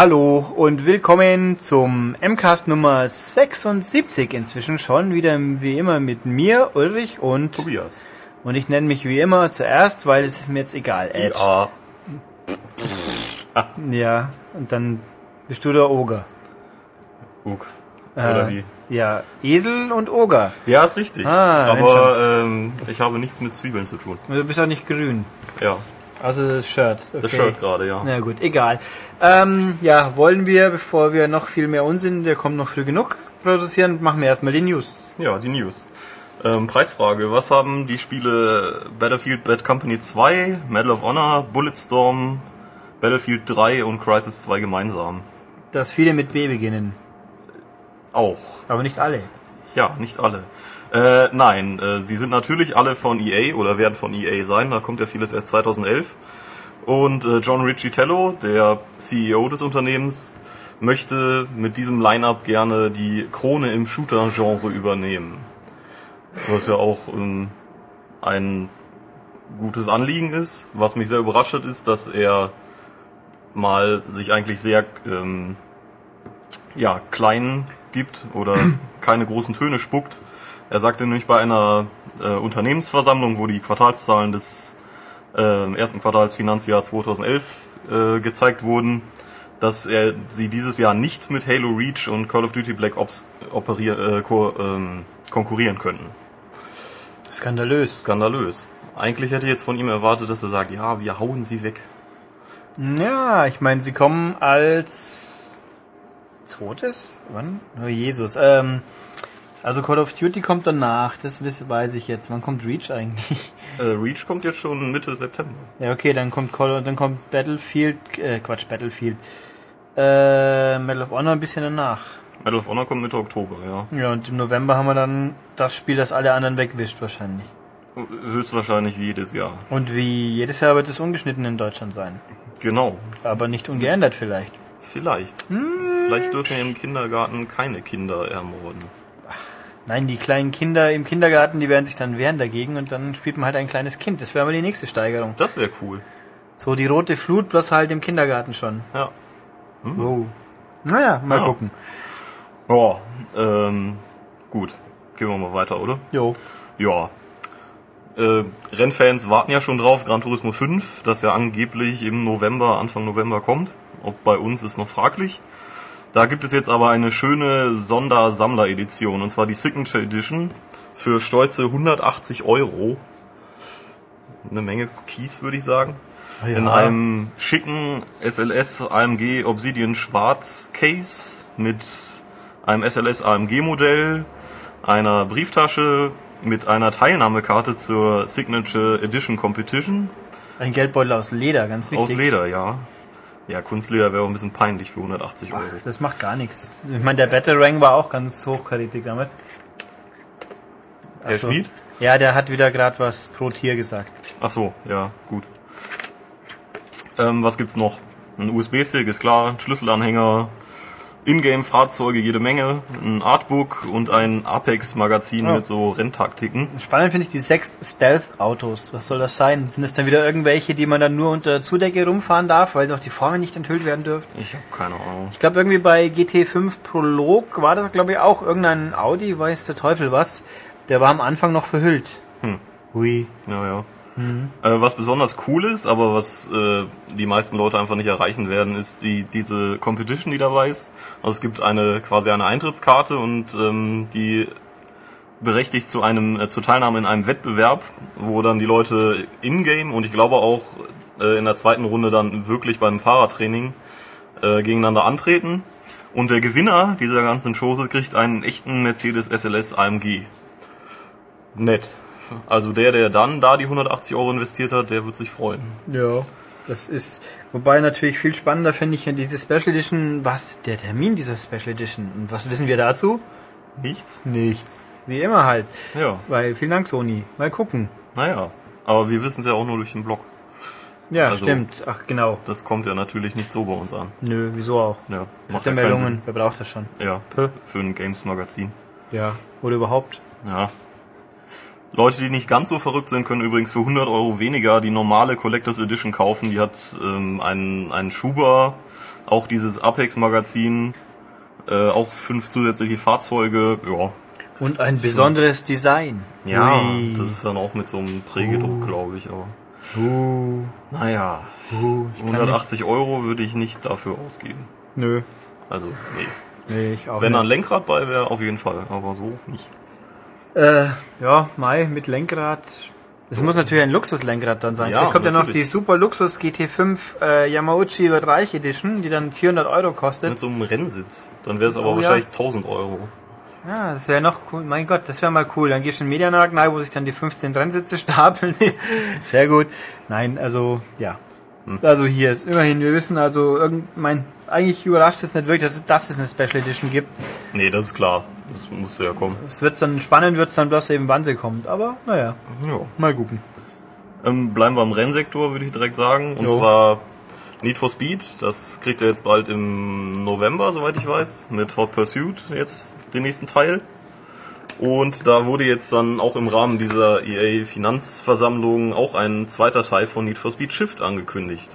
Hallo und willkommen zum MCAST Nummer 76 inzwischen schon wieder wie immer mit mir, Ulrich und Tobias. Und ich nenne mich wie immer zuerst, weil es ist mir jetzt egal. Ed. Ja. Ja, und dann bist du der Oger. Ug. Oder Äh, wie? Ja, Esel und Oger. Ja, ist richtig. Ah, Aber ähm, ich habe nichts mit Zwiebeln zu tun. Du bist auch nicht grün. Ja, Also das Shirt. Okay. das Shirt gerade, ja. Na gut, egal. Ähm, ja, wollen wir, bevor wir noch viel mehr Unsinn, der kommt noch früh genug, produzieren, machen wir erstmal die News. Ja, die News. Ähm, Preisfrage. Was haben die Spiele Battlefield Bad Company 2, Medal of Honor, Bulletstorm, Battlefield 3 und Crisis 2 gemeinsam? Dass viele mit B beginnen, Auch. aber nicht alle. Ja, nicht alle. Äh, nein, äh, sie sind natürlich alle von EA oder werden von EA sein. Da kommt ja vieles erst 2011. Und äh, John Riccitello, der CEO des Unternehmens, möchte mit diesem Line-up gerne die Krone im Shooter-Genre übernehmen. Was ja auch ähm, ein gutes Anliegen ist. Was mich sehr überrascht hat, ist, dass er mal sich eigentlich sehr ähm, ja, klein gibt oder keine großen Töne spuckt. Er sagte nämlich bei einer äh, Unternehmensversammlung, wo die Quartalszahlen des äh, ersten Quartals Finanzjahr 2011 äh, gezeigt wurden, dass er sie dieses Jahr nicht mit Halo Reach und Call of Duty Black Ops operier, äh, ko ähm, konkurrieren könnten. Skandalös. Skandalös. Eigentlich hätte ich jetzt von ihm erwartet, dass er sagt, ja, wir hauen sie weg. Ja, ich meine, sie kommen als zweites? Wann? Oh Jesus. Ähm, also Call of Duty kommt danach, das weiß ich jetzt. Wann kommt Reach eigentlich? Äh, Reach kommt jetzt schon Mitte September. Ja, okay, dann kommt Call, dann kommt Battlefield, äh, Quatsch, Battlefield. Äh, Medal of Honor ein bisschen danach. Medal of Honor kommt Mitte Oktober, ja. Ja, und im November haben wir dann das Spiel, das alle anderen wegwischt wahrscheinlich. Höchstwahrscheinlich wie jedes Jahr. Und wie jedes Jahr wird es ungeschnitten in Deutschland sein. Genau. Aber nicht ungeändert vielleicht. Vielleicht. Vielleicht dürfen wir im Kindergarten keine Kinder ermorden. Nein, die kleinen Kinder im Kindergarten, die werden sich dann wehren dagegen und dann spielt man halt ein kleines Kind. Das wäre mal die nächste Steigerung. Das wäre cool. So die rote Flut, bloß halt im Kindergarten schon. Ja. Wow. Naja, mal Ja. gucken. Ja, ähm, gut. Gehen wir mal weiter, oder? Jo. Ja. Äh, Rennfans warten ja schon drauf, Gran Turismo 5, das ja angeblich im November, Anfang November kommt. Ob bei uns ist noch fraglich. Da gibt es jetzt aber eine schöne Sondersammler-Edition, und zwar die Signature Edition für stolze 180 Euro. Eine Menge Keys, würde ich sagen. Ja. In einem schicken SLS AMG Obsidian Schwarz Case mit einem SLS AMG Modell, einer Brieftasche mit einer Teilnahmekarte zur Signature Edition Competition Ein Geldbeutel aus Leder, ganz wichtig. aus Leder, ja. Ja, Kunstleder wäre auch ein bisschen peinlich für 180 Euro. Das macht gar nichts. Ich meine, der Battle Rank war auch ganz hochkarätig damals. Herr Ach so. Schmied? Ja, der hat wieder gerade was pro Tier gesagt. Ach so, ja, gut. Ähm, was gibt's noch? Ein USB-Stick ist klar, Schlüsselanhänger, Ingame-Fahrzeuge jede Menge, ein Artbook und ein Apex-Magazin Oh. mit so Renntaktiken. Spannend finde ich die sechs Stealth-Autos. Was soll das sein? Sind es dann wieder irgendwelche, die man dann nur unter Zudecke rumfahren darf, weil noch die Formen nicht enthüllt werden dürfen? Ich habe keine Ahnung. Ich glaube irgendwie bei GT5 Prolog war das glaube ich auch irgendein Audi, weiß der Teufel was. Der war am Anfang noch verhüllt. Hm. Hui. Ja, ja. Äh, was besonders cool ist, aber was äh, die meisten Leute einfach nicht erreichen werden, ist die diese Competition, die dabei ist. Also es gibt eine quasi eine Eintrittskarte und ähm, die berechtigt zu einem äh, zur Teilnahme in einem Wettbewerb, wo dann die Leute in-game und ich glaube auch äh, in der zweiten Runde dann wirklich beim Fahrertraining äh, gegeneinander antreten. Und der Gewinner dieser ganzen Chose kriegt einen echten Mercedes SLS AMG. Nett. Also der, der dann da die 180 Euro investiert hat, der wird sich freuen. Ja, das ist. Wobei natürlich viel spannender finde ich ja diese Special Edition. Was der Termin dieser Special Edition? Und was wissen wir dazu? Nichts? Nichts. Wie immer halt. Ja, Weil vielen Dank Sony. Mal gucken. naja. Aber wir wissen es ja auch nur durch den Blog. Ja, Also- stimmt. Ach genau. Das kommt ja natürlich nicht so bei uns an. Nö, wieso auch? Ja, Macht ja Meldungen. Wer braucht das schon? Ja, Puh. für ein Games-Magazin. Ja. Oder überhaupt? Ja. Leute, die nicht ganz so verrückt sind, können übrigens für 100 Euro weniger die normale Collectors Edition kaufen. Die hat ähm, einen, einen Schuber Auch dieses Apex-Magazin, äh, auch fünf zusätzliche Fahrzeuge, ja. Und ein besonderes Design. Ja, Ui. das ist dann auch mit so einem Prägedruck, glaube ich, aber. Uh, Naja, uh, ich kann 180 Euro würde ich nicht dafür ausgeben. Nö. Also, nee. Nee, ich auch Wenn da ein. Lenkrad bei wäre, auf jeden Fall, aber so nicht. Äh, ja, Mai mit Lenkrad. Es muss natürlich ein Luxuslenkrad dann sein. Ja, Vielleicht kommt ja noch natürlich. die Super Luxus GT5 äh, Yamauchi wird reich Edition, die dann 400 Euro kostet. Mit so einem Rennsitz. Dann wäre es aber Oh, ja. wahrscheinlich 1000 Euro. Ja, das wäre noch cool. Mein Gott, das wäre mal cool. Dann gehst du in den Mediamarkt rein, wo sich dann die 15 Rennsitze stapeln. Sehr gut. Nein, also, ja. Hm. Also hier ist immerhin, wir wissen also, irgend, mein, eigentlich überrascht es nicht wirklich, dass es, dass es eine Special Edition gibt. Nee, das ist klar. Das musste ja kommen. Es wird dann spannend, wird es dann bloß eben, wann sie kommt. Aber, naja, Ja. mal gucken. Ähm, bleiben wir im Rennsektor, würde ich direkt sagen. Und Jo. zwar Need for Speed. Das kriegt er jetzt bald im November, soweit ich weiß, mit Hot Pursuit jetzt den nächsten Teil. Und da wurde jetzt dann auch im Rahmen dieser EA Finanzversammlung auch ein zweiter Teil von Need for Speed Shift angekündigt.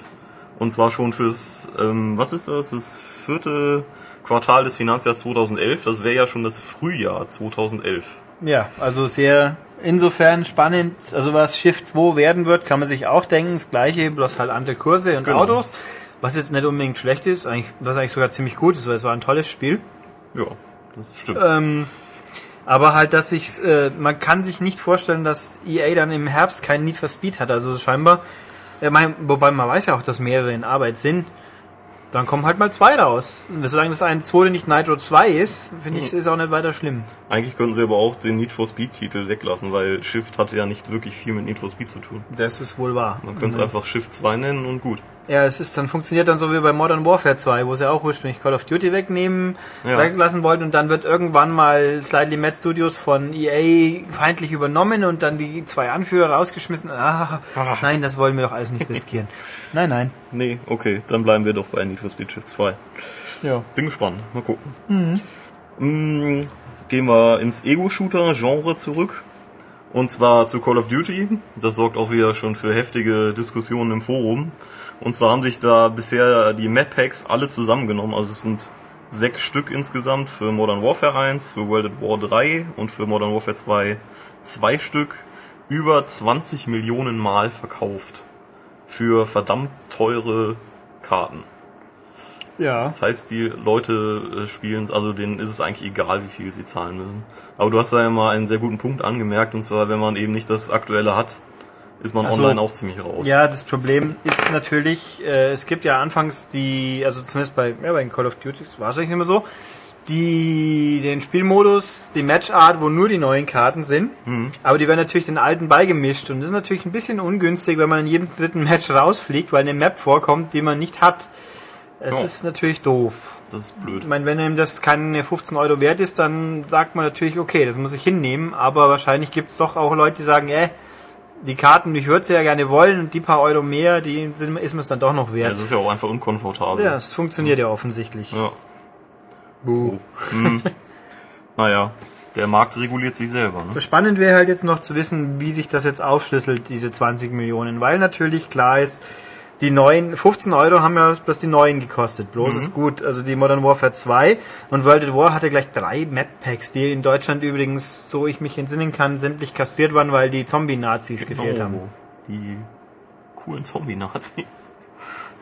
Und zwar schon fürs, ähm, was ist das, das vierte Quartal des Finanzjahres 2011. Das wäre ja schon das Frühjahr 2011. Ja, also sehr insofern spannend. Also was Shift 2 werden wird, kann man sich auch denken. Das gleiche, bloß halt andere Kurse und Genau. Autos. Was jetzt nicht unbedingt schlecht ist, eigentlich, was eigentlich sogar ziemlich gut ist, weil es war ein tolles Spiel. Ja, das stimmt. Ähm, aber halt, dass sich, äh, man kann sich nicht vorstellen, dass EA dann im Herbst kein Need for Speed hat. Also scheinbar, äh, mein, wobei man weiß ja auch, dass mehrere in Arbeit sind. Dann kommen halt mal zwei raus. Und solange das ein zweite nicht Nitro 2 ist, finde ich, ist auch nicht weiter schlimm. Eigentlich könnten sie aber auch den Need for Speed Titel weglassen, weil Shift hatte ja nicht wirklich viel mit Need for Speed zu tun. Das ist wohl wahr. Man könnte es einfach Shift 2 nennen und gut. Ja, es ist dann funktioniert dann so wie bei Modern Warfare 2, wo sie auch ursprünglich Call of Duty wegnehmen, Ja. weglassen wollten und dann wird irgendwann mal Slightly Mad Studios von EA feindlich übernommen und dann die zwei Anführer rausgeschmissen. Ah, Ah. nein, das wollen wir doch alles nicht riskieren. nein, nein. Nee, okay, dann bleiben wir doch bei Need for Speed Shift 2. Ja. Bin gespannt, mal gucken. Mm, gehen wir ins Ego-Shooter-Genre zurück. Und zwar zu Call of Duty. Das sorgt auch wieder schon für heftige Diskussionen im Forum. Und zwar haben sich da bisher die Map Packs alle zusammengenommen. Also es sind sechs Stück insgesamt für Modern Warfare 1, für World at War 3 und für Modern Warfare 2 zwei Stück über 20 Millionen Mal verkauft. Für verdammt teure Karten. Ja. Das heißt, die Leute äh, spielen, also denen ist es eigentlich egal, wie viel sie zahlen müssen. Aber du hast da ja mal einen sehr guten Punkt angemerkt, und zwar, wenn man eben nicht das Aktuelle hat, ist man Also, online auch ziemlich raus. Ja, das Problem ist natürlich, äh, es gibt ja anfangs die, also zumindest bei, ja, bei Call of Duty, das war es eigentlich immer so, die, den Spielmodus, die Matchart, wo nur die neuen Karten sind, aber die werden natürlich den alten beigemischt und das ist natürlich ein bisschen ungünstig, wenn man in jedem dritten Match rausfliegt, weil eine Map vorkommt, die man nicht hat. Es Ja. ist natürlich doof. Das ist blöd. Ich meine, wenn ihm das keine 15 Euro wert ist, dann sagt man natürlich, okay, das muss ich hinnehmen, aber wahrscheinlich gibt es doch auch Leute, die sagen, äh, die Karten, ich würde sie ja gerne wollen und die paar Euro mehr, die sind, ist mir es dann doch noch Ja, wert. es ist ja auch einfach unkomfortabel. Ja, es funktioniert ja offensichtlich. Ja. Buh. Hm. naja, der Markt reguliert sich selber. Ne? Spannend wäre halt jetzt noch zu wissen, wie sich das jetzt aufschlüsselt, diese 20 Millionen, weil natürlich klar ist, die neuen, 15 Euro haben ja bloß die neuen gekostet, bloß Mhm. ist gut, also die Modern Warfare 2 und World at War hatte gleich drei Map Packs, die in Deutschland übrigens, so ich mich entsinnen kann, sämtlich kastriert waren, weil die Zombie-Nazis gefehlt haben. Die coolen Zombie-Nazis.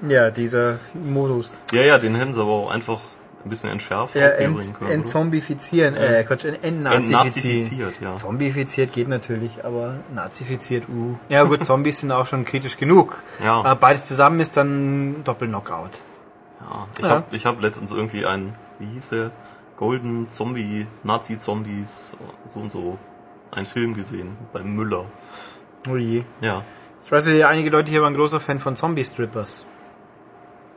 Ja, dieser Modus. Ja, ja, den hätten sie aber auch einfach ein bisschen entschärft Ja, aufbringen ent, können. entzombifizieren, äh, Quatsch, ent- entnazifizieren. Entnazifiziert, ja. Zombifiziert geht natürlich, aber nazifiziert, uh. Ja gut, Zombies sind auch schon kritisch genug. Ja. Aber beides zusammen ist dann Doppel-Knockout. Ja, ich Ja. habe ich hab letztens irgendwie einen, wie hieß der? Golden Zombie, Nazi-Zombies, so und so, einen Film gesehen, bei Müller. Oh je. Ja. Ich weiß ja, einige Leute hier waren großer Fan von Zombie-Strippers.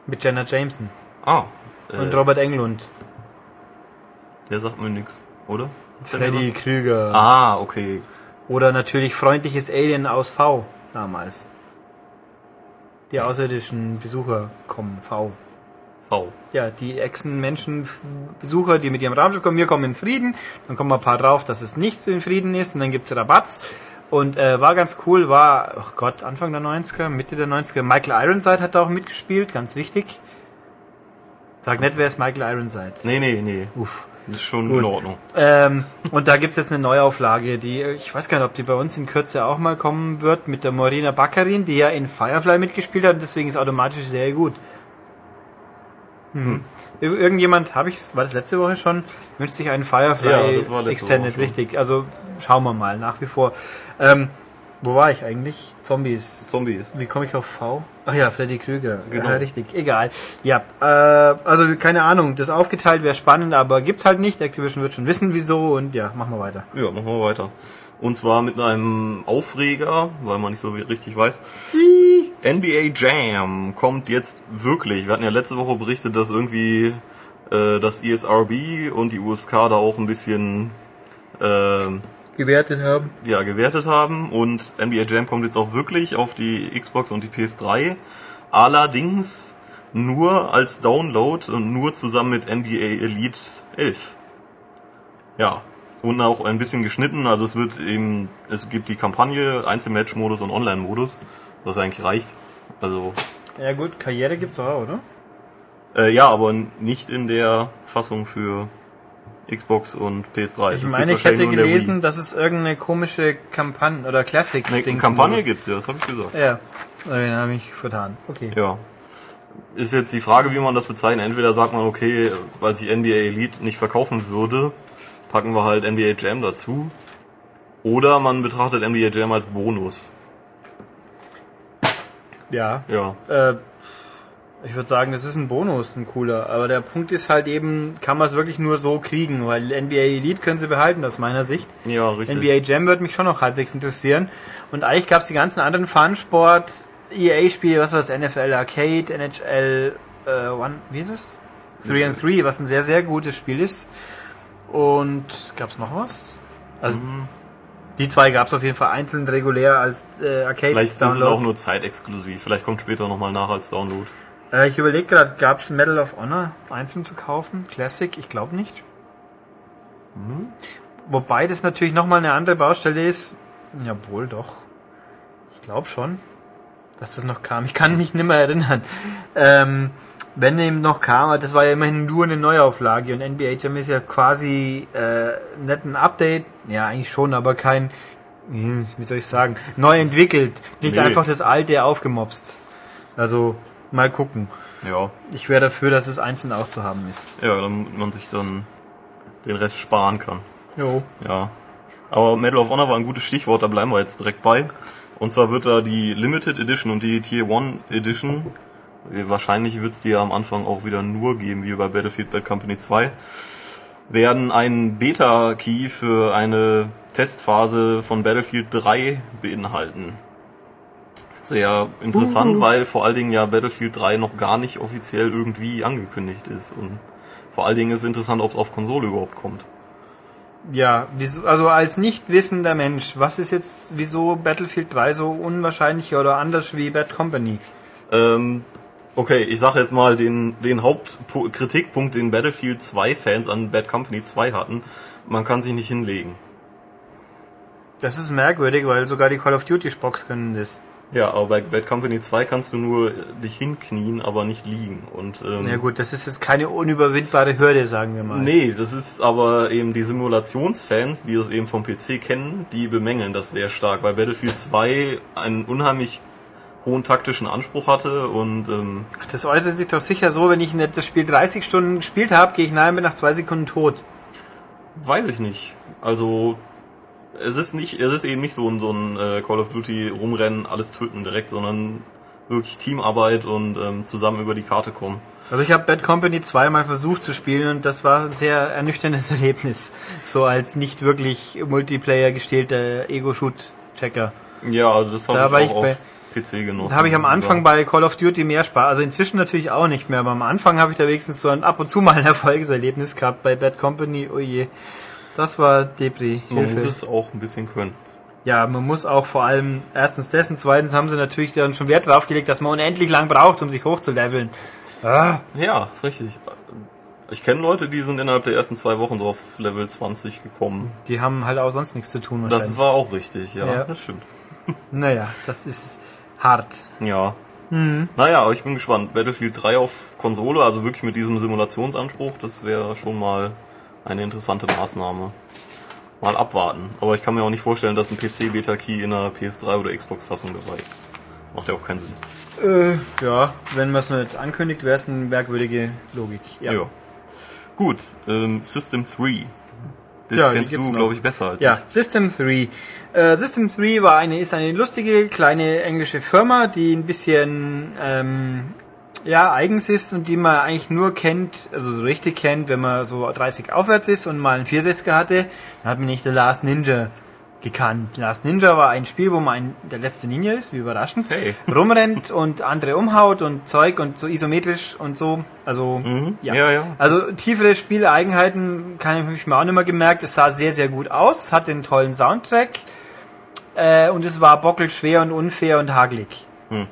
Mit Jenna Jameson Ah, und äh, Robert Englund. der sagt mir nix, oder? Freddy Krüger. Ah, okay. Oder natürlich freundliches Alien aus V damals. Die außerirdischen Besucher kommen, V. V. Ja, die Echsen-Menschen-Besucher, die mit ihrem Raumschiff kommen, wir kommen in Frieden. Dann kommen ein paar drauf, dass es nicht so in Frieden ist und dann gibt's Rabatz. Und äh, war ganz cool, war, ach Gott, Anfang der 90er, Mitte der 90er. Michael Ironside hat da auch mitgespielt, ganz wichtig. Sag nicht, wer ist Michael Ironside. Nee, nee, nee. Uff. Das ist schon Gut. in Ordnung. Ähm, und da gibt's jetzt eine Neuauflage, die, ich weiß gar nicht, ob die bei uns in Kürze auch mal kommen wird, mit der Morena Baccarin, die ja in Firefly mitgespielt hat und deswegen ist automatisch sehr gut. Hm. Ir- Irgendjemand, habe ich, war das letzte Woche schon, wünscht sich einen Firefly Ja, das war letzte Extended, richtig. Also schauen wir mal, nach wie vor. Ähm, wo war ich eigentlich? Zombies. Zombies. Wie komme ich auf V? Ach ja, Freddy Krüger. Genau. Ja, richtig. Egal. Ja, äh, also keine Ahnung. Das aufgeteilt wäre spannend, aber gibt's halt nicht. Activision wird schon wissen, wieso. Und ja, machen wir weiter. Ja, machen wir weiter. Und zwar mit einem Aufreger, weil man nicht so richtig weiß. NBA Jam kommt jetzt wirklich. Wir hatten ja letzte Woche berichtet, dass irgendwie äh, das ESRB und die USK da auch ein bisschen äh, Gewertet haben. ja, gewertet haben und NBA Jam kommt jetzt auch wirklich auf die Xbox und die PS3. Allerdings nur als Download und nur zusammen mit NBA Elite 11. Ja. Und auch ein bisschen geschnitten, also es wird eben, es gibt die Kampagne, Einzelmatch-Modus und Online-Modus, was eigentlich reicht. Also, Ja gut, Karriere gibt's auch, oder? äh, ja, aber nicht in der Fassung für Xbox und PS3. Ich Das meine, ich hätte gelesen, dass es irgendeine komische Kampagne oder Classic Eine Dings Kampagne gibt. gibt's ja, das habe ich gesagt. Ja. Den habe ich vertan. Okay. Ja. Ist jetzt die Frage, wie man das bezeichnet. Entweder sagt man, okay, weil sich NBA Elite nicht verkaufen würde, packen wir halt NBA Jam dazu. Oder man betrachtet NBA Jam als Bonus. Ja. Ja. Äh, ich würde sagen, das ist ein Bonus, ein cooler. Aber der Punkt ist halt eben, kann man es wirklich nur so kriegen, weil NBA Elite können sie behalten, aus meiner Sicht. Ja, richtig. NBA Jam würde mich schon noch halbwegs interessieren. Und eigentlich gab es die ganzen anderen Fun-Sport, EA-Spiele, was war das, NFL Arcade, NHL äh, One, wie ist es? 3 and 3, was ein sehr, sehr gutes Spiel ist. Und gab es noch was? Also Mhm. die zwei gab es auf jeden Fall einzeln regulär als äh, Arcade Vielleicht ist es Download. auch nur zeitexklusiv. Vielleicht kommt später nochmal nach als Download. Äh, ich überlege gerade, gab es Medal of Honor einzeln zu kaufen? Classic? Ich glaube nicht. Mhm. Wobei das natürlich nochmal eine andere Baustelle ist. Ja, wohl doch. Ich glaube schon, dass das noch kam. Ich kann mich nicht mehr erinnern. Ähm, wenn eben noch kam, aber das war ja immerhin nur eine Neuauflage und NBA Jam ist ja quasi äh, nicht ein Update, ja eigentlich schon, aber kein, hm, wie soll ich sagen, neu entwickelt, nicht Nee. einfach das alte aufgemopst. Also mal gucken. Ja. Ich wäre dafür, dass es einzeln auch zu haben ist. Ja, damit man sich dann den Rest sparen kann. Jo. Ja. Aber Medal of Honor war ein gutes Stichwort, da bleiben wir jetzt direkt bei. Und zwar wird da die Limited Edition und die Tier 1 Edition, wahrscheinlich wird es die ja am Anfang auch wieder nur geben, wie bei Battlefield Bad Company 2, werden einen Beta-Key für eine Testphase von Battlefield 3 beinhalten. Sehr interessant, weil vor allen Dingen ja Battlefield 3 noch gar nicht offiziell irgendwie angekündigt ist. Und vor allen Dingen ist es interessant, ob es auf Konsole überhaupt kommt. Ja, also als nicht wissender Mensch, was ist jetzt, wieso Battlefield 3 so unwahrscheinlich oder anders wie Bad Company? Ähm, okay, ich sage jetzt mal den, den Hauptkritikpunkt, den Battlefield 2 Fans an Bad Company 2 hatten. Man kann sich nicht hinlegen. Das ist merkwürdig, weil sogar die Call of Duty Spocks können das. Ja, aber bei Bad Company 2 kannst du nur dich hinknien, aber nicht liegen. Und ähm, Ja gut, das ist jetzt keine unüberwindbare Hürde, sagen wir mal. Nee, das ist aber eben die Simulationsfans, die das eben vom PC kennen, die bemängeln das sehr stark, weil Battlefield 2 einen unheimlich hohen taktischen Anspruch hatte und ähm, Ach, Das äußert sich doch sicher so, wenn ich das Spiel 30 Stunden gespielt habe, gehe ich nahe bin nach zwei Sekunden tot. Weiß ich nicht. Also es ist nicht, es ist eben nicht so ein, so ein äh, Call of Duty rumrennen, alles töten direkt, sondern wirklich Teamarbeit und ähm, zusammen über die Karte kommen. Also ich habe Bad Company zweimal versucht zu spielen und das war ein sehr ernüchterndes Erlebnis. So als nicht wirklich Multiplayer gestählter Ego-Shoot-Checker. Ja, also das Da habe war ich ich auch bei- auf PC genossen. Da habe ich am Anfang Ja. bei Call of Duty mehr Spaß. Also inzwischen natürlich auch nicht mehr, aber am Anfang habe ich da wenigstens so ein ab und zu mal ein Erfolgserlebnis gehabt bei Bad Company. Oh je. Das war Depri. Man muss es auch ein bisschen können. Ja, man muss auch vor allem erstens dessen, zweitens haben sie natürlich dann schon Wert drauf gelegt, dass man unendlich lang braucht, um sich hochzuleveln. Ah, Ja, richtig. Ich kenne Leute, die sind innerhalb der ersten zwei Wochen so auf Level 20 gekommen. die haben halt auch sonst nichts zu tun wahrscheinlich. Das war auch richtig, ja, Ja. das stimmt. naja, das ist hart. Ja. Naja, aber ich bin gespannt. Battlefield 3 auf Konsole, also wirklich mit diesem Simulationsanspruch, das wäre schon mal eine interessante Maßnahme. Mal abwarten. Aber ich kann mir auch nicht vorstellen, dass ein PC-Beta-Key in einer PS3 oder Xbox-Fassung dabei ist. Macht ja auch keinen Sinn. Äh, ja, wenn man es nicht ankündigt, wäre es eine merkwürdige Logik. Ja. Gut, ähm, System 3. Das Ja, kennst du, glaube ich, besser als Ja, System 3. Äh, System 3 war eine, ist eine lustige kleine englische Firma, die ein bisschen ähm, ja, eigens ist und die man eigentlich nur kennt, also so richtig kennt, wenn man so 30 aufwärts ist und mal einen 64er hatte, dann hat man nicht The Last Ninja gekannt. Last Ninja war ein Spiel, wo man ein, der letzte Ninja ist, wie überraschend, Hey. rumrennt und andere umhaut und Zeug und so isometrisch und so. Also, Mhm. Ja, ja. also tiefere Spieleigenheiten kann ich mir auch nicht mehr gemerkt. Es sah sehr, sehr gut aus. Es hatte einen tollen Soundtrack. Äh, und es war bockelschwer und unfair und hagelig. Hm.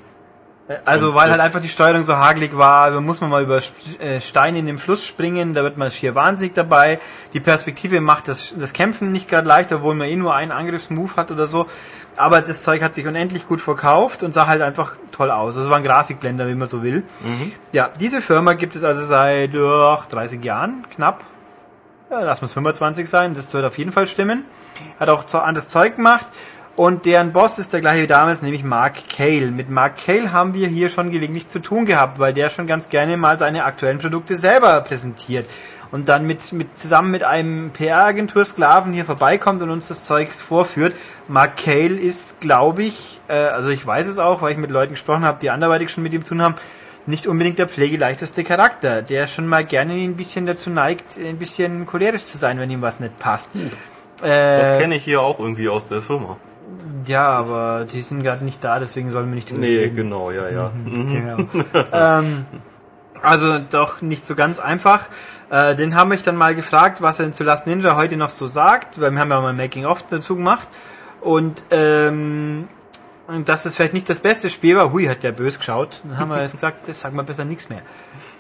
Also weil halt das- einfach die Steuerung so hagelig war, da muss man mal über äh, Steine in den Fluss springen, da wird man schier wahnsinnig dabei. Die Perspektive macht das, das Kämpfen nicht gerade leicht, obwohl man eh nur einen Angriffsmove hat oder so. Aber das Zeug hat sich unendlich gut verkauft und sah halt einfach toll aus. Also war ein Grafikblender, wie man so will. Ja, diese Firma gibt es also seit ach, 30 Jahren, knapp. Ja, lass uns 25 sein, das wird auf jeden Fall stimmen. Hat auch anderes Zeug gemacht. Und deren Boss ist der gleiche wie damals, nämlich Mark Cale. Mit Mark Cale haben wir hier schon gelegentlich zu tun gehabt, weil der schon ganz gerne mal seine aktuellen Produkte selber präsentiert. Und dann mit, mit, zusammen mit einem PR-Agentur-Sklaven hier vorbeikommt und uns das Zeug vorführt. Mark Cale ist, glaube ich, äh, also ich weiß es auch, weil ich mit Leuten gesprochen habe, die anderweitig schon mit ihm zu tun haben, nicht unbedingt der pflegeleichteste Charakter, der schon mal gerne ein bisschen dazu neigt, ein bisschen cholerisch zu sein, wenn ihm was nicht passt. Das Äh, kenne ich hier auch irgendwie aus der Firma. Ja, aber die sind gerade nicht da, deswegen sollen wir nicht drüber Nee, reden. genau, ja, ja. Genau. ähm, also doch nicht so ganz einfach. Äh, den haben mich dann mal gefragt, was er zu Last Ninja heute noch so sagt, weil wir haben ja mal ein Making-of dazu gemacht. Und ähm, und dass es vielleicht nicht das beste Spiel war, hui, hat der bös geschaut. Dann haben wir jetzt gesagt, das sagen wir besser nichts mehr.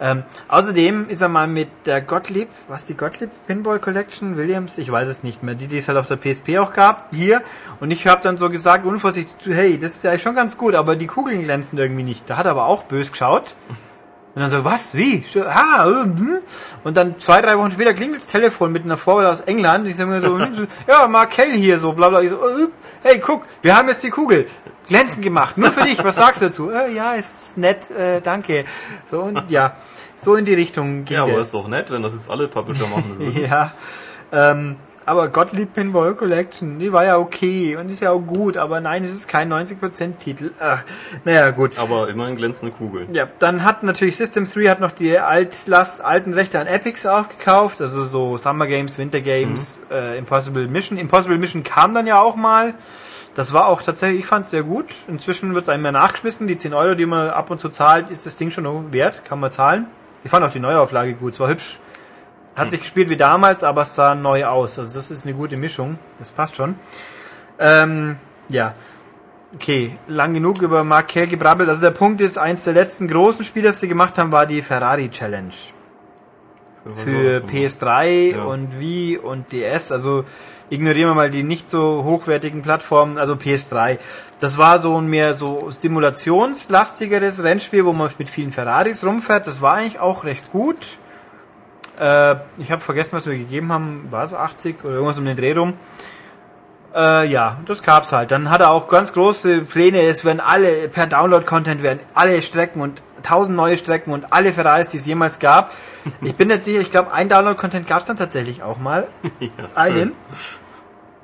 Ähm, außerdem ist er mal mit der Gottlieb, was die Gottlieb Pinball Collection Williams, ich weiß es nicht mehr, die, die es halt auf der PSP auch gab, hier. Und ich habe dann so gesagt, unvorsichtig, hey, das ist ja schon ganz gut, aber die Kugeln glänzen irgendwie nicht. Da hat er aber auch bös geschaut. Und dann so, was, wie? Ah, hm. und dann zwei, drei Wochen später klingelt das Telefon mit einer Vorwahl aus England. Ich sage mir so, ja, Mark Kell hier, so bla bla. Ich so, äh, hey, guck, wir haben jetzt die Kugel glänzend gemacht, nur für dich. Was sagst du dazu? Äh, ja, ist, ist nett, äh, danke. So und ja, so in die Richtung ging Ja, aber das. ist doch nett, wenn das jetzt alle Publisher machen würden. Ja, ähm, aber Gottlieb Pinball Collection, die war ja okay und ist ja auch gut, aber nein, es ist kein 90%-Titel. Ach, naja, gut. Aber immerhin glänzende Kugeln. Ja, dann hat natürlich System 3 hat noch die Altlast, alten Rechte an Epics aufgekauft, also so Summer Games, Winter Games, äh, Impossible Mission. Impossible Mission kam dann ja auch mal. Das war auch tatsächlich, ich fand es sehr gut. Inzwischen wird es einem mehr nachgeschmissen. Die 10 Euro, die man ab und zu zahlt, ist das Ding schon wert, kann man zahlen. Ich fand auch die Neuauflage gut, es war hübsch. Hat sich gespielt wie damals, aber es sah neu aus. Also das ist eine gute Mischung. Das passt schon. Ähm, ja. Okay, lang genug über Mark Kerr gebrabbelt. Also der Punkt ist, eins der letzten großen Spiele, das sie gemacht haben, war die Ferrari Challenge. Für PS3 Ja. und Wii und DS. Also ignorieren wir mal die nicht so hochwertigen Plattformen, also PS3. Das war so ein mehr so simulationslastigeres Rennspiel, wo man mit vielen Ferraris rumfährt. Das war eigentlich auch recht gut. Äh, ich habe vergessen, was wir gegeben haben. War es 80 oder irgendwas um den Dreh rum? Äh, ja, das gab's halt. Dann hat er auch ganz große Pläne. Es werden alle, per Download-Content werden alle Strecken und tausend neue Strecken und alle Ferraris, die es jemals gab. Ich bin jetzt sicher, ich glaube, ein Download-Content gab's dann tatsächlich auch mal. Ja, Einen.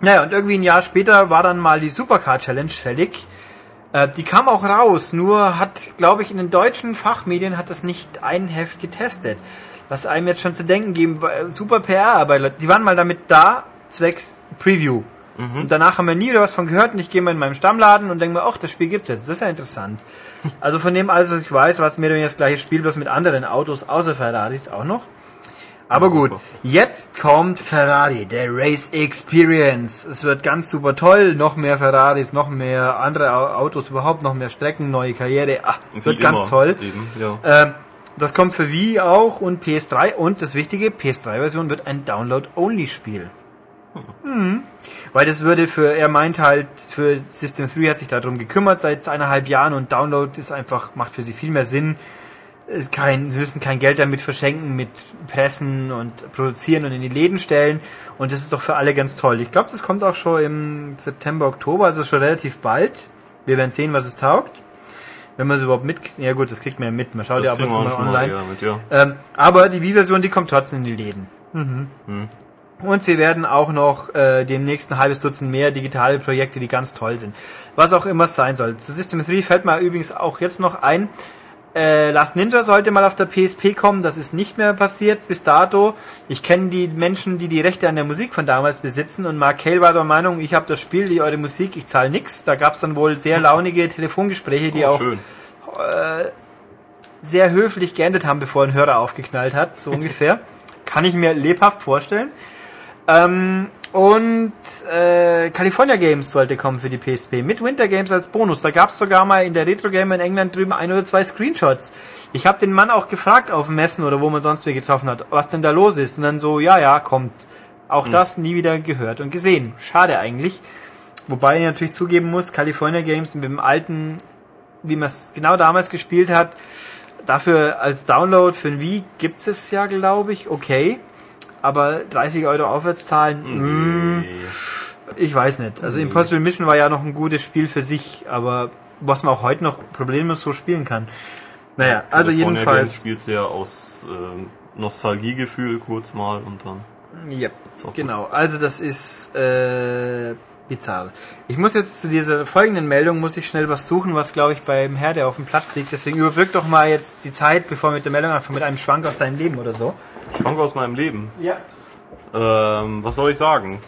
Naja, und irgendwie ein Jahr später war dann mal die Supercar Challenge fällig. Äh, die kam auch raus, nur hat, glaube ich, in den deutschen Fachmedien hat das nicht ein Heft getestet. Was einem jetzt schon zu denken geben, war super PR, aber die waren mal damit da, zwecks Preview. Und danach haben wir nie wieder was von gehört und ich gehe mal in meinem Stammladen und denke mir, ach, das Spiel gibt's jetzt. Das ist ja interessant. Also von dem alles, was ich weiß, war es mehr oder weniger das gleiche Spiel, bloß mit anderen Autos außer Ferraris auch noch. Aber Ja, gut, super. jetzt kommt Ferrari, der Race Experience. Es wird ganz super toll, noch mehr Ferraris, noch mehr andere Au- Autos, überhaupt noch mehr Strecken, neue Karriere. Ah, wird ganz immer toll. Eben, ja. Ähm, das kommt für Wii auch und PS3 und das wichtige, PS3-Version wird ein Download-Only-Spiel. Weil das würde für, er meint halt, für System 3 hat sich darum gekümmert seit eineinhalb Jahren und Download ist einfach, macht für sie viel mehr Sinn. Kein, sie müssen kein Geld damit verschenken, mit Pressen und produzieren und in die Läden stellen. Und das ist doch für alle ganz toll. Ich glaube, das kommt auch schon im September, Oktober, also schon relativ bald. Wir werden sehen, was es taugt. Wenn man es überhaupt mit, ja gut, das kriegt man ja mit. Man schaut ja ab und zu mal schon online. mit, ja. Ähm, aber die Wii-Version, die kommt trotzdem in die Läden. Hm. Und sie werden auch noch äh, demnächst ein halbes Dutzend mehr digitale Projekte, die ganz toll sind. Was auch immer es sein soll. Zu System 3 fällt mir übrigens auch jetzt noch ein, äh, Last Ninja sollte mal auf der PSP kommen, das ist nicht mehr passiert bis dato. Ich kenne die Menschen, die die Rechte an der Musik von damals besitzen und Mark Hale war der Meinung, ich habe das Spiel, die eure Musik, ich zahle nix. Da gab es dann wohl sehr launige Telefongespräche, die Oh, auch schön. sehr höflich geendet haben, bevor ein Hörer aufgeknallt hat, so ungefähr. Kann ich mir lebhaft vorstellen. Ähm, und äh, California Games sollte kommen für die PSP mit Winter Games als Bonus. Da gab es sogar mal in der Retro Gamer in England drüben ein oder zwei Screenshots. Ich habe den Mann auch gefragt auf Messen oder wo man sonst wer getroffen hat, was denn da los ist. Und dann so, ja, ja, kommt. Auch das nie wieder gehört und gesehen. Schade eigentlich. Wobei ich natürlich zugeben muss, California Games mit dem alten, wie man es genau damals gespielt hat, dafür als Download für ein Wii gibt es ja, glaube ich, okay. Aber 30 Euro aufwärts zahlen, mm, ich weiß nicht. Also Impossible Mission war ja noch ein gutes Spiel für sich, aber was man auch heute noch problemlos so spielen kann. Naja, also California Games jedenfalls. spielst du ja aus ähm, Nostalgiegefühl kurz mal und dann. Ja, auch gut. genau. Also das ist äh, bizarr. Ich muss jetzt zu dieser folgenden Meldung muss ich schnell was suchen, was glaube ich beim Herr, der auf dem Platz liegt. Deswegen überbrück doch mal jetzt die Zeit, bevor wir mit der Meldung anfangen, mit einem Schwank aus deinem Leben oder so. Schwank aus meinem Leben. Ja. Ähm, was soll ich sagen?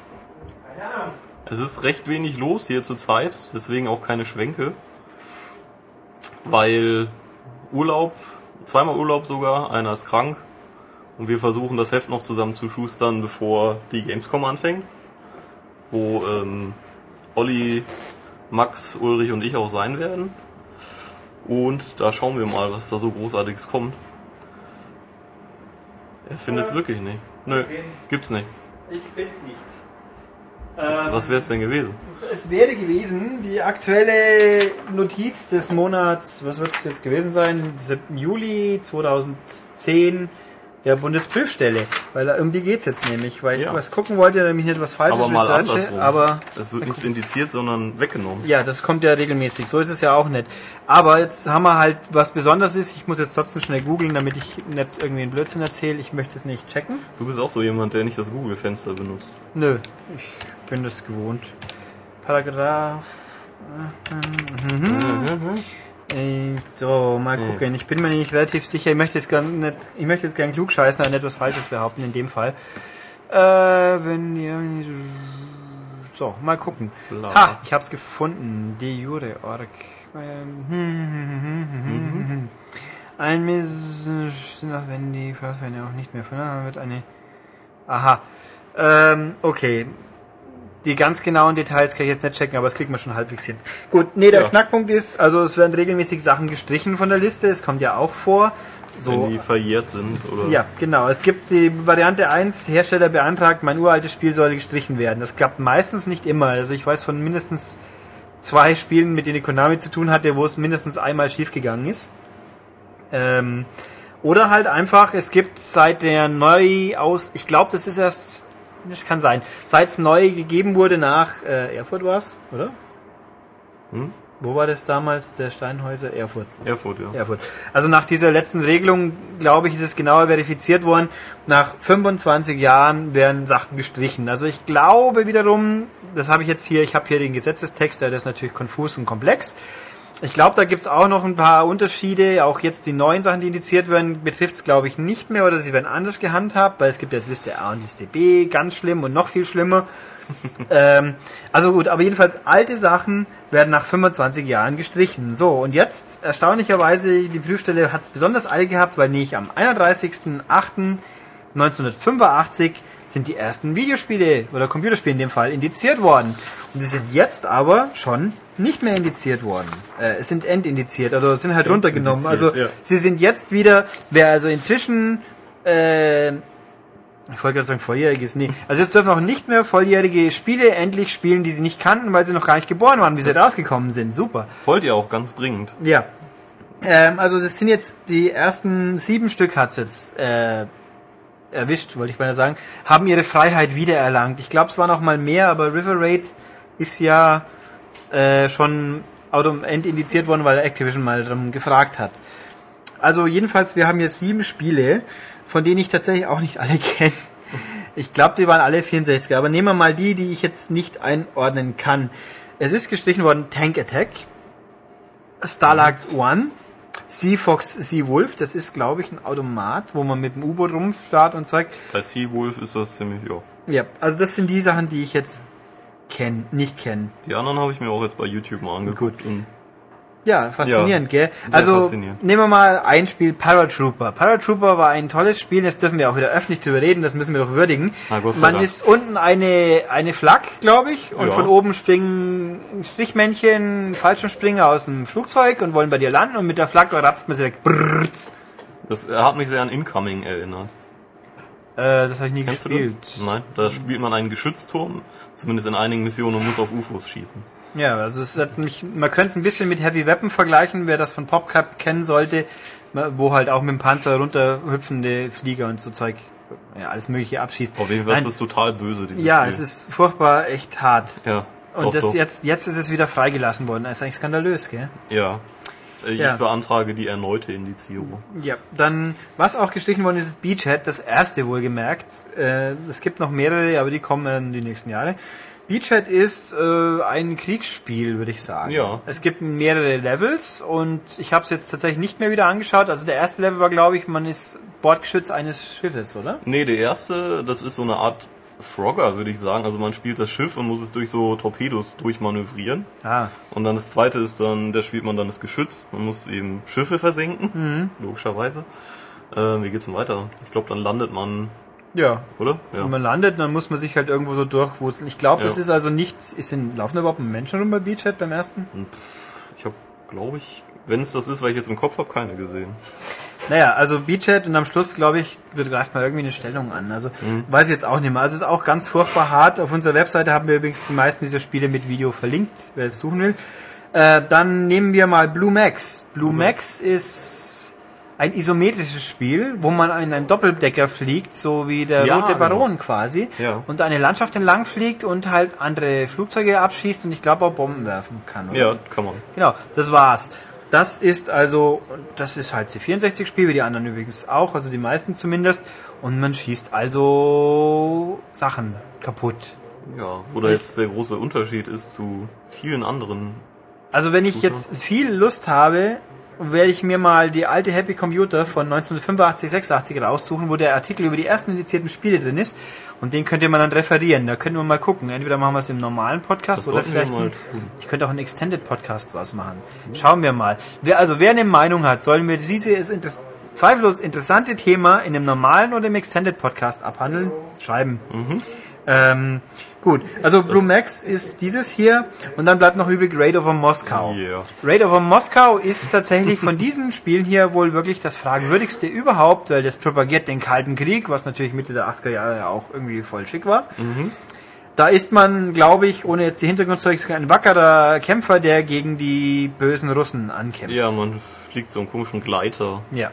Es ist recht wenig los hier zur Zeit, deswegen auch keine Schwänke. Weil Urlaub, zweimal Urlaub sogar, einer ist krank und wir versuchen das Heft noch zusammen zu schustern, bevor die Gamescom anfängt. Wo ähm, Olli, Max, Ulrich und ich auch sein werden. Und da schauen wir mal, was da so Großartiges kommt. Er findet es wirklich nicht. Nö, Okay. gibt's nicht. Ich bin's nicht. Ähm, Was wäre es denn gewesen? Es wäre gewesen, die aktuelle Notiz des Monats, was wird es jetzt gewesen sein? 7. Juli 2010 der Bundesprüfstelle. Weil um die geht's jetzt nämlich, weil ich Ja. was gucken wollte, nämlich nicht was Falsches Aber mal researche, andersrum. aber Es wird nicht indiziert, sondern weggenommen. ja, das kommt ja regelmäßig. So ist es ja auch nicht. Aber jetzt haben wir halt was Besonderes ist. Ich muss jetzt trotzdem schnell googeln, damit ich nicht irgendwie einen Blödsinn erzähle. Ich möchte es nicht checken. Du bist auch so jemand, der nicht das Google-Fenster benutzt. Nö, ich bin das gewohnt. Paragraph. Äh, So, mal gucken. Ich bin mir nicht relativ sicher. Ich möchte jetzt gar nicht, ich möchte jetzt gern klug scheißen, aber nicht was Falsches behaupten in dem Fall. Äh, wenn ihr, so, mal gucken. Bla. Ha, ich hab's gefunden. De jure org. Ähm, hm, hm, hm, hm, hm, hm. Ein wenn die, er auch nicht mehr von, wird eine, aha. Ähm, okay. Die ganz genauen Details kann ich jetzt nicht checken, aber das kriegt man schon halbwegs hin. Gut, nee, der Ja. Knackpunkt ist, also es werden regelmäßig Sachen gestrichen von der Liste, es kommt ja auch vor. So, Wenn die verjährt sind oder. ja, genau. Es gibt die Variante 1, Hersteller beantragt, mein uraltes Spiel soll gestrichen werden. Das klappt meistens nicht immer. Also ich weiß von mindestens zwei Spielen, mit denen Konami zu tun hatte, wo es mindestens einmal schiefgegangen ist. Ähm, oder halt einfach, es gibt seit der neu aus, ich glaube, das ist erst, das kann sein, seit es neu gegeben wurde nach äh, Erfurt war's, oder? Hm? Wo war das damals, der Steinhäuser? Erfurt. Erfurt, ja. Erfurt. Also nach dieser letzten Regelung, glaube ich, ist es genauer verifiziert worden. Nach 25 Jahren werden Sachen gestrichen. Also ich glaube wiederum, das habe ich jetzt hier, ich habe hier den Gesetzestext, der ist natürlich konfus und komplex. Ich glaube, da gibt's auch noch ein paar Unterschiede. Auch jetzt die neuen Sachen, die indiziert werden, betrifft es, glaube ich, nicht mehr oder sie werden anders gehandhabt, weil es gibt jetzt Liste A und Liste B, ganz schlimm und noch viel schlimmer. ähm, also gut, aber jedenfalls alte Sachen werden nach 25 Jahren gestrichen. So, und jetzt, erstaunlicherweise, die Prüfstelle hat es besonders eilig gehabt, weil nicht am 31.08.1985 sind die ersten Videospiele oder Computerspiele in dem Fall indiziert worden. Und die sind jetzt aber schon nicht mehr indiziert worden. Äh, es sind entindiziert, oder sind halt runtergenommen. Also ja. sie sind jetzt wieder, wer also inzwischen äh, Ich wollte gerade sagen, volljähriges, nee. Also jetzt dürfen auch nicht mehr volljährige Spiele endlich spielen, die sie nicht kannten, weil sie noch gar nicht geboren waren, wie sie rausgekommen sind. Super. Wollt ihr auch ganz dringend. Ja. Ähm, also das sind jetzt die ersten sieben Stück hat's jetzt äh, erwischt, wollte ich mal sagen, haben ihre Freiheit wiedererlangt. Ich glaube, es waren noch mal mehr, aber River Raid ist ja äh, schon entindiziert worden, weil Activision mal darum gefragt hat. Also jedenfalls, wir haben jetzt sieben Spiele, von denen ich tatsächlich auch nicht alle kenne. Ich glaube, die waren alle 64er, aber nehmen wir mal die, die ich jetzt nicht einordnen kann. Es ist gestrichen worden Tank Attack, Stalag One, Sea Fox Sea Wolf, das ist glaube ich ein Automat, wo man mit dem U-Boot rumfährt und zeigt. Bei Seawolf ist das ziemlich, ja. Ja, also das sind die Sachen, die ich jetzt kenn, nicht kenne. Die anderen habe ich mir auch jetzt bei YouTube mal angeguckt. Und Ja, faszinierend, gell? sehr Also faszinierend. nehmen wir mal ein Spiel, Paratrooper. Paratrooper war ein tolles Spiel, das dürfen wir auch wieder öffentlich drüber reden, das müssen wir doch würdigen. Na, Gott sei Man Dank. ist unten eine, eine Flak, glaube ich, und Ja. von oben springen Strichmännchen, Fallschirmspringer aus dem Flugzeug und wollen bei dir landen und mit der Flak ratzt man sie weg. Brrrz. das hat mich sehr an Incoming erinnert. Äh, das habe ich nie Kennst gespielt. Nein, da spielt man einen Geschützturm, zumindest in einigen Missionen, und muss auf UFOs schießen. Ja, also es hat mich, man könnte es ein bisschen mit Heavy Weapon vergleichen, wer das von PopCap kennen sollte, wo halt auch mit dem Panzer runterhüpfende Flieger und so Zeug, ja, alles mögliche abschießt. Auf jeden Fall ist das total böse, dieses ja, Spiel. es ist furchtbar echt hart. Ja, Und doch, das doch. jetzt, jetzt ist es wieder freigelassen worden. Das ist eigentlich skandalös, gell? Ja. Äh, Ich Ja. beantrage die erneute Indizierung. Ja. Dann, was auch gestrichen worden ist, ist Beachhead, das erste wohlgemerkt. Äh, es gibt noch mehrere, aber die kommen die nächsten Jahre. Beachhead ist äh, ein Kriegsspiel, würde ich sagen. Ja. Es gibt mehrere Levels und ich habe es jetzt tatsächlich nicht mehr wieder angeschaut. Also der erste Level war, glaube ich, man ist Bordgeschütz eines Schiffes, oder? Nee, der erste, das ist so eine Art Frogger, würde ich sagen. Also man spielt das Schiff und muss es durch so Torpedos durchmanövrieren. Ah. Und dann das zweite ist dann, da spielt man dann das Geschütz. Man muss eben Schiffe versenken, Mhm. logischerweise. Äh, wie geht's denn weiter? Ich glaube, dann landet man, Ja. oder? Ja. Wenn man landet, dann muss man sich halt irgendwo so durchwurzeln. Ich glaube, Ja. das ist also nichts. Ist in, laufen da überhaupt Menschen rum bei Beachhead beim ersten? Ich habe, glaube ich, wenn es das ist, weil ich jetzt im Kopf habe, keine gesehen. Naja, also Beachhead und am Schluss, glaube ich, greift mal irgendwie eine Stellung an. Also weiß ich jetzt auch nicht mehr. Also es ist auch ganz furchtbar hart. Auf unserer Webseite haben wir übrigens die meisten dieser Spiele mit Video verlinkt, wer es suchen will. Äh, dann nehmen wir mal Blue Max. Blue Max ist ein isometrisches Spiel, wo man in einem Doppeldecker fliegt, so wie der Ja, rote genau. Baron quasi, Ja. und eine Landschaft entlang fliegt und halt andere Flugzeuge abschießt und ich glaube auch Bomben werfen kann. oder? Ja, kann man. Genau, das war's. Das ist also, das ist halt C64-Spiel, wie die anderen übrigens auch, also die meisten zumindest. Und man schießt also Sachen kaputt. Ja, wo da jetzt der große Unterschied ist zu vielen anderen. Also wenn ich jetzt viel Lust habe, werde ich mir mal die alte Happy Computer von 1985, 86 raussuchen, wo der Artikel über die ersten indizierten Spiele drin ist. Und den könnt ihr mal dann referieren. Da können wir mal gucken. Entweder machen wir es im normalen Podcast Das oder vielleicht. mal ein- tun. Ich könnte auch einen Extended Podcast draus machen. Schauen wir mal. Wer, also wer eine Meinung hat, sollen wir dieses inter zweifellos interessante Thema in einem normalen oder im Extended Podcast abhandeln? Schreiben. Ähm, gut, also Blue Max ist dieses hier und dann bleibt noch übrig Raid over Moskau. Yeah. Raid over Moskau ist tatsächlich von diesen Spielen hier wohl wirklich das fragwürdigste überhaupt, weil das propagiert den Kalten Krieg, was natürlich Mitte der 80er Jahre ja auch irgendwie voll schick war. Da ist man, glaube ich, ohne jetzt die Hintergrundzeug zu kennen, ein wackerer Kämpfer, der gegen die bösen Russen ankämpft. Ja, man fliegt so einen komischen Gleiter. Ja.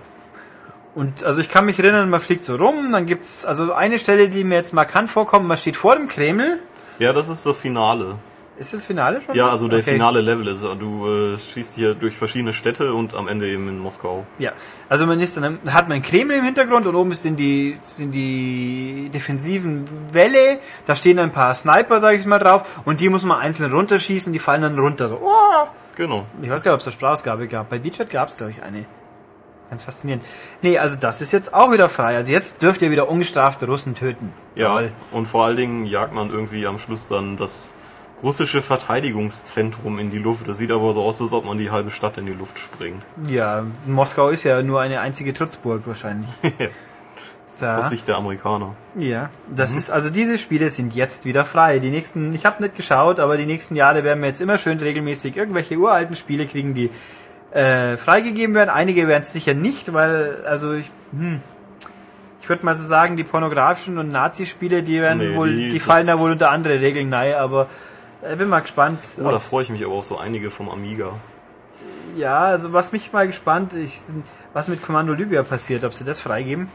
Und also ich kann mich erinnern, man fliegt so rum, dann gibt's also eine Stelle, die mir jetzt markant vorkommt, man steht vor dem Kreml. Ja, das ist das Finale. Ist das Finale schon? Ja, also der Okay. finale Level ist, du äh, schießt hier durch verschiedene Städte und am Ende eben in Moskau. Ja, also man ist dann, hat man Kreml im Hintergrund und oben sind die, sind die defensiven Wälle, da stehen ein paar Sniper, sage ich mal, drauf und die muss man einzeln runterschießen, die fallen dann runter. So, oh! Genau. Ich weiß gar nicht, ob es da Sprachausgabe gab. Bei Beachhead gab es, glaube ich, eine. Ganz faszinierend. Nee, also das ist jetzt auch wieder frei. Also jetzt dürft ihr wieder ungestrafte Russen töten. Ja, Toll. und vor allen Dingen jagt man irgendwie am Schluss dann das russische Verteidigungszentrum in die Luft. Das sieht aber so aus, als ob man die halbe Stadt in die Luft springt. Ja, Moskau ist ja nur eine einzige Trutzburg wahrscheinlich. Da. Aus Sicht der Amerikaner. Ja, das ist also diese Spiele sind jetzt wieder frei. Die nächsten, ich habe nicht geschaut, aber die nächsten Jahre werden wir jetzt immer schön regelmäßig irgendwelche uralten Spiele kriegen, die äh, freigegeben werden. Einige werden es sicher nicht, weil also ich, hm, ich würde mal so sagen, die pornografischen und Nazi-Spiele, die werden Nee, wohl, die- die, fallen da wohl unter andere Regeln rein, aber äh, bin mal gespannt. Oh, da freue ich mich aber auch so einige vom Amiga. Ja, also was mich mal gespannt, ich, was mit Kommando Libya passiert, ob sie das freigeben.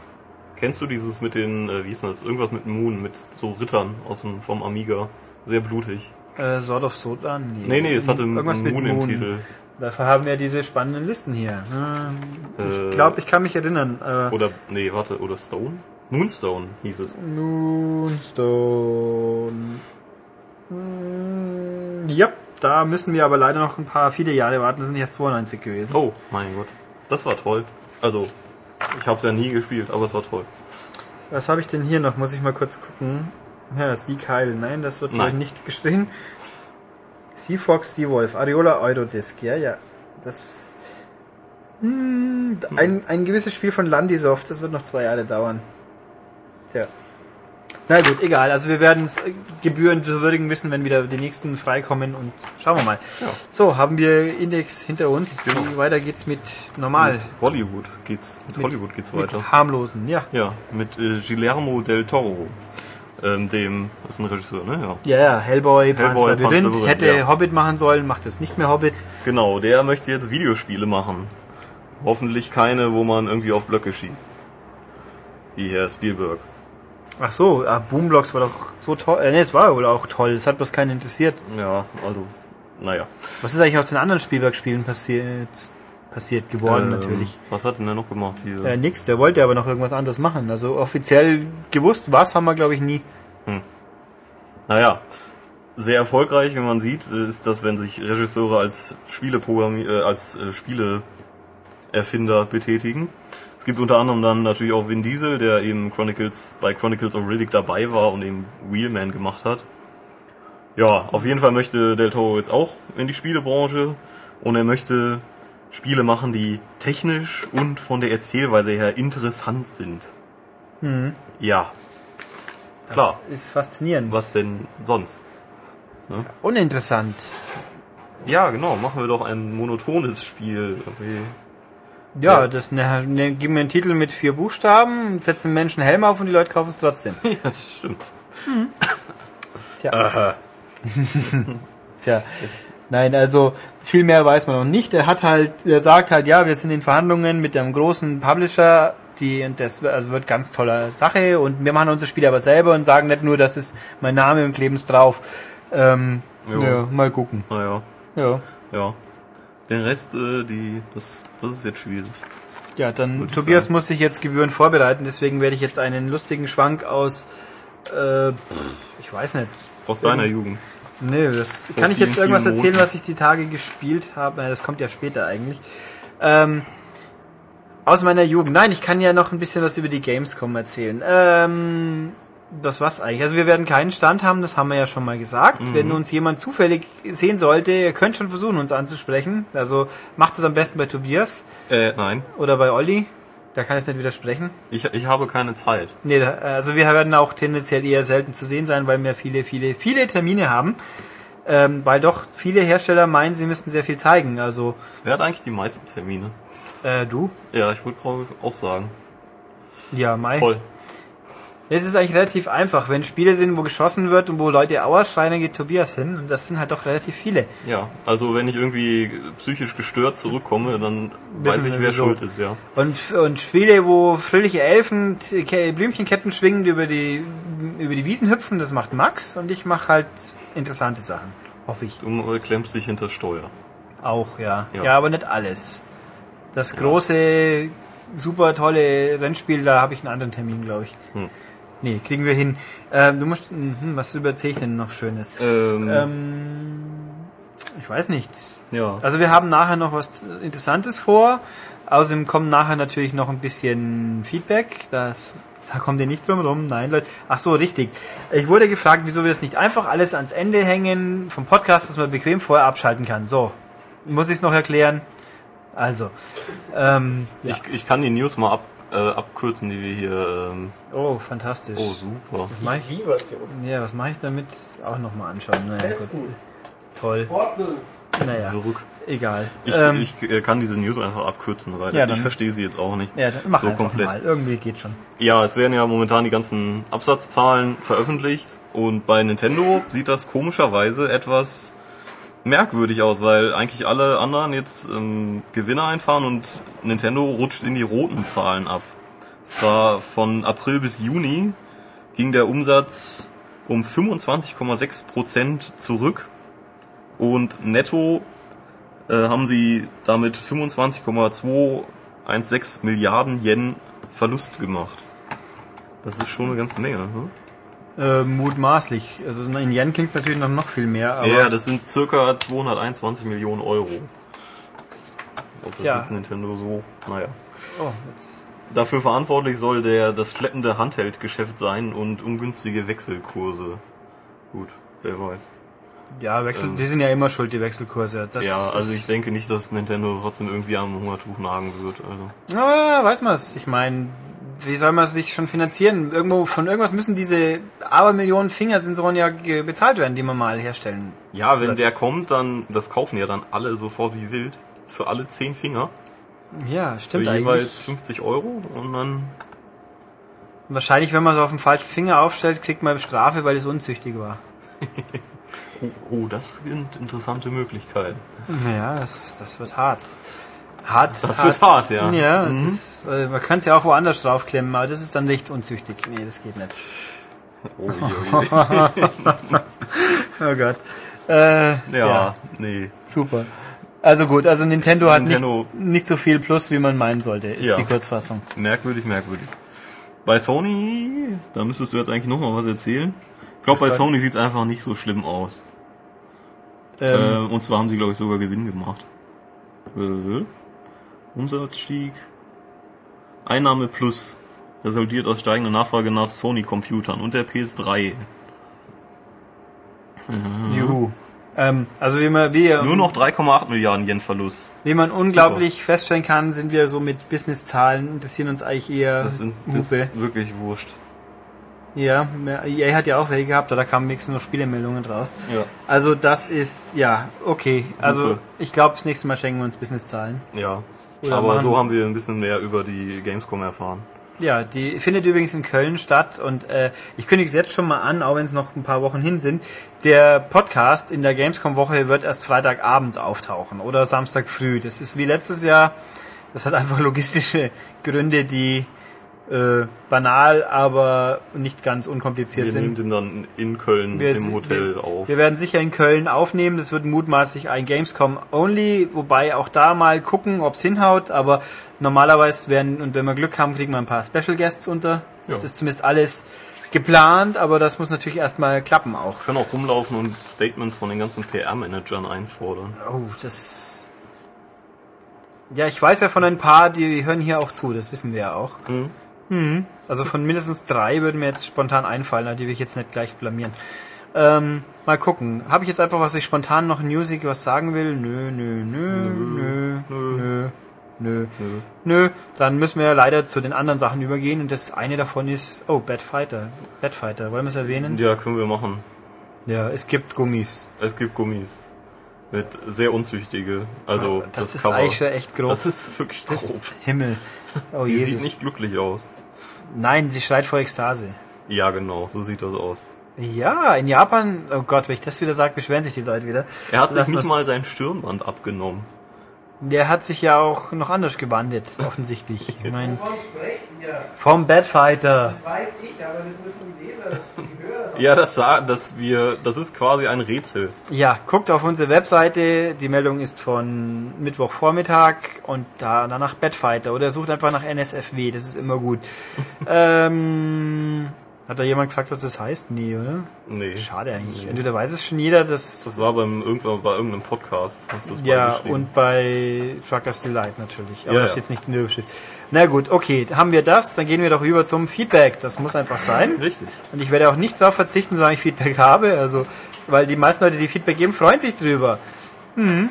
Kennst du dieses mit den, äh, wie denn das? Irgendwas mit Moon, mit so Rittern aus dem, vom Amiga. Sehr blutig. Äh, Sword of Sodan? Nee, nee, es hatte irgendwas mit Moon im Moon. Titel. Dafür haben wir diese spannenden Listen hier. Hm, Äh, Ich glaube, ich kann mich erinnern. Äh, Oder, nee, warte, oder Stone? Moonstone hieß es. Moonstone. Hm, ja, da müssen wir aber leider noch ein paar viele Jahre warten. Das sind erst 92 gewesen. Oh, mein Gott. Das war toll. Also, ich habe es ja nie gespielt, aber es war toll. Was habe ich denn hier noch? Muss ich mal kurz gucken. Ja, Sieg Heil. Nein, das wird Nein. nicht gestrichen. Sea Fox, Sea Wolf, Areola Eurodisc. Ja, ja. Das. Hm, ein, ein gewisses Spiel von Landisoft. Das wird noch zwei Jahre dauern. Tja. Na gut, egal. Also wir werden es gebührend zu würdigen wissen, wenn wieder die nächsten freikommen und schauen wir mal. Ja. So, haben wir Index hinter uns. Genau. Wie weiter geht's mit normal? Mit Hollywood geht's, mit, Hollywood geht's Mit weiter. harmlosen, ja. Ja, mit äh, Guillermo del Toro. Ähm, dem, das ist ein Regisseur, ne? Ja. Ja, ja, Hellboy, Hellboy, Labyrinth, hätte ja. Hobbit machen sollen, macht es nicht mehr Hobbit. Genau, der möchte jetzt Videospiele machen. Hoffentlich keine, wo man irgendwie auf Blöcke schießt. Wie Herr Spielberg. Ach so, ah, Boomblocks war doch so toll. Äh, nee, es war wohl auch toll. Es hat bloß keinen interessiert. Ja, also, naja. Was ist eigentlich aus den anderen Spielberg-Spielen passiert? Passiert geworden, Ähm, natürlich. Was hat denn der noch gemacht hier? Äh, nix, der wollte aber noch irgendwas anderes machen. Also offiziell gewusst, was haben wir, glaube ich, nie. Naja, sehr erfolgreich, wenn man sieht, äh, ist das, wenn sich Regisseure als Spieleprogrammi äh, als äh, Spieleerfinder betätigen. Es gibt unter anderem dann natürlich auch Vin Diesel, der eben Chronicles bei Chronicles of Riddick dabei war und eben Wheelman gemacht hat. Ja, auf jeden Fall möchte Del Toro jetzt auch in die Spielebranche und er möchte Spiele machen, die technisch und von der Erzählweise her interessant sind. Ja, Das Klar. ist faszinierend. was denn sonst? Uninteressant. Ja, genau, machen wir doch ein monotones Spiel. Okay. Ja, Ja. das ne, ne, gib mir einen Titel mit vier Buchstaben, setzen Menschen Helm auf und die Leute kaufen es trotzdem. ja, das stimmt. Tja. Aha. Tja, nein, also viel mehr weiß man noch nicht. Er hat halt, er sagt halt, ja, wir sind in Verhandlungen mit einem großen Publisher, die und das wird- also wird ganz tolle Sache und wir machen unser Spiel aber selber und sagen nicht nur, das ist mein Name und kleben es drauf. Ähm, ja, mal gucken. Naja, Ja. ja. Den Rest, äh, die, das, das ist jetzt schwierig. Ja, dann Tobias sagen. muss sich jetzt gebührend vorbereiten, deswegen werde ich jetzt einen lustigen Schwank aus äh, ich weiß nicht. Aus deiner Jugend. Nee, das Vor kann ich jetzt irgendwas erzählen, was ich die Tage gespielt habe. Das kommt ja später eigentlich. Ähm, aus meiner Jugend. Nein, ich kann ja noch ein bisschen was über die Gamescom erzählen. Ähm, das was eigentlich. Also wir werden keinen Stand haben, das haben wir ja schon mal gesagt. Mhm. Wenn uns jemand zufällig sehen sollte, ihr könnt schon versuchen, uns anzusprechen. Also macht es am besten bei Tobias Äh, nein. oder bei Olli. Da kann ich nicht widersprechen. Ich, ich habe keine Zeit. Nee, also wir werden auch tendenziell eher selten zu sehen sein, weil wir viele, viele, viele Termine haben. Ähm, weil doch viele Hersteller meinen, sie müssten sehr viel zeigen. Also Wer hat eigentlich die meisten Termine? äh, du? Ja, ich würde auch sagen. Ja, Mai. Toll. Es ist eigentlich relativ einfach. Wenn Spiele sind, wo geschossen wird und wo Leute Aua schreien, dann geht Tobias hin. Und das sind halt doch relativ viele. Ja, also wenn ich irgendwie psychisch gestört zurückkomme, dann Wissen weiß ich, wer schuld ist, ja. Und, und Spiele, wo fröhliche Elfen Blümchenketten schwingend über die, über die Wiesen hüpfen, das macht Max. Und ich mache halt interessante Sachen. Hoffe ich. Du klemmst dich hinter Steuer. Auch, ja. ja. Ja. aber nicht alles. Das große, super tolle Rennspiel, da habe ich einen anderen Termin, glaube ich. Hm. Nee, kriegen wir hin. Ähm, du musst, hm, was überzähle ich denn noch Schönes? Ähm, Ähm, ich weiß nicht. ja. Also wir haben nachher noch was Interessantes vor. Außerdem kommt nachher natürlich noch ein bisschen Feedback. Das, da kommt ihr nicht drum rum. Nein, Leute. Ach so, richtig. Ich wurde gefragt, wieso wir das nicht einfach alles ans Ende hängen vom Podcast, dass man bequem vorher abschalten kann. So, muss ich es noch erklären? Also, ähm, ja. Ich, ich kann die News mal ab, äh, abkürzen, die wir hier. Ähm, oh, fantastisch. oh, super. was mache ich? Wie was hier oben? Ja, was mache ich damit? Auch nochmal anschauen. Naja, gut. Testen. Toll. Portal. Naja. Zurück. egal. Ich, Ähm, ich äh, kann diese News einfach abkürzen, weil Ja, dann- ich verstehe sie jetzt auch nicht. ja, dann mach so einfach komplett. mal. Irgendwie geht schon. Ja, es werden ja momentan die ganzen Absatzzahlen veröffentlicht und bei Nintendo sieht das komischerweise etwas merkwürdig aus, weil eigentlich alle anderen jetzt ähm, Gewinne einfahren und Nintendo rutscht in die roten Zahlen ab. Zwar von April bis Juni ging der Umsatz um 25,6 Prozent zurück und netto äh, haben sie damit 25,216 Milliarden Yen Verlust gemacht. Das ist schon eine ganze Menge. Ne? Äh, mutmaßlich. Also in Yen klingt es natürlich noch, noch viel mehr, aber Ja, das sind circa 221 Millionen Euro. Ob das Ja. jetzt Nintendo so, naja. oh, jetzt. Dafür verantwortlich soll der das schleppende Handheldgeschäft sein und ungünstige Wechselkurse. Gut, wer weiß. Ja, Wechsel, Ähm. die sind ja immer schuld, die Wechselkurse. Das ja, also ich denke nicht, dass Nintendo trotzdem irgendwie am Hungertuch nagen wird. Also. Aber weiß man es. Ich meine, wie soll man sich schon finanzieren? Irgendwo von irgendwas müssen diese Abermillionen Fingersensoren ja bezahlt werden, die man mal herstellen. Ja, wenn der kommt, dann das kaufen ja dann alle sofort wie wild. Für alle 10 Finger. Ja, Für stimmt jeweils eigentlich. 50 Euro und dann. Wahrscheinlich, wenn man es auf den falschen Finger aufstellt, kriegt man Strafe, weil es unzüchtig war. Oh, oh, das sind interessante Möglichkeiten. Ja, das, das wird hart. Hart. Das wird hart, ja. Ja, Mhm. das, äh, man kann es ja auch woanders draufklemmen, aber das ist dann nicht unzüchtig. Nee, das geht nicht. Oh, oh, Gott. Äh, ja. ja, nee. super. Also gut, also Nintendo, Nintendo- hat nicht, nicht so viel Plus, wie man meinen sollte, ist Ja. die Kurzfassung. Merkwürdig, merkwürdig. Bei Sony, da müsstest du jetzt eigentlich noch mal was erzählen. Ich glaube, bei. Sony sieht es einfach nicht so schlimm aus. Ähm, Äh, und zwar haben sie, glaube ich, sogar Gewinn gemacht. Äh, Umsatzstieg. Einnahme plus. Resultiert aus steigender Nachfrage nach Sony-Computern und der PS3. Juhu. Ähm, also wie man, wie, Nur noch 3,8 Milliarden Yen Verlust. wie man unglaublich feststellen kann, sind wir so mit Business-Zahlen, interessieren uns eigentlich eher Das, sind, das Hupe. ist wirklich wurscht. Ja, EA hat ja auch welche gehabt, aber da kamen wenigstens noch Spielemeldungen draus. Ja. Also das ist, ja, okay. Also Hupe. ich glaube, das nächste Mal schenken wir uns Business-Zahlen. Ja. Oder Aber machen- so haben wir ein bisschen mehr über die Gamescom erfahren. Ja, die findet übrigens in Köln statt und äh, ich kündige es jetzt schon mal an, auch wenn es noch ein paar Wochen hin sind. Der Podcast in der Gamescom-Woche wird erst Freitagabend auftauchen oder Samstag früh. Das ist wie letztes Jahr. Das hat einfach logistische Gründe, die äh, banal, aber nicht ganz unkompliziert Wir sind. nehmen den dann in Köln Wir- im Hotel wir, auf. Wir werden sicher in Köln aufnehmen. Das wird mutmaßlich ein Gamescom Only, wobei auch da mal gucken, ob es hinhaut. Aber normalerweise werden, und wenn wir Glück haben, kriegen wir ein paar Special Guests unter. Das Ja. ist zumindest alles geplant, aber das muss natürlich erstmal klappen auch. können auch rumlaufen und Statements von den ganzen PR-Managern einfordern. Oh, das. Ja, ich weiß ja von ein paar, die hören hier auch zu, das wissen wir ja auch. Mhm. Also von mindestens drei würden mir jetzt spontan einfallen, die will ich jetzt nicht gleich blamieren. Ähm, mal gucken. Habe ich jetzt einfach, was ich spontan noch in Music was sagen will? Nö, nö, nö, nö, nö, nö, nö. Dann müssen wir leider zu den anderen Sachen übergehen und das eine davon ist, oh, Bad Fighter. Bad Fighter, wollen wir es erwähnen? Ja, können wir machen. Ja, es gibt Gummis. Es gibt Gummis. Mit sehr unzüchtige. Also Das, ist Cover. eigentlich schon echt grob. Das ist wirklich Das grob. Himmel. Oh Sie Jesus. sieht nicht glücklich aus. Nein, sie schreit vor Ekstase. Ja, genau, so sieht das aus. Ja, in Japan, oh Gott, wenn ich das wieder sage, beschweren sich die Leute wieder. Er hat sich Lass nicht mal sein Stirnband abgenommen. Der hat sich ja auch noch anders gewandelt, offensichtlich. Ich mein, Wovon sprecht ihr? vom Badfighter. Das weiß ich, aber das müssen die Leser, die. Ja, das sah, dass wir, das ist quasi ein Rätsel. Ja, guckt auf unsere Webseite. Die Meldung ist von Mittwochvormittag und da, danach Badfighter. Oder sucht einfach nach NSFW, das ist immer gut. ähm, hat da jemand gefragt, was das heißt? Nee, oder? Nee. Schade eigentlich. Entweder weiß es schon jeder, dass Das war beim irgendwann bei irgendeinem Podcast. Hast du das Ja, und bei Truckers Delight natürlich. Aber Ja, da ja. steht nicht in der Überschrift. Na gut, okay, haben wir das, dann gehen wir doch über zum Feedback. Das muss einfach sein. Richtig. Und ich werde auch nicht darauf verzichten, solange ich Feedback habe. Also, weil die meisten Leute, die Feedback geben, freuen sich drüber. Mhm.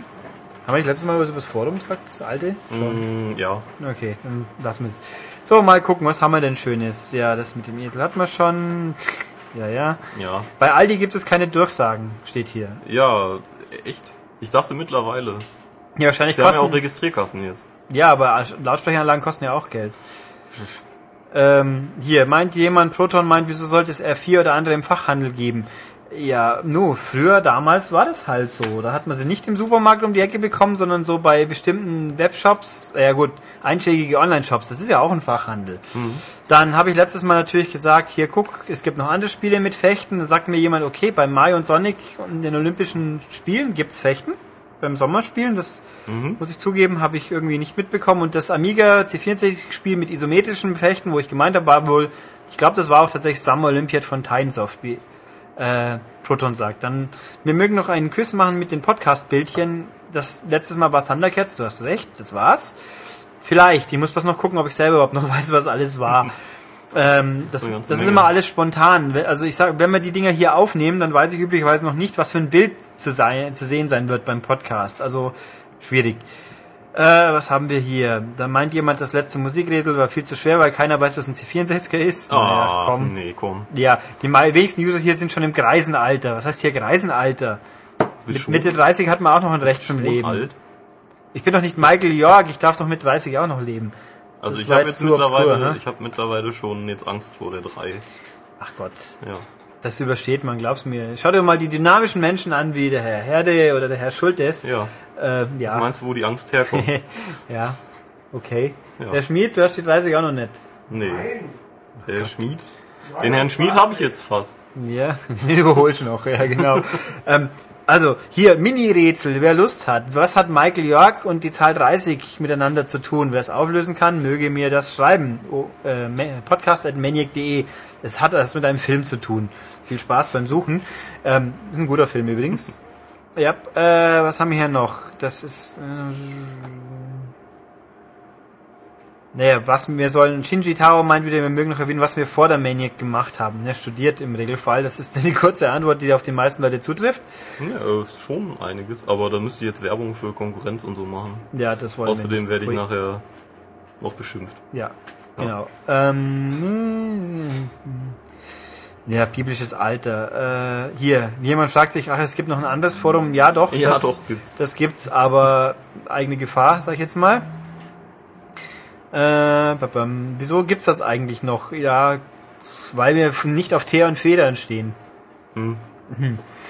Haben wir nicht letztes Mal was über das Forum gesagt, das alte? Mm, ja. Okay, dann lassen wir es. So, mal gucken, was haben wir denn Schönes? Ja, das mit dem Esel hatten wir schon. Ja, ja. Ja. Bei Aldi gibt es keine Durchsagen, steht hier. Ja, echt. Ich dachte mittlerweile. Ja, wahrscheinlich Sie haben ja auch kosten. Registrierkassen jetzt. Ja, aber Lautsprecheranlagen kosten ja auch Geld. Ähm, hier, meint jemand, Proton meint, wieso sollte es R4 oder andere im Fachhandel geben? Ja, nu, früher, damals war das halt so. Da hat man sie nicht im Supermarkt um die Ecke bekommen, sondern so bei bestimmten Webshops, ja gut, einschlägige Online-Shops, das ist ja auch ein Fachhandel. Dann habe ich letztes Mal natürlich gesagt, hier guck, es gibt noch andere Spiele mit Fechten. Dann sagt mir jemand, okay, bei Mario und Sonic und den Olympischen Spielen gibt's Fechten. Beim Sommerspielen, das muss ich zugeben, habe ich irgendwie nicht mitbekommen. Und das Amiga C64-Spiel mit isometrischen Fechten, wo ich gemeint habe, war wohl, ich glaube, das war auch tatsächlich Summer Olympiad von Tynesoft, wie äh, Proton sagt. Dann, wir mögen noch einen Quiz machen mit den Podcast-Bildchen. Das letztes Mal war Thundercats, du hast recht, das war's. Vielleicht, ich muss bloß noch gucken, ob ich selber überhaupt noch weiß, was alles war. Ähm, das, das ist immer alles spontan. Also ich sage, wenn wir die Dinger hier aufnehmen, dann weiß ich üblicherweise noch nicht, was für ein Bild zu, sein, zu sehen sein wird beim Podcast. Also schwierig. Äh, was haben wir hier? Da meint jemand, das letzte Musikrätsel war viel zu schwer, weil keiner weiß, was ein C64er ist. Naja, Ah, komm. nee, komm. Ja, die wenigsten User hier sind schon im Greisenalter. Was heißt hier Greisenalter? Mit Mitte 30 hat man auch noch ein Recht zum Leben. alt. Ich bin doch nicht Michael York, ich darf doch mit 30 auch noch leben. Also Das ich habe jetzt zu obskur, mittlerweile, ne? ich habe mittlerweile schon jetzt Angst vor der 3. Ach Gott, Ja. Das übersteht man, glaub's mir. Schau dir mal die dynamischen Menschen an, wie der Herr Herde oder der Herr Schultes. Ja. Äh, ja. Meinst du, wo die Angst herkommt? ja, okay. Ja. Der Schmied, du hast die 30 auch noch nicht. nee. Nein. Der Schmied. Den Herrn Schmied habe ich jetzt fast. Ja, den überholst du noch, ja genau. ähm, also, hier, Mini-Rätsel, wer Lust hat. Was hat Michael York und die Zahl 30 miteinander zu tun? Wer es auflösen kann, möge mir das schreiben. Oh, äh, podcast.maniac.de. Es hat was mit einem Film zu tun. Viel Spaß beim Suchen. Ähm, ist ein guter Film übrigens. ja, äh, was haben wir hier noch? Das ist... Äh, naja, was wir sollen, Shinji Taro meint wieder, wir mögen noch erwähnen, was wir vor der Maniac gemacht haben. Er studiert im Regelfall. Das ist die kurze Antwort, die auf die meisten Leute zutrifft. Ja, ist schon einiges, aber da müsste ich jetzt Werbung für Konkurrenz und so machen. Ja, das wollen wir Außerdem werde ich nachher noch beschimpft. Ja, genau. Ähm, ja, biblisches Alter. Äh, hier, jemand fragt sich, ach, es gibt noch ein anderes Forum. Ja, doch. Ja, das, doch, gibt's. Das gibt's, aber eigene Gefahr, sag ich jetzt mal. Äh, babam. wieso gibt's das eigentlich noch? Ja, weil wir nicht auf Teer und Federn stehen.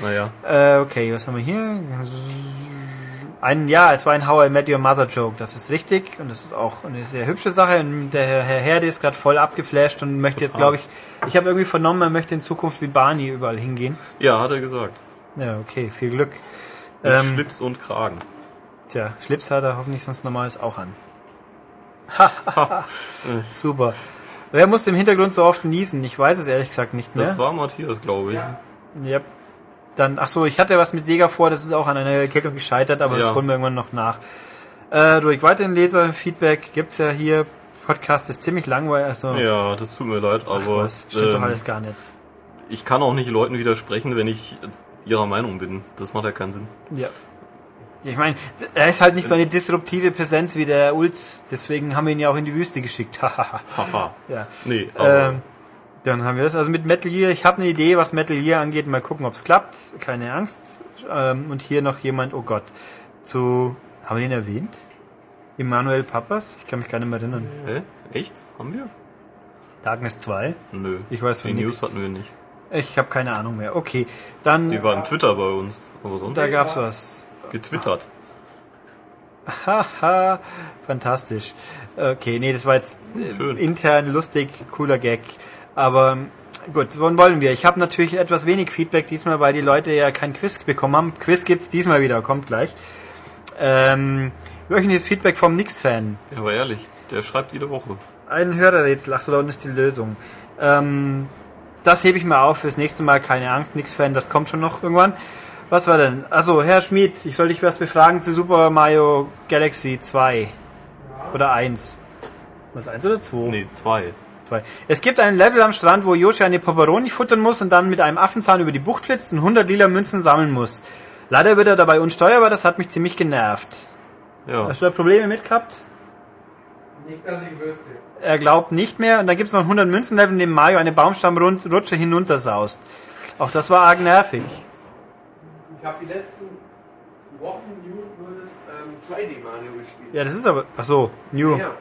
Naja, Äh, okay, was haben wir hier? Ein, ja, es war ein How I Met Your Mother Joke, das ist richtig und das ist auch eine sehr hübsche Sache. Und der Herr Herde ist gerade voll abgeflasht und möchte jetzt, glaube ich, ich habe irgendwie vernommen, er möchte in Zukunft wie Barney überall hingehen. ja, hat er gesagt. Ja, okay, viel Glück. Mit Ähm, Schlips und Kragen. Tja, Schlips hat er hoffentlich sonst normales auch an. Super. Wer muss im Hintergrund so oft niesen? Ich weiß es ehrlich gesagt nicht mehr. Das war Matthias, glaube ich. Yep. Dann, ach so, ich hatte was mit Sega vor, das ist auch an einer Erkältung gescheitert, aber das Ja. holen wir irgendwann noch nach. Äh, ruhig weiterhin Leser-Feedback gibt's ja hier. Podcast ist ziemlich langweilig, also Ja, das tut mir leid, aber was, stimmt doch ähm, alles gar nicht. ich kann auch nicht Leuten widersprechen, wenn ich ihrer Meinung bin. Das macht ja keinen Sinn. Ja. Ich meine, er ist halt nicht so eine disruptive Präsenz wie der Ulz, deswegen haben wir ihn ja auch in die Wüste geschickt. Haha. ja. Nee, aber Ähm, dann haben wir das. Also mit Metal Gear, ich habe eine Idee, was Metal Gear angeht. Mal gucken, ob es klappt. Keine Angst. Ähm, und hier noch jemand, oh Gott, zu, haben wir den erwähnt? Immanuel Papas? Ich kann mich gar nicht mehr erinnern. hä? Echt? Haben wir? Darkness 2? Nö. Ich weiß von Die nix. News hatten wir nicht. Ich habe keine Ahnung mehr. Okay, dann, Die war im Twitter bei uns. Aber sonst da gab's was. getwittert. Haha, fantastisch. Okay, nee, das war jetzt äh, Schön. intern lustig, cooler Gag. Aber gut, wann wollen wir? Ich habe natürlich etwas wenig Feedback diesmal, weil die Leute ja kein Quiz bekommen haben. Quiz gibt's diesmal wieder, kommt gleich. Ähm, wöchentliches Feedback vom Nix-Fan. Ja, aber ehrlich, der schreibt jede Woche. Ein Hörerrätsel, ach so, da unten ist die Lösung. Ähm, das hebe ich mal auf fürs nächste Mal, keine Angst, Nix-Fan, das kommt schon noch irgendwann. Was war denn? Also, Herr Schmid, ich soll dich was befragen zu Super Mario Galaxy 2. Oder 1. Was, 1 oder 2? Nee, zwei. 2. Es gibt ein Level am Strand, wo Yoshi eine Poperoni futtern muss und dann mit einem Affenzahn über die Bucht flitzt und 100 lila Münzen sammeln muss. Leider wird er dabei unsteuerbar, das hat mich ziemlich genervt. Ja. Hast du da Probleme mit gehabt? Nicht, dass ich wüsste. Er glaubt nicht mehr und dann gibt es noch 100 Münzenlevel, in dem Mario eine Baumstammrutsche hinuntersaust. Auch das war arg nervig. Ich habe die letzten Wochen nur, nur das ähm, 2D Mario gespielt. Ja, das ist aber. Ach so, New. Ja.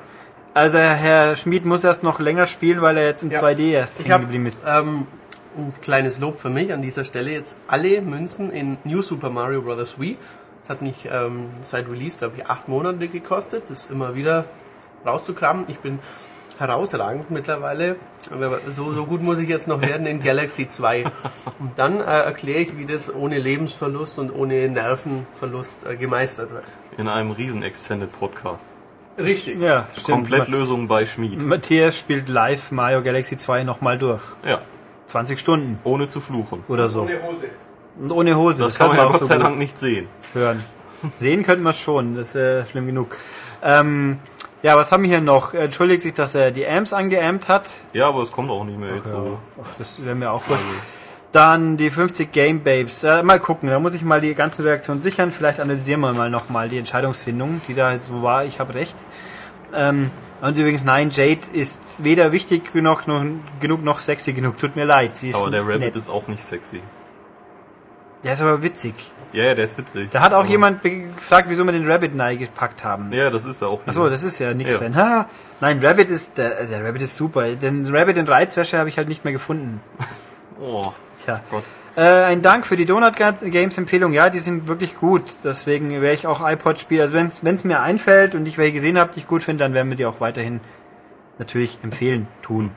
Also Herr Schmid muss erst noch länger spielen, weil er jetzt im Ja. 2D erst Ich habe geblieben ist. ähm, ein kleines Lob für mich an dieser Stelle jetzt alle Münzen in New Super Mario Bros. Wii. Das hat mich ähm, seit Release, glaube ich, acht Monate gekostet, das immer wieder rauszukramen. Ich bin herausragend mittlerweile. Aber so, so gut muss ich jetzt noch werden in Galaxy 2. Und dann äh, erkläre ich, wie das ohne Lebensverlust und ohne Nervenverlust äh, gemeistert wird. In einem riesen Extended Podcast. Richtig. Ja, stimmt. Komplettlösung bei Schmied. Matthias spielt live Mario Galaxy 2 nochmal durch. Ja, 20 Stunden ohne zu fluchen. oder so. Ohne Hose. Und ohne Hose. Das kann man ja auch Gott so sei Dank nicht sehen. hören. Sehen könnten wir schon, das ist schlimm genug. Ähm, ja, was haben wir hier noch? Entschuldigt sich, dass er die Amps angeampt hat. Ja, aber es kommt auch nicht mehr jetzt so. Ach, das wäre mir auch gut. Dann die 50 Game Babes. Äh, mal gucken, da muss ich mal die ganze Reaktion sichern. Vielleicht analysieren wir mal nochmal die Entscheidungsfindung, die da jetzt so war. Ich habe recht. Ähm, und übrigens, nein, Jade ist weder wichtig genug noch, genug noch sexy genug. Tut mir leid. Sie ist Aber der Rabbit nett. ist auch nicht sexy. Der ist aber witzig. Ja, ja, der ist witzig. Da hat auch Aber- jemand gefragt, wieso wir den Rabbit gepackt haben. Ja, das ist er auch. Achso, das ist ja nichts Ja. Fan. Ha, nein, Rabbit ist, der, der Rabbit ist super. Den Rabbit in Reizwäsche habe ich halt nicht mehr gefunden. Oh, Tja. Gott. Äh, ein Dank für die Donut Games Empfehlung. Ja, die sind wirklich gut. Deswegen werde ich auch iPod spielen. Also wenn es mir einfällt und ich welche gesehen habe, die ich gut finde, dann werden wir die auch weiterhin natürlich empfehlen tun.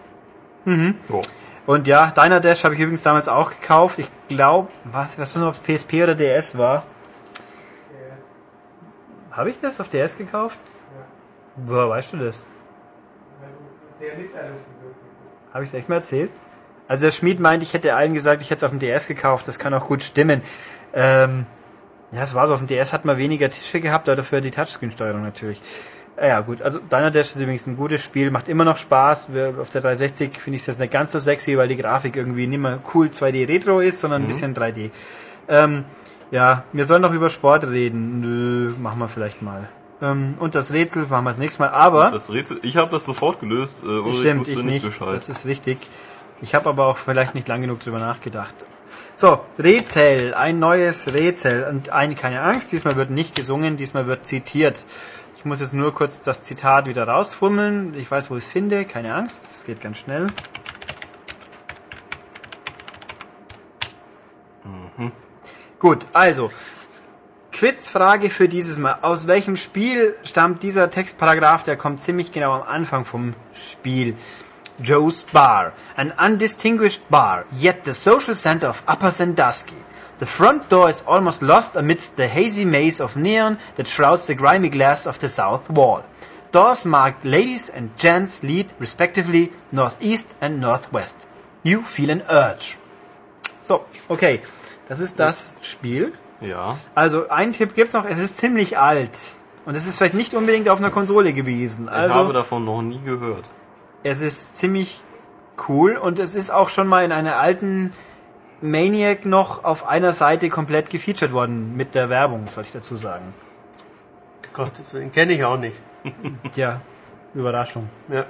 Ja. Und ja, Diner Dash habe ich übrigens damals auch gekauft. Ich glaube, was, was noch, ob es PSP oder DS war. Habe ich das auf DS gekauft? Woher weißt du das? Sehr. Habe ich es echt mal erzählt? Also der Schmied meint, ich hätte allen gesagt, ich hätte es auf dem DS gekauft. Das kann auch gut stimmen. Ähm, ja, es war so. Auf dem DS hat man weniger Tische gehabt, aber dafür die Touchscreen-Steuerung natürlich. Äh, Ja gut, also Diner Dash ist übrigens ein gutes Spiel, macht immer noch Spaß. Auf der 360 finde ich es jetzt nicht ganz so sexy, weil die Grafik irgendwie nicht mehr cool 2D Retro ist, sondern ein bisschen 3D. Ähm, ja, wir sollen noch über Sport reden. Nö, machen wir vielleicht mal. Ähm, und das Rätsel machen wir das nächste Mal. Aber Das Rätsel, ich habe das sofort gelöst, äh, Ulrich Stimmt, wusste ich nicht nicht. Bescheid. Das ist richtig. Ich habe aber auch vielleicht nicht lang genug drüber nachgedacht. So, Rätsel, ein neues Rätsel. Und eine, keine Angst, diesmal wird nicht gesungen, diesmal wird zitiert. Ich muss jetzt nur kurz das Zitat wieder rausfummeln. Ich weiß, wo ich es finde, keine Angst, es geht ganz schnell. Gut, also, Quizfrage für dieses Mal. Aus welchem Spiel stammt dieser Textparagraph? Der kommt ziemlich genau am Anfang vom Spiel. Joe's Bar. An undistinguished bar, yet the social center of Upper Sandusky. The front door is almost lost amidst the hazy maze of neon that shrouds the grimy glass of the south wall. Doors marked ladies and gents lead respectively northeast and northwest. You feel an urge. So, okay. Das ist das Spiel. Ja. Also, einen Tipp gibt's noch, es ist ziemlich alt. Und es ist vielleicht nicht unbedingt auf einer Konsole gewesen. Ich habe davon noch nie gehört. Es ist ziemlich cool und es ist auch schon mal in einer alten Maniac noch auf einer Seite komplett gefeatured worden mit der Werbung, soll ich dazu sagen. Gott, das kenne ich auch nicht. Tja, Überraschung. Ja.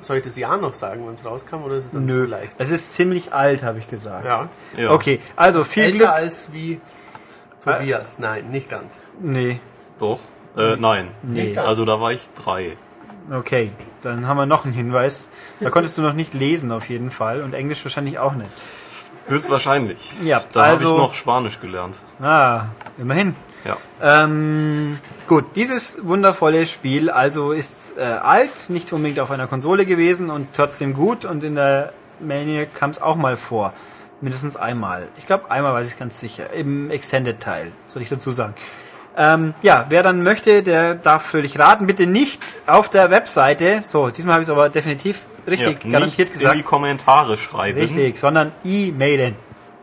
Soll ich das Jahr noch sagen, wenn es rauskam, oder ist es dann zu Nö, leicht? es ist ziemlich alt, habe ich gesagt. Ja. Ja. Okay, also viel Älter Glück. als wie Tobias. Nein, nicht ganz. Nee, Doch. Äh, nein. Nee. Also da war ich drei. Okay. Dann haben wir noch einen Hinweis. Da konntest du noch nicht lesen auf jeden Fall und Englisch wahrscheinlich auch nicht. Höchstwahrscheinlich. Ja, Da habe also- ich noch Spanisch gelernt. Ah, immerhin. Ja. Ähm, gut, dieses wundervolle Spiel also ist äh, alt, nicht unbedingt auf einer Konsole gewesen und trotzdem gut und in der Maniac kam es auch mal vor. Mindestens einmal. Ich glaube, einmal weiß ich ganz sicher. Im Extended-Teil, soll ich dazu sagen. Ähm, ja, wer dann möchte, der darf fröhlich raten. Bitte nicht auf der Webseite. So, diesmal habe ich es aber definitiv richtig ja, garantiert gesagt. in die Kommentare schreiben. Richtig, sondern E-Mailen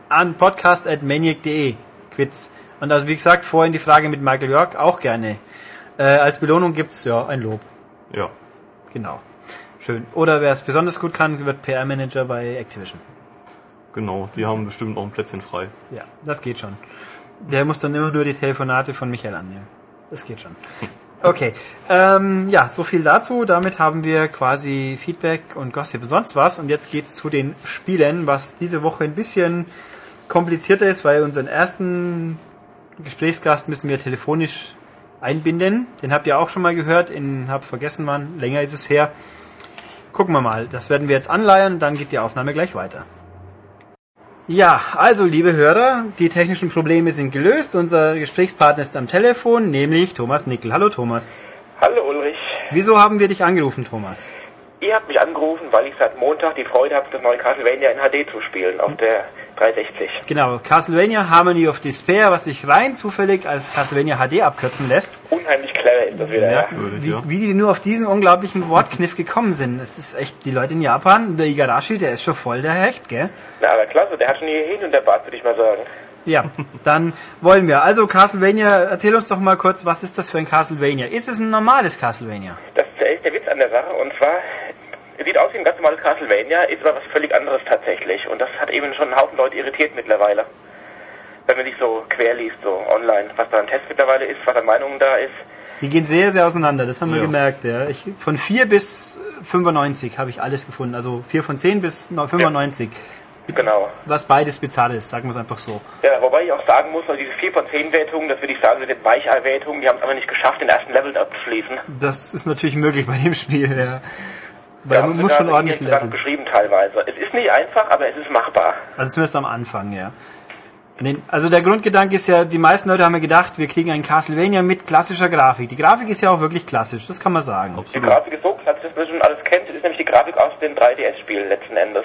an podcast.maniac.de. Quiz. Und also wie gesagt, vorhin die Frage mit Michael York auch gerne. Äh, als Belohnung gibt's ja ein Lob. Ja. Genau. Schön. Oder wer es besonders gut kann, wird PR-Manager bei Activision. Genau. Die haben bestimmt noch ein Plätzchen frei. Ja, das geht schon. Der muss dann immer nur die Telefonate von Michael annehmen. Das geht schon. Okay. Ähm, ja, so viel dazu. Damit haben wir quasi Feedback und Gossip und sonst was. Und jetzt geht's zu den Spielen, was diese Woche ein bisschen komplizierter ist, weil unseren ersten Gesprächsgast müssen wir telefonisch einbinden. Den habt ihr auch schon mal gehört, in hab vergessen wann, länger ist es her. Gucken wir mal, das werden wir jetzt anleiern, dann geht die Aufnahme gleich weiter. Ja, also liebe Hörer, die technischen Probleme sind gelöst. Unser Gesprächspartner ist am Telefon, nämlich Thomas Nickel. Hallo Thomas. Hallo Ulrich. Wieso haben wir dich angerufen, Thomas? Ihr habt mich angerufen, weil ich seit Montag die Freude habe, das neue Castlevania in HD zu spielen auf der 360. Genau, Castlevania Harmony of Despair, was sich rein zufällig als Castlevania HD abkürzen lässt. Unheimlich clever ist das wieder, ja. Wie, ja. wie die nur auf diesen unglaublichen Wortkniff gekommen sind. Es ist echt, die Leute in Japan, der Igarashi, der ist schon voll der Hecht, gell? Na, aber klasse, der hat schon hier hin und der Bart, würde ich mal sagen. Ja, dann wollen wir. Also Castlevania, erzähl uns doch mal kurz, was ist das für ein Castlevania? Ist es ein normales Castlevania? Das ist der Witz an der Sache und zwar, sieht aus wie ein ganz normales Castlevania, ist aber was völlig anderes tatsächlich. Und das hat eben schon einen Haufen Leute irritiert mittlerweile. Wenn man sich so quer liest, so online, was da ein Test mittlerweile ist, was an Meinungen da ist. Die gehen sehr, sehr auseinander, das haben wir Ja. gemerkt. Ja. Ich, von 4 bis 95 habe ich alles gefunden. Also 4 von 10 bis 95. Genau. Was beides bezahlt ist, sagen wir es einfach so. Ja, wobei ich auch sagen muss, also diese 4 von 10 Wertungen, das würde ich sagen, sind Weichei-Wertungen, die haben es aber nicht geschafft, den ersten Level abzuschließen. Das ist natürlich möglich bei dem Spiel, ja. Weil Ja, man muss schon ordentlich die leveln. beschrieben teilweise. Es ist nicht einfach, aber es ist machbar. Also zumindest am Anfang, ja. Also der Grundgedanke ist ja, die meisten Leute haben ja gedacht, wir kriegen ein Castlevania mit klassischer Grafik. Die Grafik ist ja auch wirklich klassisch, das kann man sagen. Die Absolut. Grafik ist so klasse, dass man schon alles kennt. Das ist nämlich die Grafik aus den 3DS-Spielen letzten Endes.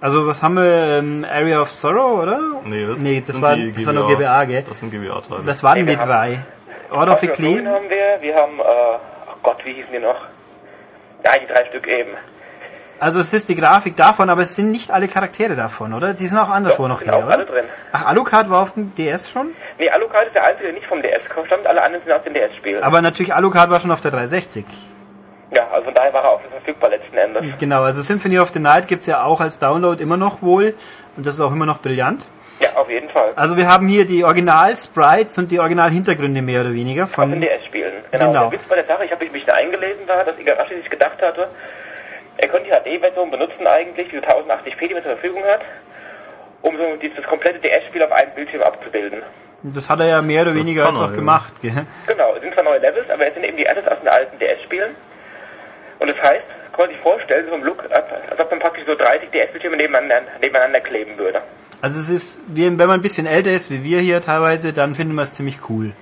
Also was haben wir, ähm, Area of Sorrow, oder? Nee, das, nee, das, war, die das war nur GBA, gell? Das sind GBA-Teile. Was waren Nee, die drei? Order of Ecclesia? haben wir, wir haben, äh, ach Gott, wie hießen die noch? Ja, die drei Stück eben. Also es ist die Grafik davon, aber es sind nicht alle Charaktere davon, oder? Die sind auch anderswo noch sind her, auch alle oder? drin. Ach, Alucard war auf dem DS schon? Nee, Alucard ist der einzige, der nicht vom DS stammt, alle anderen sind aus den DS-Spielen. Aber natürlich Alucard war schon auf der 360. Ja, also von daher war er auch verfügbar letzten Endes. Genau, also Symphony of the Night gibt's ja auch als Download immer noch wohl. Und das ist auch immer noch brillant. Ja, auf jeden Fall. Also wir haben hier die Original-Sprites und die Original-Hintergründe mehr oder weniger Aus den von... DS-Spielen. Genau. Genau. Der Witz bei der Sache, ich habe mich da eingelesen, war, dass Igarashi sich gedacht hatte, er könnte die HD-Version benutzen eigentlich, diese 1080p, die man zur Verfügung hat, um so dieses komplette DS-Spiel auf einem Bildschirm abzubilden. Das hat er ja mehr oder Das weniger jetzt auch ja. gemacht. Gell? Genau, es sind zwar neue Levels, aber es sind eben die Assets aus den alten DS-Spielen. Und das heißt, kann man sich vorstellen, so ein Look, als ob man praktisch so 30 DS-Bildschirme nebeneinander, nebeneinander kleben würde. Also es ist, wenn man ein bisschen älter ist, wie wir hier teilweise, dann finden wir es ziemlich cool.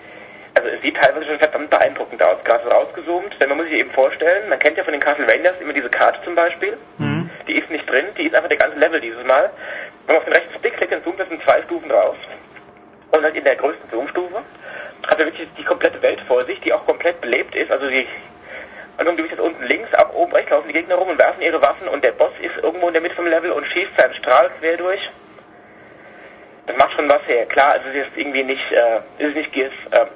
Also es sieht teilweise schon verdammt beeindruckend aus, gerade rausgezoomt, denn man muss sich eben vorstellen, man kennt ja von den Castlevanias immer diese Karte zum Beispiel, die ist nicht drin, die ist einfach der ganze Level dieses Mal. Wenn man auf den rechten Stick klickt, dann zoomt das in zwei Stufen raus. Und halt in der größten Zoomstufe hat er wirklich die komplette Welt vor sich, die auch komplett belebt ist, also die Angenommen, du bist jetzt unten links, ab oben rechts laufen die Gegner rum und werfen ihre Waffen und der Boss ist irgendwo in der Mitte vom Level und schießt seinen Strahl quer durch. Das macht schon was her. Klar, es ist jetzt irgendwie nicht, äh, es ist nicht Gears, äh,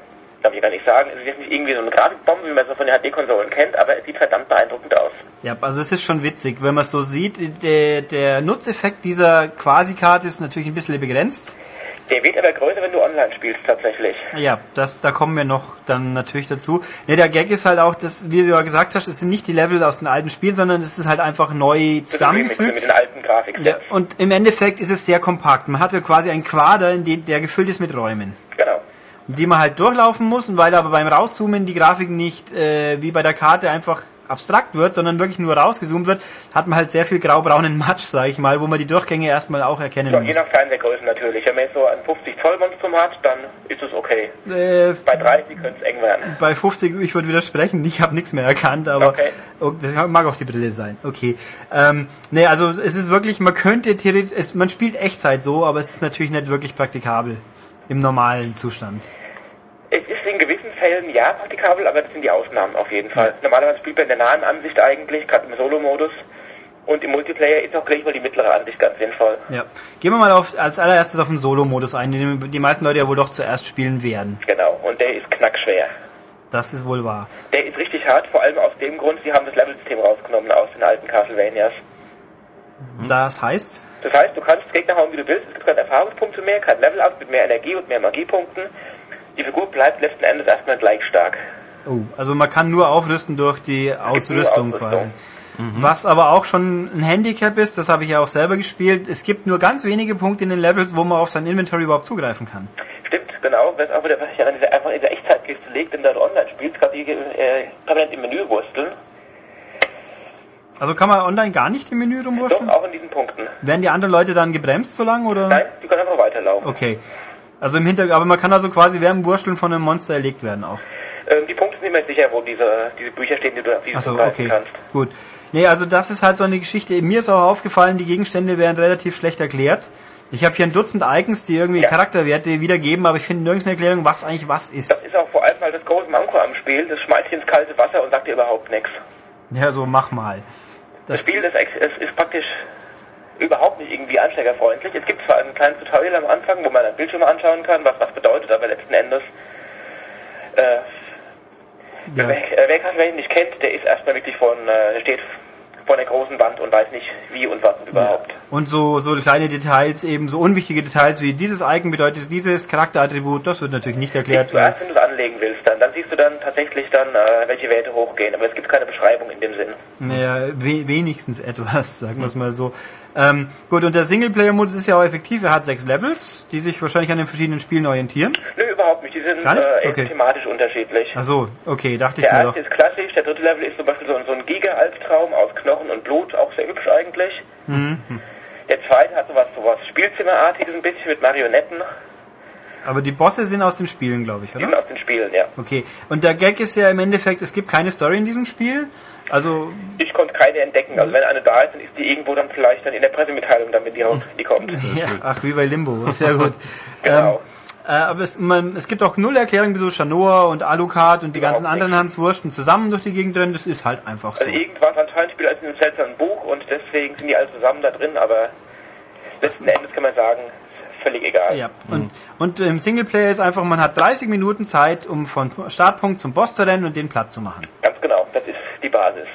darf ich gar nicht sagen, es ist jetzt nicht irgendwie so eine Grafikbombe, wie man es von den HD-Konsolen kennt, aber es sieht verdammt beeindruckend aus. Ja, also es ist schon witzig, wenn man es so sieht. Der, der Nutzeffekt dieser Quasi-Karte ist natürlich ein bisschen begrenzt. Der wird aber größer, wenn du online spielst tatsächlich. Ja, das, da kommen wir noch dann natürlich dazu. Ne, der Gag ist halt auch, dass, wie du ja gesagt hast, es sind nicht die Level aus den alten Spielen, sondern es ist halt einfach neu zusammengefügt. mit den alten Grafiksets. Ja, und im Endeffekt ist es sehr kompakt. Man hatte quasi einen Quader, in dem, der gefüllt ist mit Räumen, Genau. die man halt durchlaufen muss. Und weil aber beim Rauszoomen die Grafik nicht äh, wie bei der Karte einfach abstrakt wird, sondern wirklich nur rausgezoomt wird, hat man halt sehr viel graubraunen Matsch, sag ich mal, wo man die Durchgänge erstmal auch erkennen je muss. nach Fernsehgröße natürlich. Wenn man jetzt so ein 50 Zoll Monstrum hat, dann ist es okay. Äh, Bei 30 könnte es eng werden. bei 50, ich würde widersprechen, ich habe nichts mehr erkannt, aber Okay. oh, das mag auch die Brille sein. Okay. Ähm, nee, also es ist wirklich, man könnte theoretisch, es, man spielt Echtzeit so, aber es ist natürlich nicht wirklich praktikabel im normalen Zustand. Es ist in gewissen Fällen ja praktikabel, aber das sind die Ausnahmen auf jeden Fall. Normalerweise spielt man in der nahen Ansicht eigentlich, gerade im Solo-Modus. Und im Multiplayer ist auch gleich mal die mittlere Ansicht ganz sinnvoll. Ja. Gehen wir mal auf, als allererstes auf den Solo-Modus ein, den die meisten Leute ja wohl doch zuerst spielen werden. Genau. Und der ist knackschwer. Das ist wohl wahr. Der ist richtig hart, vor allem aus dem Grund, sie haben das Level-System rausgenommen aus den alten Castlevanias. Das heißt, Das heißt, du kannst Gegner hauen, wie du willst. Es gibt keine Erfahrungspunkte mehr, kein Level-Up mit mehr Energie und mehr Magiepunkten. Die Figur bleibt letzten Endes erstmal gleich stark. oh, also man kann nur aufrüsten durch die Ausrüstung Ausrüstung. quasi. Was aber auch schon ein Handicap ist, das habe ich ja auch selber gespielt. Es gibt nur ganz wenige Punkte in den Levels, wo man auf sein Inventory überhaupt zugreifen kann. Stimmt, genau. Das ist auch wieder, was ich an dieser, einfach in dieser Echtzeitkiste legt, wenn du dort online spielst, gerade die äh, permanent im Menü wursteln. Also kann man online gar nicht im Menü Doch, rumwurschteln? auch in diesen Punkten. Werden die anderen Leute dann gebremst so lange oder? Nein, die können einfach weiterlaufen. Okay. Also im Hintergrund, aber man kann also quasi während dem Wursteln von einem Monster erlegt werden auch. Ähm, die Punkte sind immer sicher, wo diese, diese Bücher stehen, die du auf die du Achso, zugreifen okay. kannst. Gut. Nee, also das ist halt so eine Geschichte. Mir ist auch aufgefallen, die Gegenstände werden relativ schlecht erklärt. Ich habe hier ein Dutzend Icons, die irgendwie Ja. Charakterwerte wiedergeben, aber ich finde nirgends eine Erklärung, was eigentlich was Das ist. ist auch vor allem mal das große Manko am Spiel. Das schmeißt ins kalte Wasser und sagt dir überhaupt nichts. Ja, so mach mal. Das Das, Spiel das ist praktisch überhaupt nicht irgendwie ansteigerfreundlich. Es gibt zwar ein kleines Tutorial am Anfang, wo man einen Bildschirm anschauen kann, was was bedeutet, aber letzten Endes, äh, ja. wer, äh, wer Castlevania nicht kennt, der ist erstmal wirklich von, äh, der steht vor einer großen Wand und weiß nicht wie und was überhaupt. Und so, so kleine Details, eben so unwichtige Details wie dieses Icon bedeutet dieses Charakterattribut, das wird natürlich nicht erklärt. Zuerst, wenn du es anlegen willst, dann, dann siehst du dann tatsächlich dann, äh, welche Werte hochgehen, aber es gibt keine Beschreibung in dem Sinn. naja, we wenigstens etwas, sagen wir es mal so. Ähm, gut, und der Singleplayer-Modus ist ja auch effektiv. Er hat sechs Levels, die sich wahrscheinlich an den verschiedenen Spielen orientieren. Nö, überhaupt nicht. Die sind Gar nicht? äh, Okay. thematisch unterschiedlich. Ach so, okay, dachte ich Der mir doch. erste ist klassisch, der dritte Level ist zum Beispiel so, ein- so ein Giga-Albtraum aus Knochen und Blut, auch sehr hübsch eigentlich. Mhm. Der zweite hat sowas, sowas Spielzimmerartiges ein bisschen mit Marionetten, Aber die Bosse sind aus den Spielen, glaube ich, die oder? sind aus den Spielen, ja. Okay. Und der Gag ist ja im Endeffekt, es gibt keine Story in diesem Spiel. Also, Ich konnte keine entdecken, also wenn eine da ist, dann ist die irgendwo dann vielleicht dann in der Pressemitteilung, damit die, die kommt. ja, ach, wie bei Limbo. Sehr gut. Genau. Ähm, äh, aber es, man, es gibt auch null Erklärungen, wieso Shanoa und Alucard und die Überhaupt ganzen anderen Hans Wursten zusammen durch die Gegend rennen. Das ist halt einfach so. Also irgendwas anscheinend spielt als in einem seltsamen Buch und deswegen sind die alle zusammen da drin, aber letzten Endes kann man sagen, ist völlig egal. Ja, und, und im Singleplayer ist einfach, man hat 30 Minuten Zeit, um von Startpunkt zum Boss zu rennen und den platt zu machen. Ganz genau, das ist die Basis.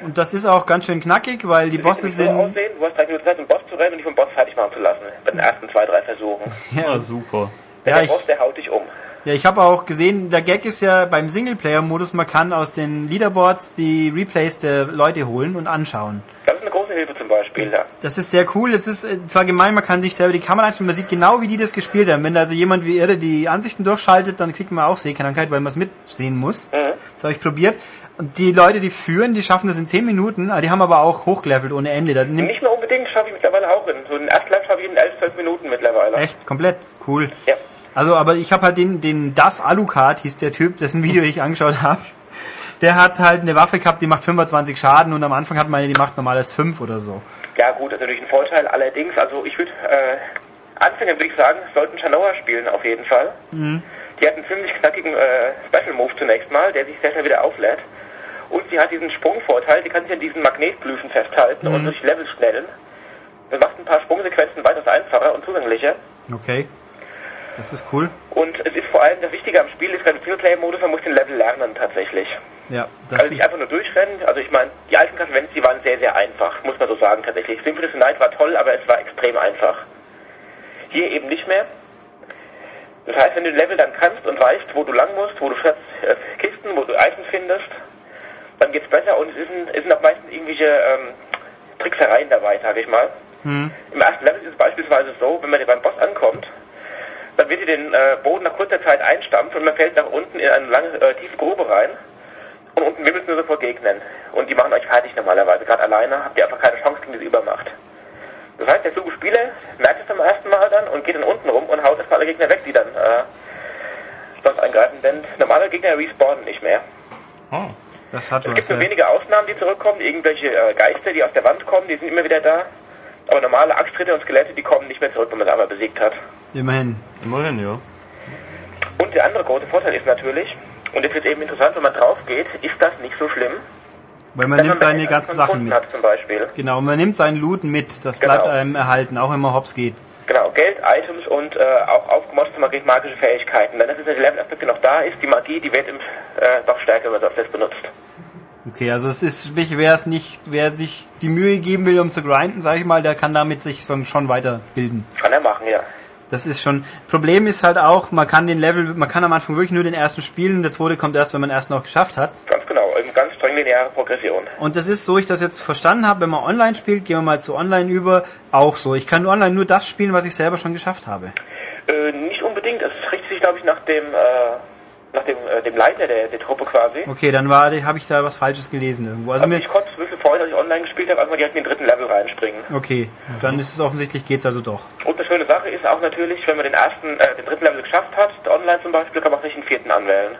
Und das ist auch ganz schön knackig, weil die Bosse Das wird sind... so aussehen, du hast 30 Minuten Zeit, um Boss zu rennen und dich vom Boss fertig machen zu lassen. Bei den ersten zwei, drei Versuchen. Ja, super. Denn Ja, der ich, Boss, der haut dich um. ja, ich habe auch gesehen, der Gag ist ja beim Singleplayer-Modus, man kann aus den Leaderboards die Replays der Leute holen und anschauen. Das ist eine große Hilfe zum Beispiel, ja. Das ist sehr cool. Es ist äh, zwar gemein, man kann sich selber die Kamera einstellen, man sieht genau, wie die das gespielt haben. Wenn da also jemand wie irre die Ansichten durchschaltet, dann kriegt man auch Sehkrankheit, weil man es mitsehen muss. Mhm. Das habe ich probiert. Und die Leute, die führen, die schaffen das in 10 Minuten, die haben aber auch hochgelevelt ohne Ende. Da Nicht mehr unbedingt, schaffe ich mittlerweile auch in. So einen Erstlauf schaffe ich in 11, 12 Minuten mittlerweile. echt komplett cool. Ja. Also, aber ich habe halt den, den Das Alucard, hieß der Typ, dessen Video ich angeschaut habe. Der hat halt eine Waffe gehabt, die macht 25 Schaden und am Anfang hat man die macht normales 5 oder so. Ja gut, das ist natürlich ein Vorteil. Allerdings, also ich würde, äh, Anfänger würde ich sagen, sollten Shanoa spielen auf jeden Fall. Die hat einen ziemlich knackigen äh, Special Move zunächst mal, der sich sehr schnell wieder auflädt. Und sie hat diesen Sprungvorteil, die kann sich an diesen Magnetblüten festhalten und durch Level schnellen. Das macht ein paar Sprungsequenzen weitaus einfacher und zugänglicher. Okay. Das ist cool. Und es ist vor allem das Wichtige am Spiel, ist gerade im Singleplayer-Modus, man muss den Level lernen tatsächlich. Ja, das Also nicht einfach nur durchrennen. Also ich meine, die alten Castlevanias, die waren sehr, sehr einfach, muss man so sagen tatsächlich. Symphony Night war toll, aber es war extrem einfach. Hier eben nicht mehr. Das heißt, wenn du Level dann kannst und weißt, wo du lang musst, wo du fährst, äh, Kisten, wo du Items findest, dann geht's besser und es sind, auch meistens irgendwelche ähm, Tricksereien dabei, sage ich mal. Im ersten Level ist es beispielsweise so, wenn man beim Boss ankommt, dann wird ihr den äh, Boden nach kurzer Zeit einstampfen und man fällt nach unten in eine lange, äh, tiefe Grube rein. Und unten wimmelt es nur so vor Gegnern. Und die machen euch fertig normalerweise. Gerade alleine habt ihr einfach keine Chance gegen diese Übermacht. Das heißt, der kluge Spieler merkt es zum ersten Mal dann und geht dann unten rum und haut erstmal alle Gegner weg, die dann äh, sonst eingreifen. Denn normale Gegner respawnen nicht mehr. Ah. das hat Es was. gibt nur Ja. wenige Ausnahmen, die zurückkommen. Irgendwelche äh, Geister, die aus der Wand kommen, die sind immer wieder da. Aber normale Axtritte und Skelette, die kommen nicht mehr zurück, wenn man sie einmal besiegt hat. Immerhin. Immerhin, ja. Und der andere große Vorteil ist natürlich, und jetzt wird eben interessant, wenn man drauf geht, ist das nicht so schlimm. Weil man wenn nimmt man seine ganzen Sachen mit. hat zum Beispiel. Genau, man nimmt seinen Loot mit. Das bleibt Genau. einem erhalten, auch wenn man hops geht. Genau, Geld, Items und äh, auch aufgemotzte magi- magische Fähigkeiten. Denn das ist der Level-Aspekt, der noch da ist. Die Magie, die wird im, äh, doch stärker, wenn man das benutzt. Okay, also es ist, wer es nicht, wer sich die Mühe geben will, um zu grinden, sag ich mal, der kann damit sich schon weiterbilden. Kann er machen, ja. Das ist schon. Problem ist halt auch, man kann den Level, man kann am Anfang wirklich nur den ersten spielen, der zweite kommt erst, wenn man den ersten auch geschafft hat. Ganz genau, eben ganz streng lineare Progression. Und das ist so, ich das jetzt verstanden habe, wenn man online spielt, gehen wir mal zu online über, auch so. Ich kann nur online nur das spielen, was ich selber schon geschafft habe. Äh, nicht unbedingt, es richtet sich, glaube ich, nach dem, äh, nach dem, äh, dem Leiter der, der Truppe quasi. Okay, dann war, habe ich da was Falsches gelesen irgendwo. Also Also mir, ich konnte ein bisschen vorher, als ich online gespielt habe, einfach direkt in den dritten Level reinspringen. okay, dann ist es offensichtlich geht's also doch. Und eine schöne Sache ist auch natürlich, wenn man den ersten, äh, den dritten Level geschafft hat, online zum Beispiel, kann man auch nicht den vierten anwählen.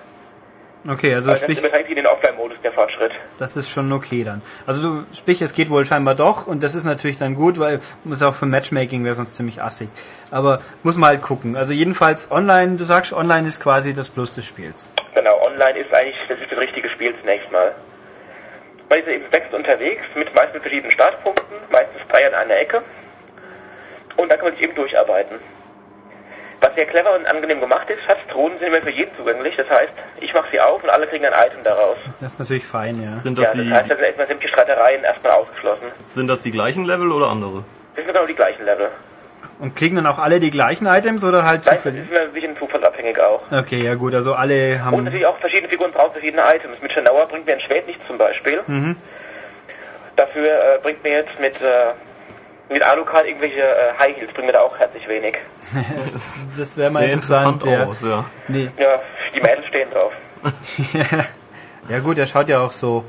Okay, also das sprich, in den Offline-Modus der Fortschritt. das ist schon okay dann. Also du, sprich, es geht wohl scheinbar doch und das ist natürlich dann gut, weil muss auch für Matchmaking wäre sonst ziemlich assig. Aber muss man halt gucken. Also jedenfalls online, du sagst, online ist quasi das Plus des Spiels. Genau, online ist eigentlich, das ist das richtige Spiel zunächst mal. Man ist eben wächst unterwegs, mit meistens verschiedenen Startpunkten, meistens drei an einer Ecke. Und dann kann man sich eben durcharbeiten. Was sehr clever und angenehm gemacht ist, Schatztruhen sind immer für jeden zugänglich. Das heißt, ich mache sie auf und alle kriegen ein Item daraus. Das ist natürlich fein, ja. Sind Ja, das, das die, heißt, da sind erstmal sämtliche Streitereien erstmal ausgeschlossen. sind das die gleichen Level oder andere? Das sind genau die gleichen Level. Und kriegen dann auch alle die gleichen Items oder halt Nein, das zufällig? ist immer ein bisschen zufallsabhängig auch. Okay, ja gut, also alle Und haben. natürlich auch verschiedene Figuren brauchen verschiedene Items. Mit Shanawa bringt mir ein Schwert nichts zum Beispiel. Mhm. Dafür äh, bringt mir jetzt mit, äh, mit Alucard irgendwelche äh, High Heels, bringt mir da auch herzlich wenig. Das, das wäre mal Sehr interessant. interessant ja. aus, ja. Nee. Ja, die Mädels stehen drauf. ja gut, er schaut ja auch so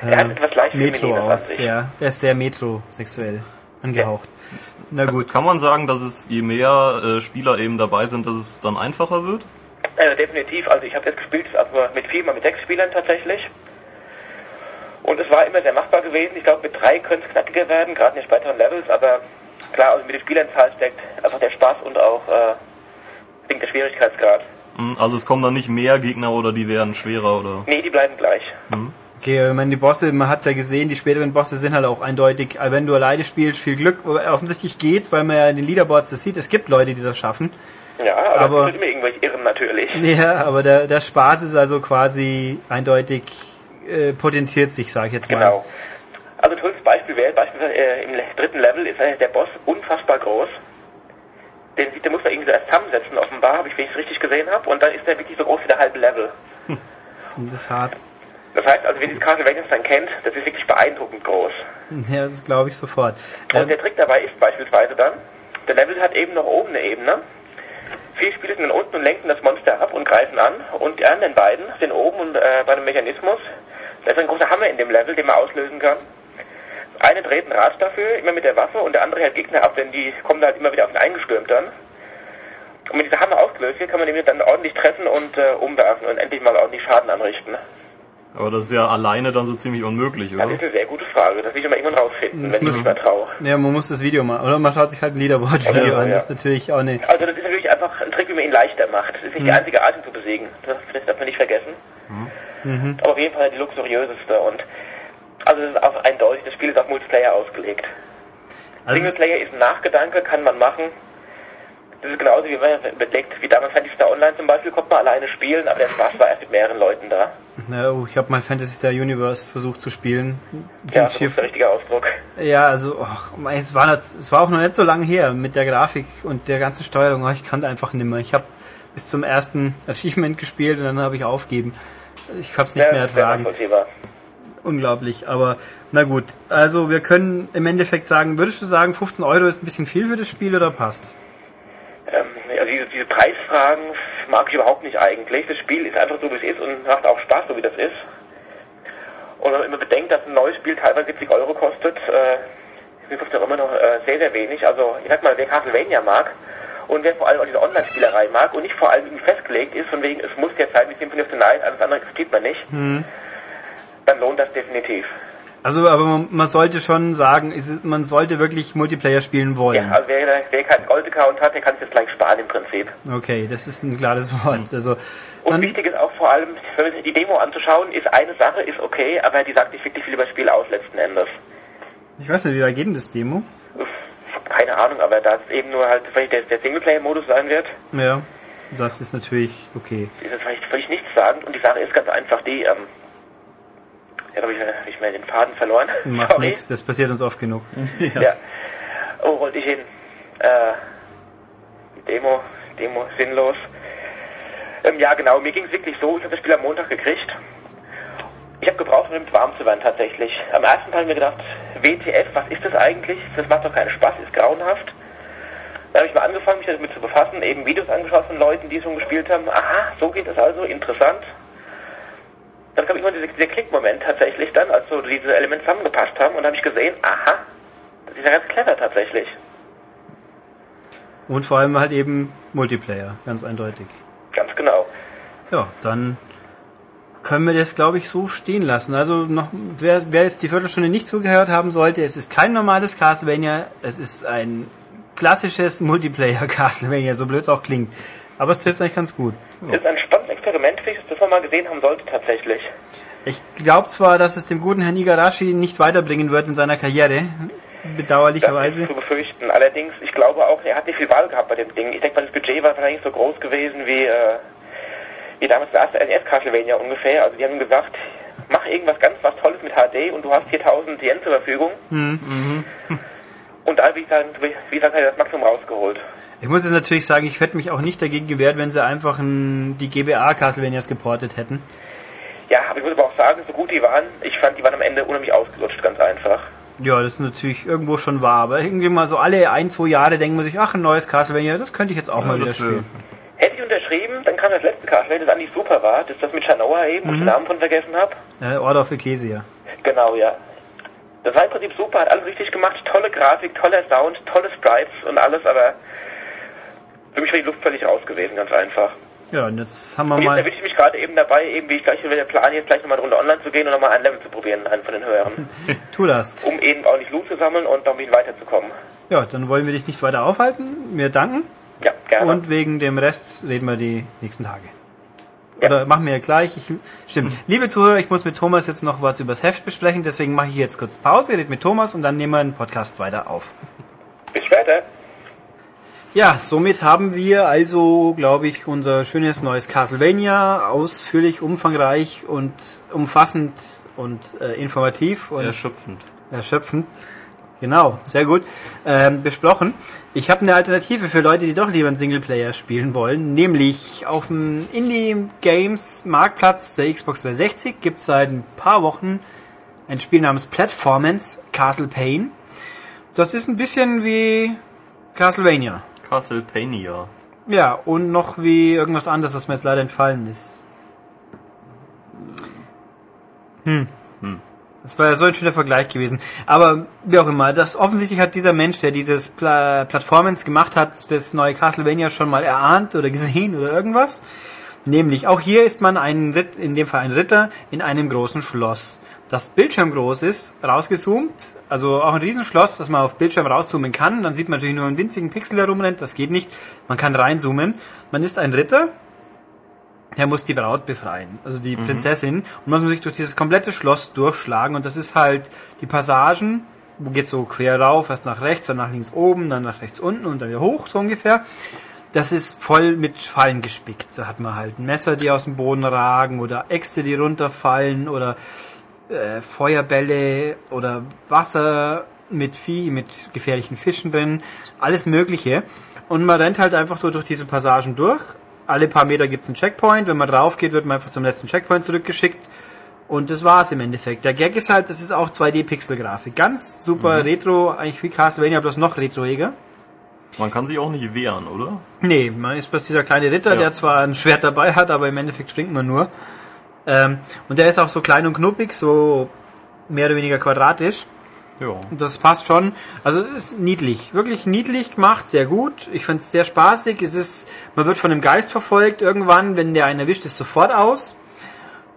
Er hat etwas leicht Metro aus. Ja, er ist sehr metrosexuell angehaucht. Na gut. Kann man sagen, dass es je mehr äh, Spieler eben dabei sind, dass es dann einfacher wird? Äh, definitiv, also ich habe jetzt gespielt, aber mit vier, mal mit sechs Spielern tatsächlich. Und es war immer sehr machbar gewesen. Ich glaube, mit drei könnte es knackiger werden, gerade in den späteren Levels, aber klar, also mit der Spielernzahl steckt einfach der Spaß und auch äh, der Schwierigkeitsgrad. Hm, Also es kommen dann nicht mehr Gegner oder die werden schwerer oder. Nee, die bleiben gleich. Okay, ich meine, die Bosse, man hat's ja gesehen, die späteren Bosse sind halt auch eindeutig, äh, wenn du alleine spielst, viel Glück. Offensichtlich geht's, weil man ja in den Leaderboards das sieht, es gibt Leute, die das schaffen. Ja, aber, Aber- es immer irgendwelche Irren natürlich. Ja, aber der, der Spaß ist also quasi eindeutig äh, potentiert sich, sage ich jetzt mal. Genau. Also ein tolles Beispiel wäre, beispielsweise äh, im dritten Level ist äh, der Boss unfassbar groß. Den, sieht- den muss man irgendwie so erst zusammensetzen, offenbar, habe ich, wenn ich es richtig gesehen habe. Und dann ist der wirklich so groß wie der halbe Level. Und Das ist hart. Das heißt, also wenn ihr Castlevania dann kennt, das ist wirklich beeindruckend groß. Ja, das glaube ich sofort. Und Ähm, der Trick dabei ist beispielsweise dann, der Level hat eben noch oben eine Ebene. Vier Spieler sind dann unten und lenken das Monster ab und greifen an. Und die anderen beiden sind oben und äh, bei einem Mechanismus. Da ist ein großer Hammer in dem Level, den man auslösen kann. Eine dreht ein Rad dafür, immer mit der Waffe, und der andere hält Gegner ab, denn die kommen da halt immer wieder auf ihn eingestürmt dann. Und wenn dieser Hammer ausgelöst wird, kann man ihn dann ordentlich treffen und äh, umwerfen und endlich mal ordentlich Schaden anrichten. Aber das ist ja alleine dann so ziemlich unmöglich, Das oder? ist eine sehr gute Frage. Das will ich mal irgendwann rausfinden, Das wenn ich muss- mich mal traue. ja, man muss das Video mal, oder man schaut sich halt ein Leaderboard-Video Ja, an. ja. Das ist natürlich auch eine. Also das ist natürlich einfach ein Trick, wie man ihn leichter macht. Das ist nicht die einzige Art, ihn zu besiegen. Das, das darf man nicht vergessen. Aber auf jeden Fall die luxuriöseste. Und also das ist auch eindeutig, das Spiel ist auf Multiplayer ausgelegt. Also es, Singleplayer ist ein Nachgedanke, kann man machen. Das ist genauso wie man überlegt, wie damals Fantasy Star Online zum Beispiel, konnte man alleine spielen, aber der Spaß war erst mit mehreren Leuten da. na, oh, ich habe mal Fantasy Star Universe versucht zu spielen. Ja, das ist der richtige Ausdruck. Ja, also mei, es, war, es war auch noch nicht so lange her mit der Grafik und der ganzen Steuerung. Oh, ich kannte einfach nimmer. Ich habe bis zum ersten Achievement gespielt und dann habe ich aufgeben. Ich habe es nicht Ja, mehr das ist ertragen. Unglaublich. Aber na gut. Also wir können im Endeffekt sagen, würdest du sagen, 15 Euro ist ein bisschen viel für das Spiel oder passt? Ähm, also diese, diese Preisfragen mag ich überhaupt nicht eigentlich. Das Spiel ist einfach so, wie es ist und macht auch Spaß, so wie das ist. Und wenn man immer bedenkt, dass ein neues Spiel teilweise 70 Euro kostet, äh, sind 15 Euro immer noch äh, sehr, sehr wenig. Also ich sag mal, wer Castlevania mag und wer vor allem auch diese Online-Spielerei mag und nicht vor allem irgendwie festgelegt ist, von wegen, es muss jetzt sein wie Symphony of the Night, alles andere existiert man nicht, dann lohnt das definitiv. Also, aber man, man sollte schon sagen, ist- man sollte wirklich Multiplayer spielen Ja, wollen. also wer, wer keinen Gold-Account hat, der kann es jetzt gleich sparen im Prinzip. Okay, das ist ein klares Wort. Also Und wichtig ist auch vor allem, die Demo anzuschauen, ist eine Sache, ist okay, aber die sagt nicht wirklich viel über das Spiel aus letzten Endes. ich weiß nicht, wie weit geht denn das Demo? Uff, Keine Ahnung, aber da es eben nur halt vielleicht der, der Singleplayer-Modus sein wird, Ja, das ist natürlich okay. ist es vielleicht völlig nichts sagen. Und die Sache ist ganz einfach die, ähm, ja, habe ich, hab ich mir den Faden verloren. Macht nichts, das passiert uns oft genug. Ja. Oh, wollte ich hin. Äh, Demo, Demo, sinnlos. Ähm, ja, genau, mir ging es wirklich so, ich habe das Spiel am Montag gekriegt. Ich habe gebraucht, um damit warm zu werden tatsächlich. Am ersten Teil mir gedacht, WTF, was ist das eigentlich? Das macht doch keinen Spaß, ist grauenhaft. Dann habe ich mal angefangen, mich damit zu befassen, eben Videos angeschaut von Leuten, die schon gespielt haben. Aha, so geht das also, interessant. Dann kam irgendwann dieser, dieser Klickmoment tatsächlich dann, als so diese Elemente zusammengepasst haben und dann habe ich gesehen, aha, das ist ja ganz clever tatsächlich. Und vor allem halt eben Multiplayer, ganz eindeutig. Ganz genau. Ja, dann können wir das, glaube ich, so stehen lassen. Also noch, wer, wer jetzt die Viertelstunde nicht zugehört haben sollte, es ist kein normales Castlevania, es ist ein klassisches Multiplayer Castlevania, so blöd es auch klingt. Aber es trifft eigentlich ganz gut. Das ist ein spannendes Experiment, ich, das man mal gesehen haben sollte tatsächlich. Ich glaube zwar, dass es dem guten Herrn Igarashi nicht weiterbringen wird in seiner Karriere, Das bedauerlicherweise. ist zu befürchten. Allerdings, ich glaube auch, er hat nicht viel Wahl gehabt bei dem Ding. Ich denke mal, das Budget war wahrscheinlich so groß gewesen wie, äh, wie damals der erste NES Castlevania ungefähr. Also die haben ihm gesagt, mach irgendwas ganz was Tolles mit HD und du hast 4000 Yen zur Verfügung. Und da, wie gesagt, wie gesagt, hat er das Maximum rausgeholt. Ich muss jetzt natürlich sagen, ich hätte mich auch nicht dagegen gewehrt, wenn sie einfach ein, die GBA Castlevanias geportet hätten. Ja, aber ich muss aber auch sagen, so gut die waren, ich fand, die waren am Ende unheimlich ausgelutscht, ganz einfach. Ja, das ist natürlich irgendwo schon wahr, aber irgendwie mal so alle ein, zwei Jahre denken man sich, ach, ein neues Castlevania, das könnte ich jetzt auch mal wieder spielen. Hätte ich unterschrieben, dann kam das letzte Castlevania, das eigentlich super war, das ist das mit Shanoa eben, wo ich den Namen von vergessen habe. Äh, Order of Ecclesia. Genau, ja. Das war im Prinzip super, hat alles richtig gemacht, tolle Grafik, toller Sound, tolle Sprites und alles, aber für mich war die Luft völlig raus gewesen, ganz einfach. Ja, und jetzt haben wir Und jetzt mal. erwische ich mich gerade eben dabei, eben wie ich gleich wieder plane, jetzt gleich nochmal eine Runde online zu gehen und nochmal ein Level zu probieren, einen von den höheren, Tu das. um eben auch nicht Loot zu sammeln und noch ein bisschen weiterzukommen. Ja, dann wollen wir dich nicht weiter aufhalten. Wir danken. Ja, gerne. Und wegen dem Rest reden wir die nächsten Tage. Ja. Oder machen wir ja gleich. Ich, stimmt. Liebe Zuhörer, ich muss mit Thomas jetzt noch was übers Heft besprechen, deswegen mache ich jetzt kurz Pause, redet mit Thomas und dann nehmen wir den Podcast weiter auf. Bis später. Ja, somit haben wir also, glaube ich, unser schönes neues Castlevania ausführlich, umfangreich und umfassend und äh, informativ und Erschöpfend. erschöpfend. Genau, sehr gut. Ähm, besprochen. Ich habe eine Alternative für Leute, die doch lieber einen Singleplayer spielen wollen. Nämlich auf dem Indie Games Marktplatz der Xbox 360 gibt es seit ein paar Wochen ein Spiel namens Platformance Castle Pain. Das ist ein bisschen wie Castlevania. Castlevania. Ja, und noch wie irgendwas anderes, was mir jetzt leider entfallen ist. Hm. Das war ja so ein schöner Vergleich gewesen. Aber wie auch immer, das offensichtlich hat dieser Mensch, der dieses Pla Plattformance gemacht hat, das neue Castlevania schon mal erahnt oder gesehen oder irgendwas. Nämlich, auch hier ist man ein Ritt, in dem Fall ein Ritter in einem großen Schloss. Das Bildschirm groß ist, rausgezoomt, also auch ein Riesenschloss, das man auf Bildschirm rauszoomen kann. Dann sieht man natürlich nur einen winzigen Pixel herumrennt, das geht nicht. Man kann reinzoomen. Man ist ein Ritter, der muss die Braut befreien, also die Prinzessin. Und man muss sich durch dieses komplette Schloss durchschlagen. Und das ist halt die Passagen, wo geht's so quer rauf, erst nach rechts, dann nach links oben, dann nach rechts unten und dann wieder hoch, so ungefähr. Das ist voll mit Fallen gespickt. Da hat man halt Messer, die aus dem Boden ragen oder Äxte, die runterfallen oder äh, Feuerbälle oder Wasser mit Vieh, mit gefährlichen Fischen drin, alles Mögliche. Und man rennt halt einfach so durch diese Passagen durch. Alle paar Meter gibt's einen Checkpoint. Wenn man drauf geht, wird man einfach zum letzten Checkpoint zurückgeschickt. Und das war's im Endeffekt. Der Gag ist halt, das ist auch 2D-Pixel-Grafik. Ganz super Retro, eigentlich wie Castlevania, bloß noch retroiger. Man kann sich auch nicht wehren, oder? Nee, man ist bloß dieser kleine Ritter, Ja. der zwar ein Schwert dabei hat, aber im Endeffekt springt man nur. Ähm, und der ist auch so klein und knuppig, so mehr oder weniger quadratisch. Ja. Das passt schon. Also es ist niedlich. Wirklich niedlich gemacht, sehr gut. Ich finde es sehr spaßig. Es ist, man wird von einem Geist verfolgt irgendwann. Wenn der einen erwischt, ist sofort aus.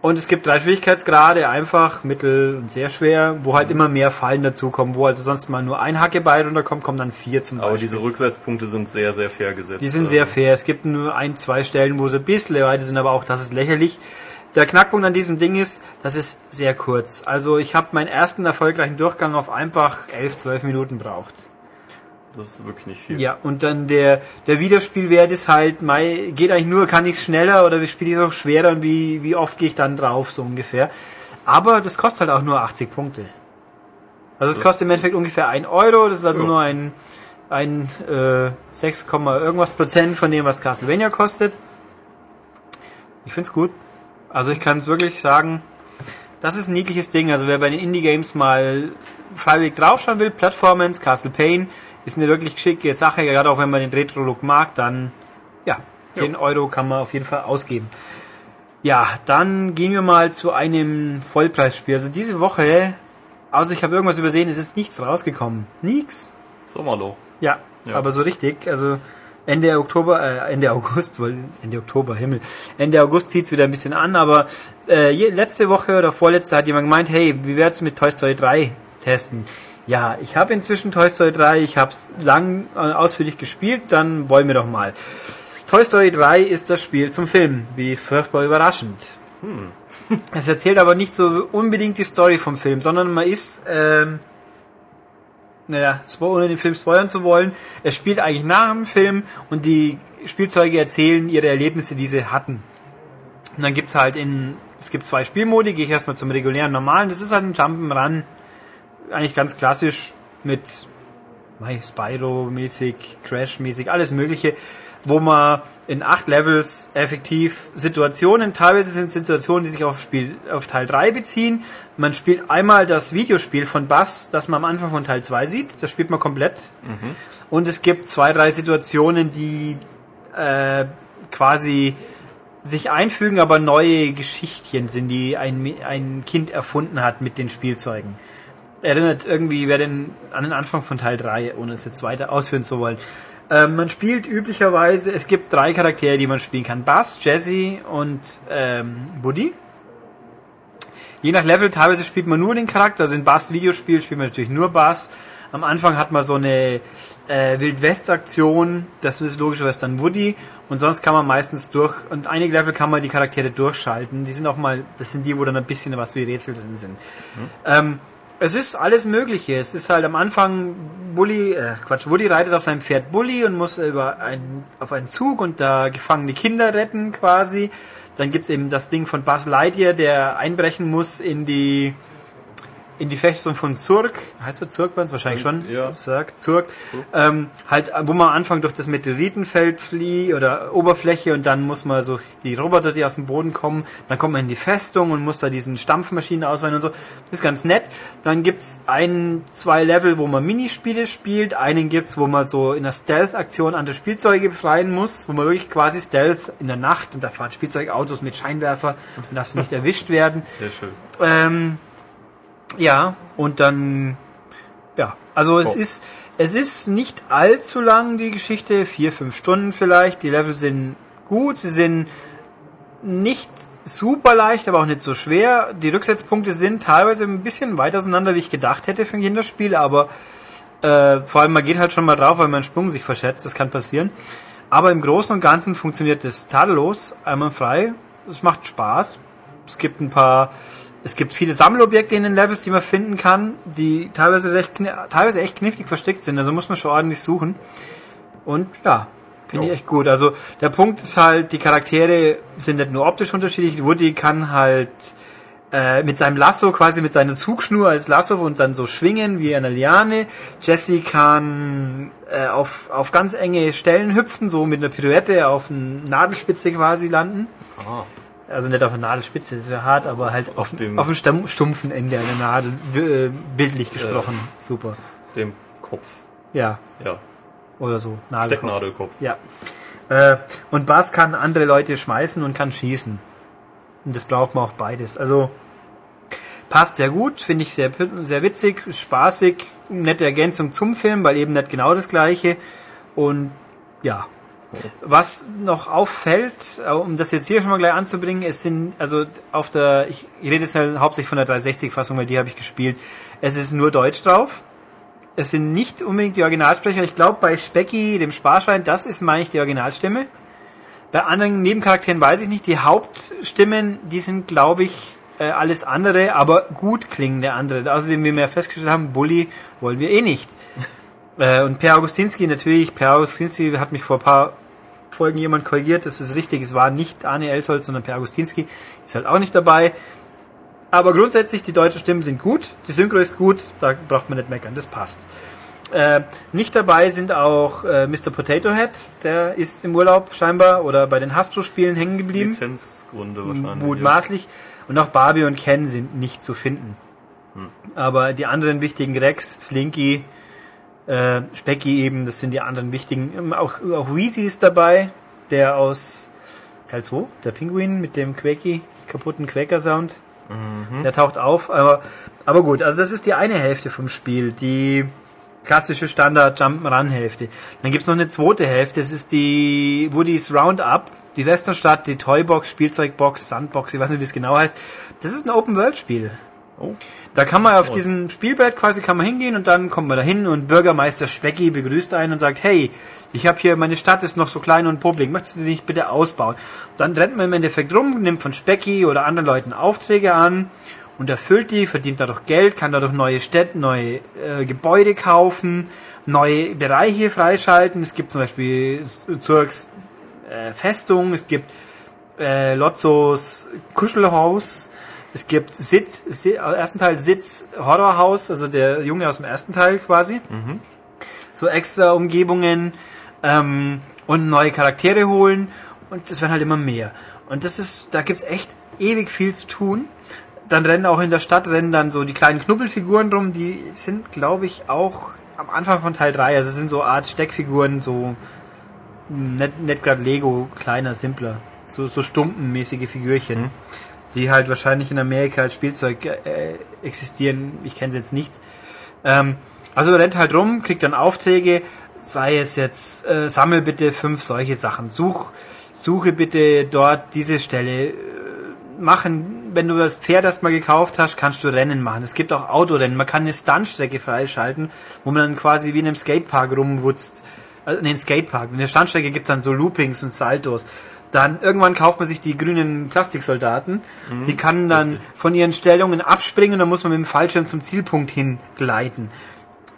Und es gibt drei Schwierigkeitsgrade, einfach, mittel und sehr schwer, wo halt immer mehr Fallen dazukommen, wo also sonst mal nur ein Hackebeil runterkommt, kommen dann vier zum Aber Beispiel. diese Rücksetzpunkte sind sehr, sehr fair gesetzt. Die sind Also, sehr fair. Es gibt nur ein, zwei Stellen, wo sie ein bisschen weiter sind, aber auch das ist lächerlich. Der Knackpunkt an diesem Ding ist, das ist sehr kurz. Also ich habe meinen ersten erfolgreichen Durchgang auf einfach 11, 12 Minuten braucht. Das ist wirklich nicht viel. Ja, und dann der, der Wiederspielwert ist halt, mei, geht eigentlich nur, kann ich schneller oder spiele ich es auch schwerer und wie, wie oft gehe ich dann drauf, so ungefähr. Aber das kostet halt auch nur 80 Punkte. Also es kostet im Endeffekt ungefähr 1 Euro, das ist also Ja. nur ein, ein äh, 6, Komma irgendwas Prozent von dem, was Castlevania kostet. Ich find's gut. Also ich kann es wirklich sagen, das ist ein niedliches Ding. Also wer bei den Indie-Games mal freiwillig draufschauen will, Performance, Castle Pain, Ist eine wirklich schicke Sache, gerade auch wenn man den Retro-Look mag, dann ja, 10 Euro kann man auf jeden Fall ausgeben. Ja, dann gehen wir mal zu einem Vollpreisspiel. Also diese Woche, also ich habe irgendwas übersehen, es ist nichts rausgekommen. Nix. Sommerloch. Ja, Ja. aber so richtig. Also Ende Oktober, äh, Ende August, wohl Ende Oktober, Himmel. Ende August zieht's wieder ein bisschen an, aber äh, letzte Woche oder vorletzte hat jemand gemeint, hey, wie wär's mit Toy Story 3 testen? Ja, ich habe inzwischen Toy Story 3, ich habe es lang äh, ausführlich gespielt, dann wollen wir doch mal. Toy Story 3 ist das Spiel zum Film, wie furchtbar überraschend. Es erzählt aber nicht so unbedingt die Story vom Film, sondern man ist, ähm, naja, ohne den Film spoilern zu wollen, es spielt eigentlich nach dem Film und die Spielzeuge erzählen ihre Erlebnisse, die sie hatten. Und dann gibt's halt in, es gibt zwei Spielmodi, gehe ich erstmal zum regulären normalen, das ist halt ein Jump'n'Run, eigentlich ganz klassisch mit Spyro-mäßig, Crash-mäßig, alles mögliche, wo man in acht Levels effektiv Situationen, teilweise sind Situationen, die sich auf Spiel, auf Teil 3 beziehen. Man spielt einmal das Videospiel von Bass, das man am Anfang von Teil 2 sieht, das spielt man komplett. Und es gibt zwei, drei Situationen, die äh, quasi sich einfügen, aber neue Geschichtchen sind, die ein, ein Kind erfunden hat mit den Spielzeugen. Erinnert irgendwie wer den, an den Anfang von Teil 3, ohne es jetzt weiter ausführen zu wollen. Ähm, man spielt üblicherweise, es gibt drei Charaktere, die man spielen kann. Buzz, Jesse und ähm, Woody. Je nach Level, teilweise spielt man nur den Charakter, also in Buzz Videospiel spielt man natürlich nur Buzz. Am Anfang hat man so eine äh, Wild-West-Aktion, das ist logischerweise dann Woody und sonst kann man meistens durch, und einige Level kann man die Charaktere durchschalten, die sind auch mal, das sind die, wo dann ein bisschen was wie Rätsel drin sind. Ähm, es ist alles Mögliche. Es ist halt am Anfang Bully, äh, Quatsch, Woody reitet auf seinem Pferd Bully und muss über einen, auf einen Zug und da gefangene Kinder retten quasi. Dann gibt's eben das Ding von Buzz Lightyear, der einbrechen muss in die in die Festung von Zurg, heißt er uns wahrscheinlich schon, Ja. Zurg, Zurg, ähm, halt, wo man am Anfang durch das Meteoritenfeld flieht oder Oberfläche und dann muss man so die Roboter, die aus dem Boden kommen, dann kommt man in die Festung und muss da diesen Stampfmaschinen ausweichen und so. Ist ganz nett. Dann gibt's ein, zwei Level, wo man Minispiele spielt, einen gibt's, wo man so in der Stealth-Aktion andere Spielzeuge befreien muss, wo man wirklich quasi Stealth in der Nacht und da fahren Spielzeugautos mit Scheinwerfer und darf nicht erwischt werden. Sehr schön. Ähm, ja, und dann, ja, also es Oh. ist, es ist nicht allzu lang, die Geschichte, vier, fünf Stunden vielleicht, die Level sind gut, sie sind nicht super leicht, aber auch nicht so schwer. Die Rücksetzpunkte sind teilweise ein bisschen weiter auseinander, wie ich gedacht hätte für ein Kinderspiel, aber äh, vor allem man geht halt schon mal drauf, weil man einen Sprung sich verschätzt, das kann passieren. Aber im Großen und Ganzen funktioniert es tadellos, einwandfrei. Es macht Spaß. Es gibt ein paar, es gibt viele Sammelobjekte in den Levels, die man finden kann, die teilweise recht, teilweise echt knifflig versteckt sind. Also muss man schon ordentlich suchen. Und ja, finde ich echt gut. Also der Punkt ist halt, die Charaktere sind nicht nur optisch unterschiedlich. Woody kann halt äh, mit seinem Lasso, quasi mit seiner Zugschnur als Lasso und dann so schwingen wie eine Liane. Jesse kann äh, auf, auf ganz enge Stellen hüpfen, so mit einer Pirouette auf eine Nadelspitze quasi landen. Ah, Also nicht auf einer Nadelspitze, das wäre hart, aber halt auf, dem- auf dem stumpfen Ende einer Nadel, äh, bildlich gesprochen. Super. dem Kopf. Ja, Ja, oder so. Nadelkopf. Stecknadelkopf. Ja. Äh, und Bass kann andere Leute schmeißen und kann schießen. Und das braucht man auch beides. Also passt sehr gut, finde ich sehr, sehr witzig, spaßig, nette Ergänzung zum Film, weil eben nicht genau das gleiche. Und ja. Was noch auffällt, äh, um das jetzt hier schon mal gleich anzubringen, es sind, also auf der, ich, rede jetzt halt hauptsächlich von der 360-Fassung, weil die habe ich gespielt. Es ist nur Deutsch drauf. Es sind nicht unbedingt die Originalsprecher. Ich glaube, bei Specky, dem Sparschein, das ist, meine ich, die Originalstimme. Bei anderen Nebencharakteren weiß ich nicht. Die Hauptstimmen, die sind, glaube ich, äh, alles andere, aber gut klingende andere. Außerdem, wie wir festgestellt haben, Bully wollen wir eh nicht. äh, und Per Augustinski natürlich. Per Augustinski hat mich vor ein paar Folgen jemand korrigiert. Das ist richtig. Es war nicht Arne Elsholz, sondern Per Augustinski. Ist halt auch nicht dabei. Aber grundsätzlich, die deutschen Stimmen sind gut, die Synchro ist gut, da braucht man nicht meckern, das passt. Äh, nicht dabei sind auch äh, Mr. Potato Head, der ist im Urlaub scheinbar oder bei den Hasbro-Spielen hängen geblieben, Lizenzgründe wahrscheinlich. mutmaßlich. Und auch Barbie und Ken sind nicht zu finden. Hm. Aber die anderen wichtigen Rex, Slinky, Äh, Specky eben, das sind die anderen wichtigen. Ähm, Auch, auch Weezy ist dabei, der aus Teil 2, der Pinguin mit dem Quaky, kaputten Quaker-Sound. Der taucht auf, aber, aber gut, also das ist die eine Hälfte vom Spiel, die klassische Standard Jump'n'Run-Hälfte. Dann gibt's noch eine zweite Hälfte, das ist die Woody's Roundup, die Westernstadt, die Toybox, Spielzeugbox, Sandbox, ich weiß nicht, wie es genau heißt. Das ist ein Open-World-Spiel. Oh. Da kann man auf diesem Spielbrett quasi kann man hingehen und dann kommt man da hin und Bürgermeister Specky begrüßt einen und sagt, hey, ich habe hier, meine Stadt ist noch so klein und publik, möchtest du sie nicht bitte ausbauen? Dann rennt man im Endeffekt rum, nimmt von Specky oder anderen Leuten Aufträge an und erfüllt die, verdient dadurch Geld, kann dadurch neue Städte, neue äh, Gebäude kaufen, neue Bereiche freischalten. Es gibt zum Beispiel Zurks äh, Festung, es gibt äh, Lotzos Kuschelhaus, es gibt Sitz, Si- im ersten Teil Sitz Horrorhaus, also der Junge aus dem ersten Teil quasi. So extra Umgebungen ähm, und neue Charaktere holen. Und es werden halt immer mehr. Und das ist, da gibt's echt ewig viel zu tun. Dann rennen auch in der Stadt rennen dann so die kleinen Knubbelfiguren rum, die sind, glaube ich, auch am Anfang von Teil 3, also sind so Art Steckfiguren, so nicht, nicht gerade Lego, kleiner, simpler, so, so stumpenmäßige Figürchen, die halt wahrscheinlich in Amerika als Spielzeug äh, existieren. Ich kenne sie jetzt nicht. Ähm, also rennt halt rum, kriegt dann Aufträge, sei es jetzt, äh, sammel bitte fünf solche Sachen, such, suche bitte dort diese Stelle, äh, machen, wenn du das Pferd erstmal gekauft hast, kannst du Rennen machen. Es gibt auch Autorennen, man kann eine Stuntstrecke freischalten, wo man dann quasi wie in einem Skatepark rumwutzt, also in den Skatepark. In der Standstrecke gibt's dann so Loopings und Saltos. Dann irgendwann kauft man sich die grünen Plastiksoldaten. die kann dann von ihren Stellungen abspringen, dann muss man mit dem Fallschirm zum Zielpunkt hingleiten.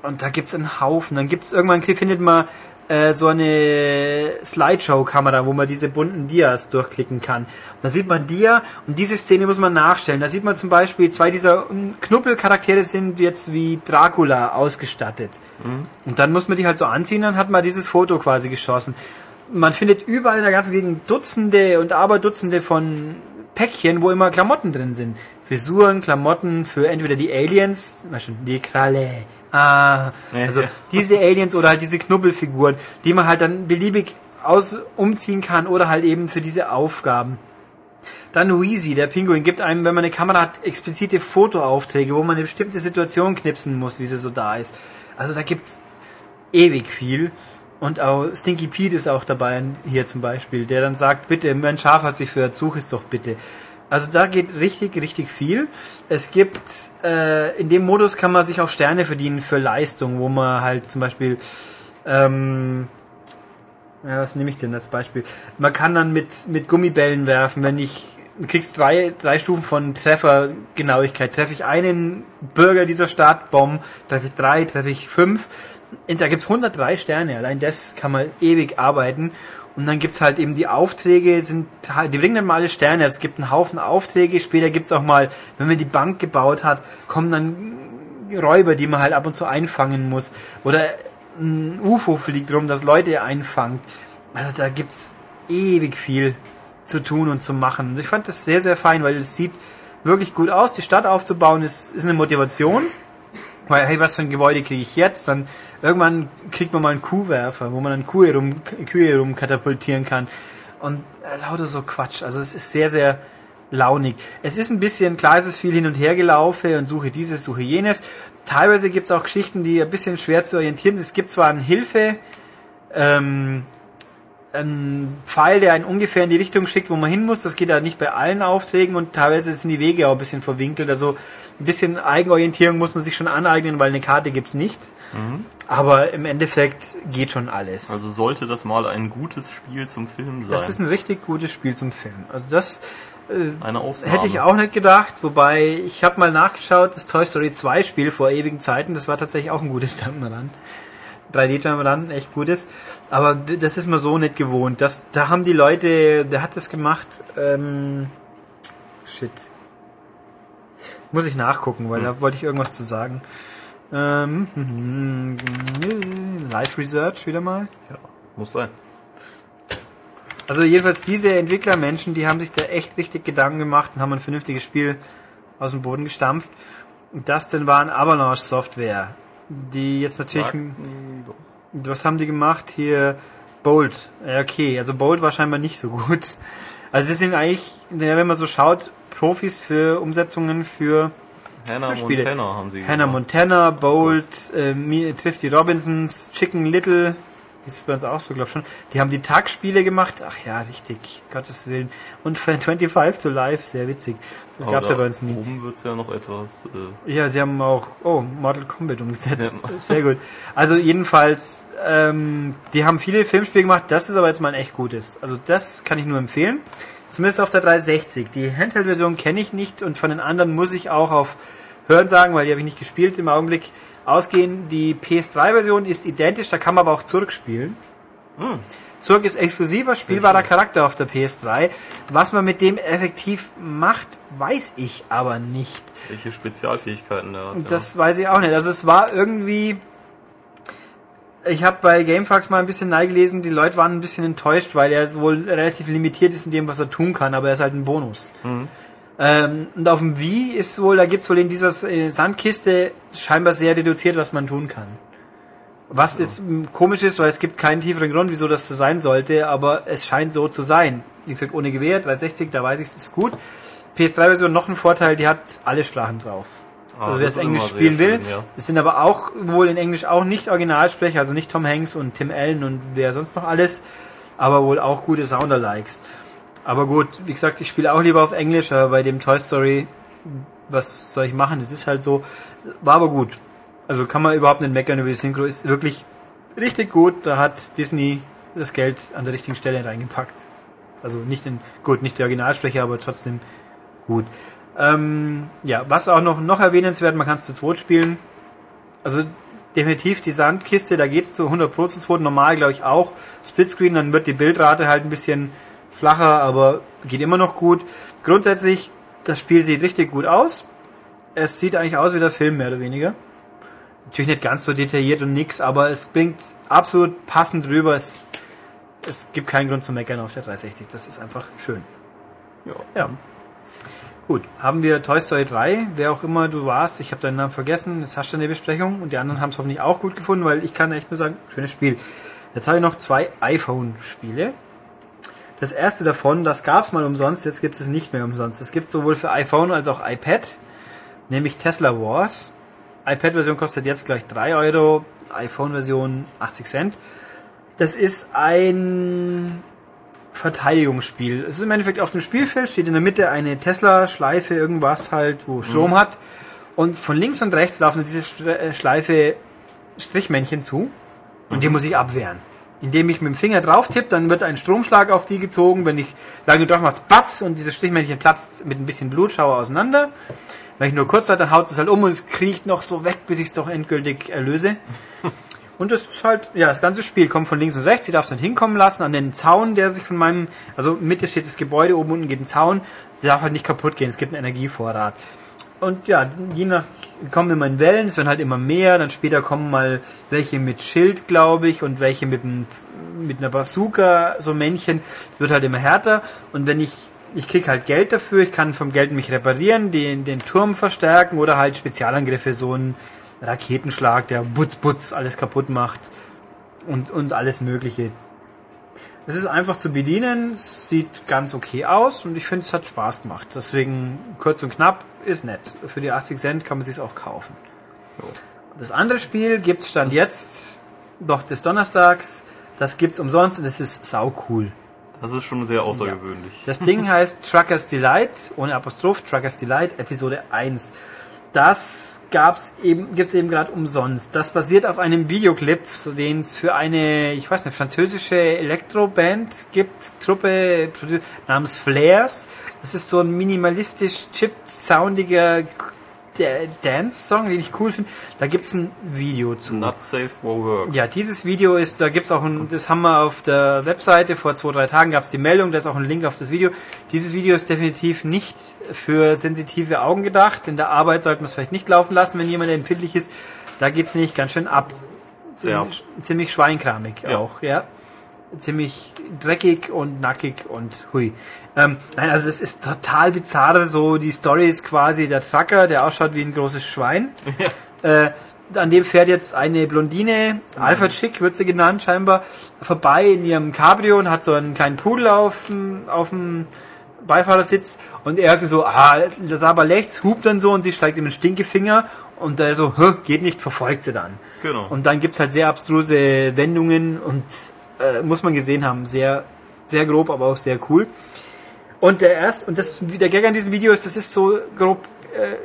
Und da gibt's einen Haufen. Dann gibt's irgendwann findet man äh, so eine Slideshow-Kamera, wo man diese bunten Dias durchklicken kann. Da sieht man Dia und diese Szene muss man nachstellen. Da sieht man zum Beispiel, zwei dieser ähm, Knuppelcharaktere sind jetzt wie Dracula ausgestattet. Und dann muss man die halt so anziehen, dann hat man dieses Foto quasi geschossen. Man findet überall in der ganzen Gegend Dutzende und Aberdutzende von Päckchen, wo immer Klamotten drin sind. Frisuren, Klamotten für entweder die Aliens, zum Beispiel die Kralle, ah, also diese Aliens oder halt diese Knubbelfiguren, die man halt dann beliebig aus umziehen kann oder halt eben für diese Aufgaben. Dann Wheezy, der Pinguin, gibt einem, wenn man eine Kamera hat, explizite Fotoaufträge, wo man eine bestimmte Situation knipsen muss, wie sie so da ist. Also da gibt's ewig viel. Und auch Stinky Pete ist auch dabei, hier zum Beispiel, der dann sagt, bitte, mein Schaf hat sich verirrt, such es doch bitte. Also da geht richtig, richtig viel. Es gibt, äh, in dem Modus kann man sich auch Sterne verdienen für Leistung, wo man halt zum Beispiel, ähm, ja, was nehme ich denn als Beispiel? Man kann dann mit, mit Gummibällen werfen, wenn ich, du kriegst drei, drei Stufen von Treffergenauigkeit. Treffe ich einen Bürger dieser Stadt, Bomb, treffe ich drei, treffe ich fünf. Da gibt's 103 Sterne, allein das kann man ewig arbeiten. Und dann gibt's halt eben die Aufträge, sind halt- die bringen dann mal alle Sterne. Es gibt einen Haufen Aufträge. Später gibt's auch mal, wenn man die Bank gebaut hat, kommen dann Räuber, die man halt ab und zu einfangen muss. Oder ein UFO fliegt rum, das Leute einfangt. Also da gibt's ewig viel zu tun und zu machen. Und ich fand das sehr, sehr fein, weil es sieht wirklich gut aus. Die Stadt aufzubauen ist, ist eine Motivation. Weil, hey, was für ein Gebäude kriege ich jetzt? Dann irgendwann kriegt man mal einen Kuhwerfer, wo man dann Kühe rum, Kühe rum katapultieren kann. Und äh, lauter so Quatsch. Also es ist sehr, sehr launig. Es ist ein bisschen, klar, es ist viel hin und her gelaufen und suche dieses, suche jenes. Teilweise gibt es auch Geschichten, die ein bisschen schwer zu orientieren sind. Es gibt zwar eine Hilfe, ähm, ein Pfeil, der einen ungefähr in die Richtung schickt, wo man hin muss. Das geht ja nicht bei allen Aufträgen und teilweise sind die Wege auch ein bisschen verwinkelt. Also ein bisschen Eigenorientierung muss man sich schon aneignen, weil eine Karte gibt's nicht. Aber im Endeffekt geht schon alles. Also sollte das mal ein gutes Spiel zum Film sein. das ist ein richtig gutes Spiel zum Film. Also das Ausnahme. hätte ich auch nicht gedacht. Wobei, ich habe mal nachgeschaut, das Toy Story 2 Spiel vor ewigen Zeiten, das war tatsächlich auch ein gutes Jump'n'Run. 3D Jump'n'Run, echt gutes. Aber das ist man so nicht gewohnt. Das, da haben die Leute, der hat das gemacht, ähm, shit. Muss ich nachgucken, weil da wollte ich irgendwas zu sagen. Ähm, Live Research wieder mal. Ja, muss sein. Also jedenfalls diese Entwicklermenschen, die haben sich da echt richtig Gedanken gemacht und haben ein vernünftiges Spiel aus dem Boden gestampft. Und das denn war ein Avalanche Software. Die jetzt natürlich, Sagt, mh, doch. was haben die gemacht hier? Bolt. Okay, also Bolt war scheinbar nicht so gut. Also es sind eigentlich, ja, wenn man so schaut, Profis für Umsetzungen für Hannah Spiele. Montana haben sie Hannah gemacht. Montana, Bolt, äh, trifft die Robinsons, Chicken Little, ist bei uns auch so, glaube schon. Die haben die Tagspiele gemacht. Ach ja, richtig, Gottes Willen. Und für 25 to Life, sehr witzig. Das Aber gab's ja da bei uns nie. Oben wird's ja noch etwas. Äh, Ja, sie haben auch, oh, Mortal Kombat umgesetzt. Ja. Sehr gut. Also jedenfalls, ähm, die haben viele Filmspiele gemacht. Das ist aber jetzt mal ein echt gutes. Also das kann ich nur empfehlen. Zumindest auf der 360. Die Handheld-Version kenne ich nicht und von den anderen muss ich auch auf Hören sagen, weil die habe ich nicht gespielt im Augenblick, ausgehen. Die PS3-Version ist identisch, da kann man aber auch Zurück spielen. Hm. Zurück ist exklusiver, spielbarer Charakter auf der PS3. Was man mit dem effektiv macht, weiß ich aber nicht. welche Spezialfähigkeiten der hat. Das weiß ich auch nicht. Also es war irgendwie. Ich habe bei Gamefax mal ein bisschen neigelesen, die Leute waren ein bisschen enttäuscht, weil er wohl relativ limitiert ist in dem, was er tun kann, aber er ist halt ein Bonus. Ähm, und auf dem Wii ist wohl, da gibt's wohl in dieser äh, Sandkiste scheinbar sehr reduziert, was man tun kann. Was jetzt m, komisch ist, weil es gibt keinen tieferen Grund, wieso das so sein sollte, aber es scheint so zu sein. Wie gesagt, ohne Gewehr, 360, da weiß ich, es ist gut. PS3-Version noch ein Vorteil, die hat alle Sprachen drauf. Ah, also wer das es Englisch spielen will. schön, ja. Es sind aber auch wohl in Englisch auch nicht Originalsprecher, also nicht Tom Hanks und Tim Allen und wer sonst noch alles, aber wohl auch gute Soundalikes. Aber gut, wie gesagt, ich spiele auch lieber auf Englisch, aber bei dem Toy Story, was soll ich machen? Es ist halt so, war aber gut. Also kann man überhaupt nicht meckern über die Synchro, ist wirklich richtig gut. Da hat Disney das Geld an der richtigen Stelle reingepackt. Also nicht in, gut, nicht der Originalsprecher, aber trotzdem gut. Ähm, ja, was auch noch, noch erwähnenswert, man kann es zu zweit spielen. Also definitiv die Sandkiste, da geht's zu 100 Pro zu zweit, normal glaube ich auch. Splitscreen, dann wird die Bildrate halt ein bisschen flacher, aber geht immer noch gut. Grundsätzlich, das Spiel sieht richtig gut aus. Es sieht eigentlich aus wie der Film, mehr oder weniger. Natürlich nicht ganz so detailliert und nix, aber es bringt absolut passend rüber. Es, es gibt keinen Grund zu meckern auf der 360. Das ist einfach schön. Ja. Ja. Gut, haben wir Toy Story 3, wer auch immer du warst, ich habe deinen Namen vergessen, jetzt hast du eine Besprechung und die anderen haben es hoffentlich auch gut gefunden, weil ich kann echt nur sagen, schönes Spiel. Jetzt habe ich noch zwei iPhone-Spiele. Das erste davon, das gab es mal umsonst, jetzt gibt es nicht mehr umsonst. Es gibt sowohl für iPhone als auch iPad, nämlich Tesla Wars. iPad-Version kostet jetzt gleich 3 Euro, iPhone-Version 80 Cent. Das ist ein Verteidigungsspiel. Es ist im Endeffekt auf dem Spielfeld, steht in der Mitte eine Tesla-Schleife, irgendwas halt, wo Strom hat. Und von links und rechts laufen diese äh, Schleife Strichmännchen zu. Und die muss ich abwehren. Indem ich mit dem Finger drauf tippe, dann wird ein Stromschlag auf die gezogen. Wenn ich lange drauf mache, batz und dieses Strichmännchen platzt mit ein bisschen Blutschauer auseinander. Wenn ich nur kurz halte, dann haut es halt um und es kriecht noch so weg, bis ich es doch endgültig erlöse. Und das ist halt, ja, das ganze Spiel kommt von links und rechts. Ich darf es dann hinkommen lassen an den Zaun, der sich von meinem, also Mitte steht das Gebäude, oben unten geht ein Zaun. Der darf halt nicht kaputt gehen. Es gibt einen Energievorrat. Und ja, je nach, kommen immer in Wellen, es werden halt immer mehr. Dann später kommen mal welche mit Schild, glaube ich, und welche mit, einem, mit einer Bazooka, so Männchen. Es wird halt immer härter. Und wenn ich, ich krieg halt Geld dafür, ich kann vom Geld mich reparieren, den, den Turm verstärken oder halt Spezialangriffe, so ein Raketenschlag, der Butz Butz alles kaputt macht und, und alles Mögliche. Es ist einfach zu bedienen, sieht ganz okay aus und ich finde, es hat Spaß gemacht. Deswegen kurz und knapp ist nett. Für die 80 Cent kann man sich auch kaufen. Das andere Spiel gibt's Stand jetzt, doch des Donnerstags, das gibt's umsonst und es ist sau cool. Das ist schon sehr außergewöhnlich. Das Ding heißt Truckers Delight, ohne Apostroph, Truckers Delight, Episode 1. Das gab's eben, gibt's eben gerade umsonst. Das basiert auf einem Videoclip, den es für eine, ich weiß nicht, französische Elektroband gibt, Truppe namens Flares. Das ist so ein minimalistisch chip-soundiger Dance-Song, den ich cool finde. Da gibt's ein Video zu. Not safe for work. Ja, dieses Video ist, da gibt's auch ein, das haben wir auf der Webseite, vor zwei, drei Tagen gab's die Meldung, da ist auch ein Link auf das Video. Dieses Video ist definitiv nicht für sensitive Augen gedacht. In der Arbeit sollte man es vielleicht nicht laufen lassen, wenn jemand empfindlich ist. Da geht's nicht ganz schön ab. Ziemlich, ziemlich schweinkramig Ja. auch, ja. Ziemlich dreckig und nackig und hui. Ähm, nein, also es ist total bizarr, so die Story ist quasi der Trucker, der ausschaut wie ein großes Schwein. Äh, an dem fährt jetzt eine Blondine, Alpha Chick wird sie genannt scheinbar, vorbei in ihrem Cabrio und hat so einen kleinen Pudel auf dem, auf dem Beifahrersitz und er so, ah, das aber rechts, hupt dann so und sie steigt ihm den Stinkefinger und er so, geht nicht, verfolgt sie dann. Genau. Und dann gibt's halt sehr abstruse Wendungen und äh, muss man gesehen haben, sehr, sehr grob, aber auch sehr cool. Und der erst, und das, der Gag an diesem Video ist, das ist so grob, äh,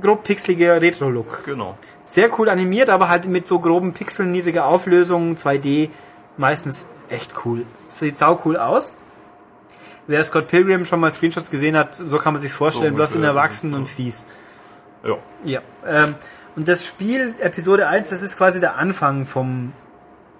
grob pixeliger Retro-Look. Genau. Sehr cool animiert, aber halt mit so groben Pixeln, niedriger Auflösung, 2D, meistens echt cool. Sieht sau cool aus. Wer Scott Pilgrim schon mal Screenshots gesehen hat, so kann man sich's vorstellen, So bloß in ungefähr, erwachsen ja. und fies. Ja. Ja. Ähm, und das Spiel, Episode 1, das ist quasi der Anfang vom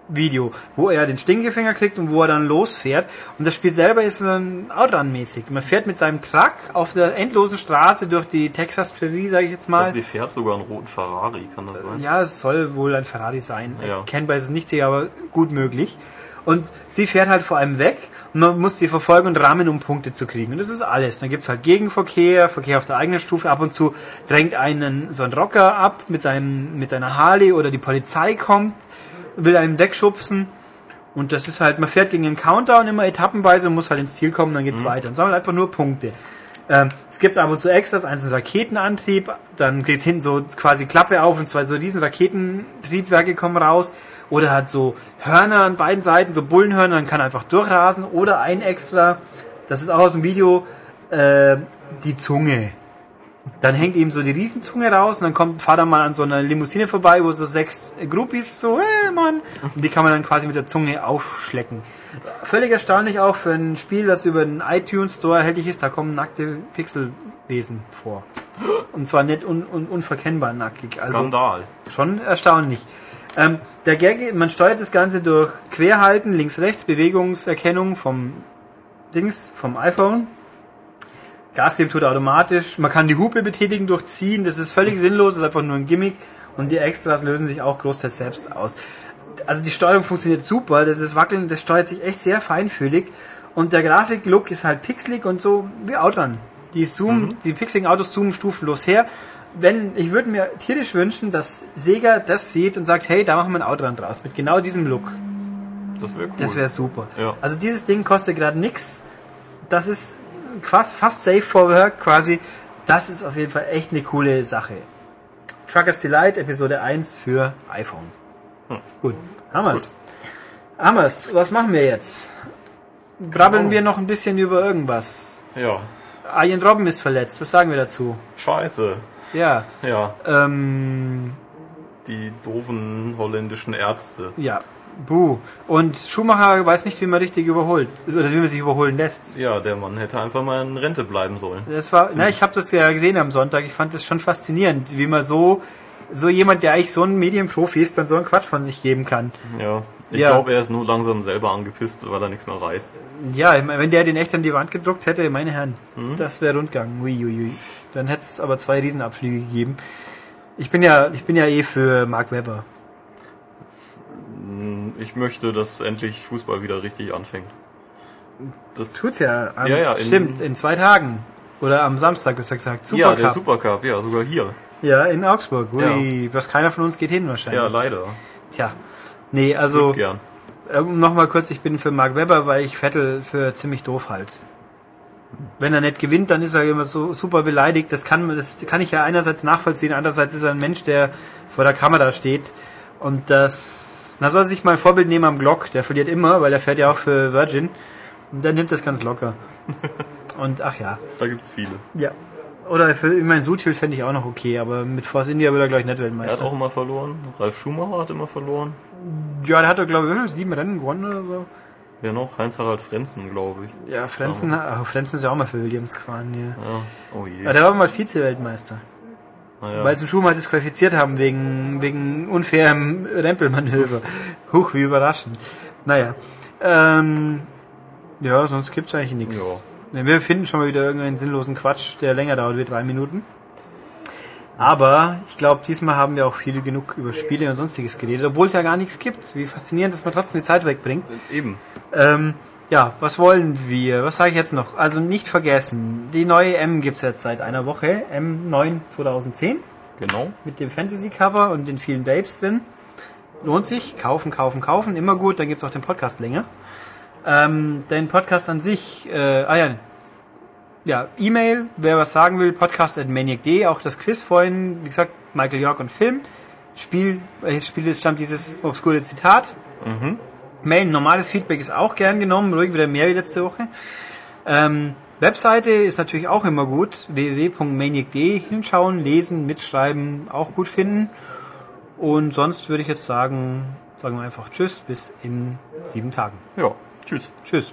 Video, wo er den Stinkefinger kriegt und wo er dann losfährt. Und das Spiel selber ist ein Outrun-mäßig. Man fährt mit seinem Truck auf der endlosen Straße durch die Texas Prairie, sage ich jetzt Ich mal. glaub, sie fährt sogar einen roten Ferrari, kann das sein? Ja, es soll wohl ein Ferrari sein. Ja. Kennbar ist es nicht sicher, aber gut möglich. Und sie fährt halt vor allem weg und man muss sie verfolgen und rammen, um Punkte zu kriegen. Und das ist alles. Dann gibt's halt Gegenverkehr, Verkehr auf der eigenen Stufe. Ab und zu drängt einen so ein Rocker ab mit, seinem, mit seiner Harley oder die Polizei kommt, will einen wegschubsen. Und das ist halt, man fährt gegen den Countdown immer etappenweise und muss halt ins Ziel kommen, dann geht's weiter. Und sammelt einfach nur Punkte. Ähm, es gibt ab und zu Extras, eins ist Raketenantrieb, dann geht hinten so quasi Klappe auf und zwei so riesen Raketentriebwerke kommen raus. Oder hat so Hörner an beiden Seiten, so Bullenhörner, dann kann einfach durchrasen. Oder ein Extra, das ist auch aus dem Video, äh, die Zunge. Dann hängt ihm so die Riesenzunge raus und dann kommt Vater mal an so einer Limousine vorbei, wo so sechs Groupies so, hey Mann, und die kann man dann quasi mit der Zunge aufschlecken. Völlig erstaunlich auch für ein Spiel, das über den iTunes Store erhältlich ist, da kommen nackte Pixelwesen vor. Und zwar nicht un un unverkennbar nackig. Also Skandal. schon erstaunlich. Ähm, der Gag, man steuert das Ganze durch Querhalten, links-rechts, Bewegungserkennung vom Dings, vom iPhone. Gas geben tut er automatisch. Man kann die Hupe betätigen durch Ziehen. Das ist völlig sinnlos, das ist einfach nur ein Gimmick. Und die Extras lösen sich auch großteils selbst aus. Also die Steuerung funktioniert super. Das ist Wackeln, das steuert sich echt sehr feinfühlig. Und der Grafiklook ist halt pixelig und so wie Outrun. Die zoomen, die pixeligen Autos zoomen stufenlos her. Wenn, ich würde mir tierisch wünschen, dass Sega das sieht und sagt, hey, da machen wir ein Outrun draus. Mit genau diesem Look. Das wäre cool. Das wäre super. Ja. Also dieses Ding kostet gerade nix. Das ist fast, fast safe for work quasi. Das ist auf jeden Fall echt eine coole Sache. Truckers Delight, Episode 1 für iPhone. Gut, haben wir's. Haben wir's. Was machen wir jetzt? Brabbeln Oh. wir noch ein bisschen über irgendwas. ja. Ian Robben ist verletzt. Was sagen wir dazu? Scheiße. Ja, Ja. ähm, Die doofen holländischen Ärzte. ja, buh. Und Schumacher weiß nicht, wie man richtig überholt. Oder wie man sich überholen lässt. Ja, der Mann hätte einfach mal in Rente bleiben sollen. Das war, na, ich habe das ja gesehen am Sonntag. Ich fand das schon faszinierend, wie man so, so jemand, der eigentlich so ein Medienprofi ist, dann so einen Quatsch von sich geben kann. Ja. Ich Ja. glaube, er ist nur langsam selber angepisst, weil er nichts mehr reißt. Ja, wenn der den echt an die Wand gedruckt hätte, meine Herren, Mhm. das wäre Rundgang. Uiuiui. Dann hätte es aber zwei Riesenabflüge gegeben. Ich bin ja, ich bin ja eh für Mark Webber. Ich möchte, dass endlich Fußball wieder richtig anfängt. Das Tut's ja. Am, Ja, ja, in- stimmt, in zwei Tagen. Oder am Samstag, besser gesagt. ja, der Supercup. Supercup, ja, sogar hier. ja, in Augsburg. Ui, bloß keiner von uns geht hin wahrscheinlich. Ja, leider. Tja. Nee, also, Gern. ähm, nochmal kurz, ich bin für Mark Webber, weil ich Vettel für ziemlich doof halt. Wenn er nicht gewinnt, dann ist er immer so super beleidigt. Das kann, das kann ich ja einerseits nachvollziehen, andererseits ist er ein Mensch, der vor der Kamera steht. Und das, na soll sich mal ein Vorbild nehmen am Glock. Der verliert immer, weil er fährt ja auch für Virgin. Und der nimmt das ganz locker. Und ach ja. Da gibt's viele. Ja. Oder für, ich meine, Sutil fände ich auch noch okay, aber mit Force India wird er gleich nicht Er hat Weltmeister. auch immer verloren. Ralf Schumacher hat immer verloren. ja, der hat doch, glaube ich, sieben Rennen gewonnen oder so. Wer noch? Heinz-Harald Frenzen, glaube ich. Ja, Frenzen, oh, Frenzen ist ja auch mal für Williams gefahren, ja. Ja. Oh je. Ja, der war mal Vize-Weltmeister. Naja. Weil sie den Schumacher disqualifiziert haben wegen, wegen unfairem Rempelmanöver. Huch, wie überraschend. Naja. Ähm, ja, sonst gibt's eigentlich nichts. Ja. Wir finden schon mal wieder irgendeinen sinnlosen Quatsch, der länger dauert wie drei Minuten. Aber ich glaube, diesmal haben wir auch viel genug über Spiele und sonstiges geredet, obwohl es ja gar nichts gibt. Wie faszinierend, dass man trotzdem die Zeit wegbringt. Eben. Ähm, ja, was wollen wir? Was sage ich jetzt noch? Also nicht vergessen, die neue M gibt's jetzt seit einer Woche, M9 2010. Genau. mit dem Fantasy-Cover und den vielen Babes drin. Lohnt sich. Kaufen, kaufen, kaufen. Immer gut. Dann gibt's auch den Podcast länger. Ähm, den Podcast an sich, äh, ah ja, ja, E-Mail, wer was sagen will, podcast at maniac.de, auch das Quiz vorhin, wie gesagt, Michael York und Film. Spiel, welches Spiel stammt dieses obskure Zitat. Mail, normales Feedback ist auch gern genommen, ruhig wieder mehr wie letzte Woche. Ähm, Webseite ist natürlich auch immer gut, www.maniac.de hinschauen, lesen, mitschreiben, auch gut finden. Und sonst würde ich jetzt sagen, sagen wir einfach Tschüss, bis in sieben Tagen. Ja, tschüss. Tschüss.